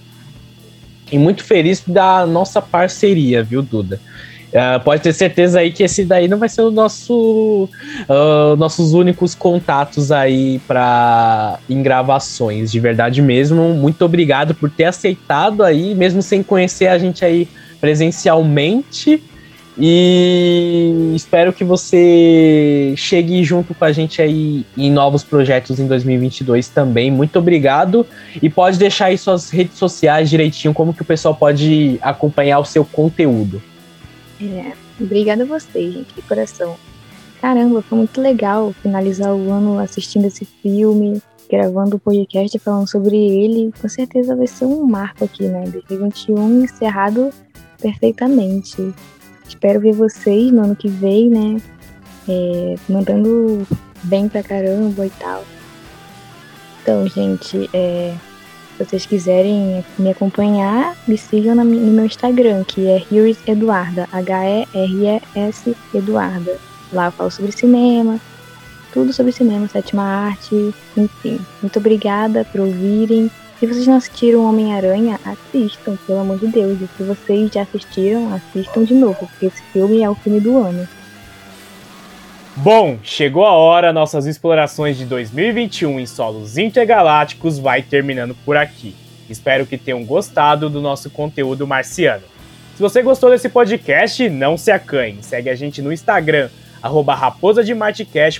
E muito feliz da nossa parceria, viu, Duda? Uh, pode ter certeza aí que esse daí não vai ser o nosso uh, nossos únicos contatos aí para em gravações, de verdade mesmo. Muito obrigado por ter aceitado aí, mesmo sem conhecer a gente aí presencialmente. E espero que você chegue junto com a gente aí em novos projetos em 2022 também. Muito obrigado. E pode deixar aí suas redes sociais direitinho, como que o pessoal pode acompanhar o seu conteúdo. É, obrigada a vocês, gente, de coração. Caramba, foi muito legal finalizar o ano assistindo esse filme, gravando o podcast falando sobre ele. Com certeza vai ser um marco aqui, né? 2021 encerrado perfeitamente. Espero ver vocês no ano que vem, né? É, mandando bem pra caramba e tal. Então, gente, é, se vocês quiserem me acompanhar, me sigam no meu Instagram, que é Heres Eduarda, H-E-R-E-S Eduarda. Lá eu falo sobre cinema, tudo sobre cinema, sétima arte, enfim. Muito obrigada por ouvirem. Se vocês não assistiram Homem-Aranha, assistam, pelo amor de Deus. E se vocês já assistiram, assistam de novo, porque esse filme é o filme do ano. Bom, chegou a hora, nossas explorações de 2021 em solos intergalácticos vai terminando por aqui. Espero que tenham gostado do nosso conteúdo marciano. Se você gostou desse podcast, não se acanhe. Segue a gente no Instagram, arroba Raposa de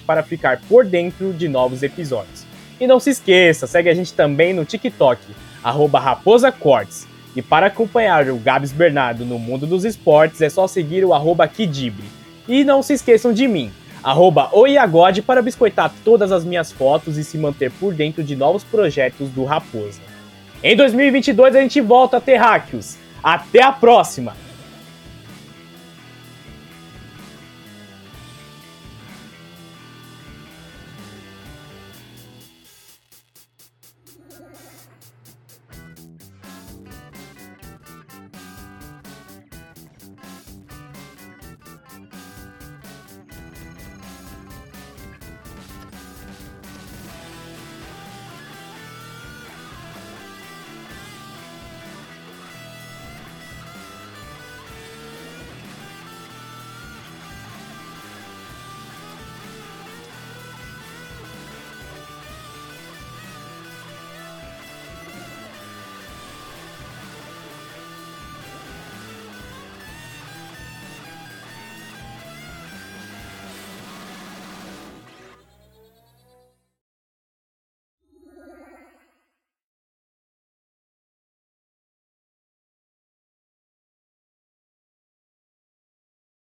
para ficar por dentro de novos episódios. E não se esqueça, segue a gente também no TikTok, arroba Raposa Cortes. E para acompanhar o Gabs Bernardo no mundo dos esportes, é só seguir o arroba Kidibre. E não se esqueçam de mim, arroba Oiagode, para biscoitar todas as minhas fotos e se manter por dentro de novos projetos do Raposa. Em 2022 a gente volta Terráqueos. Até a próxima!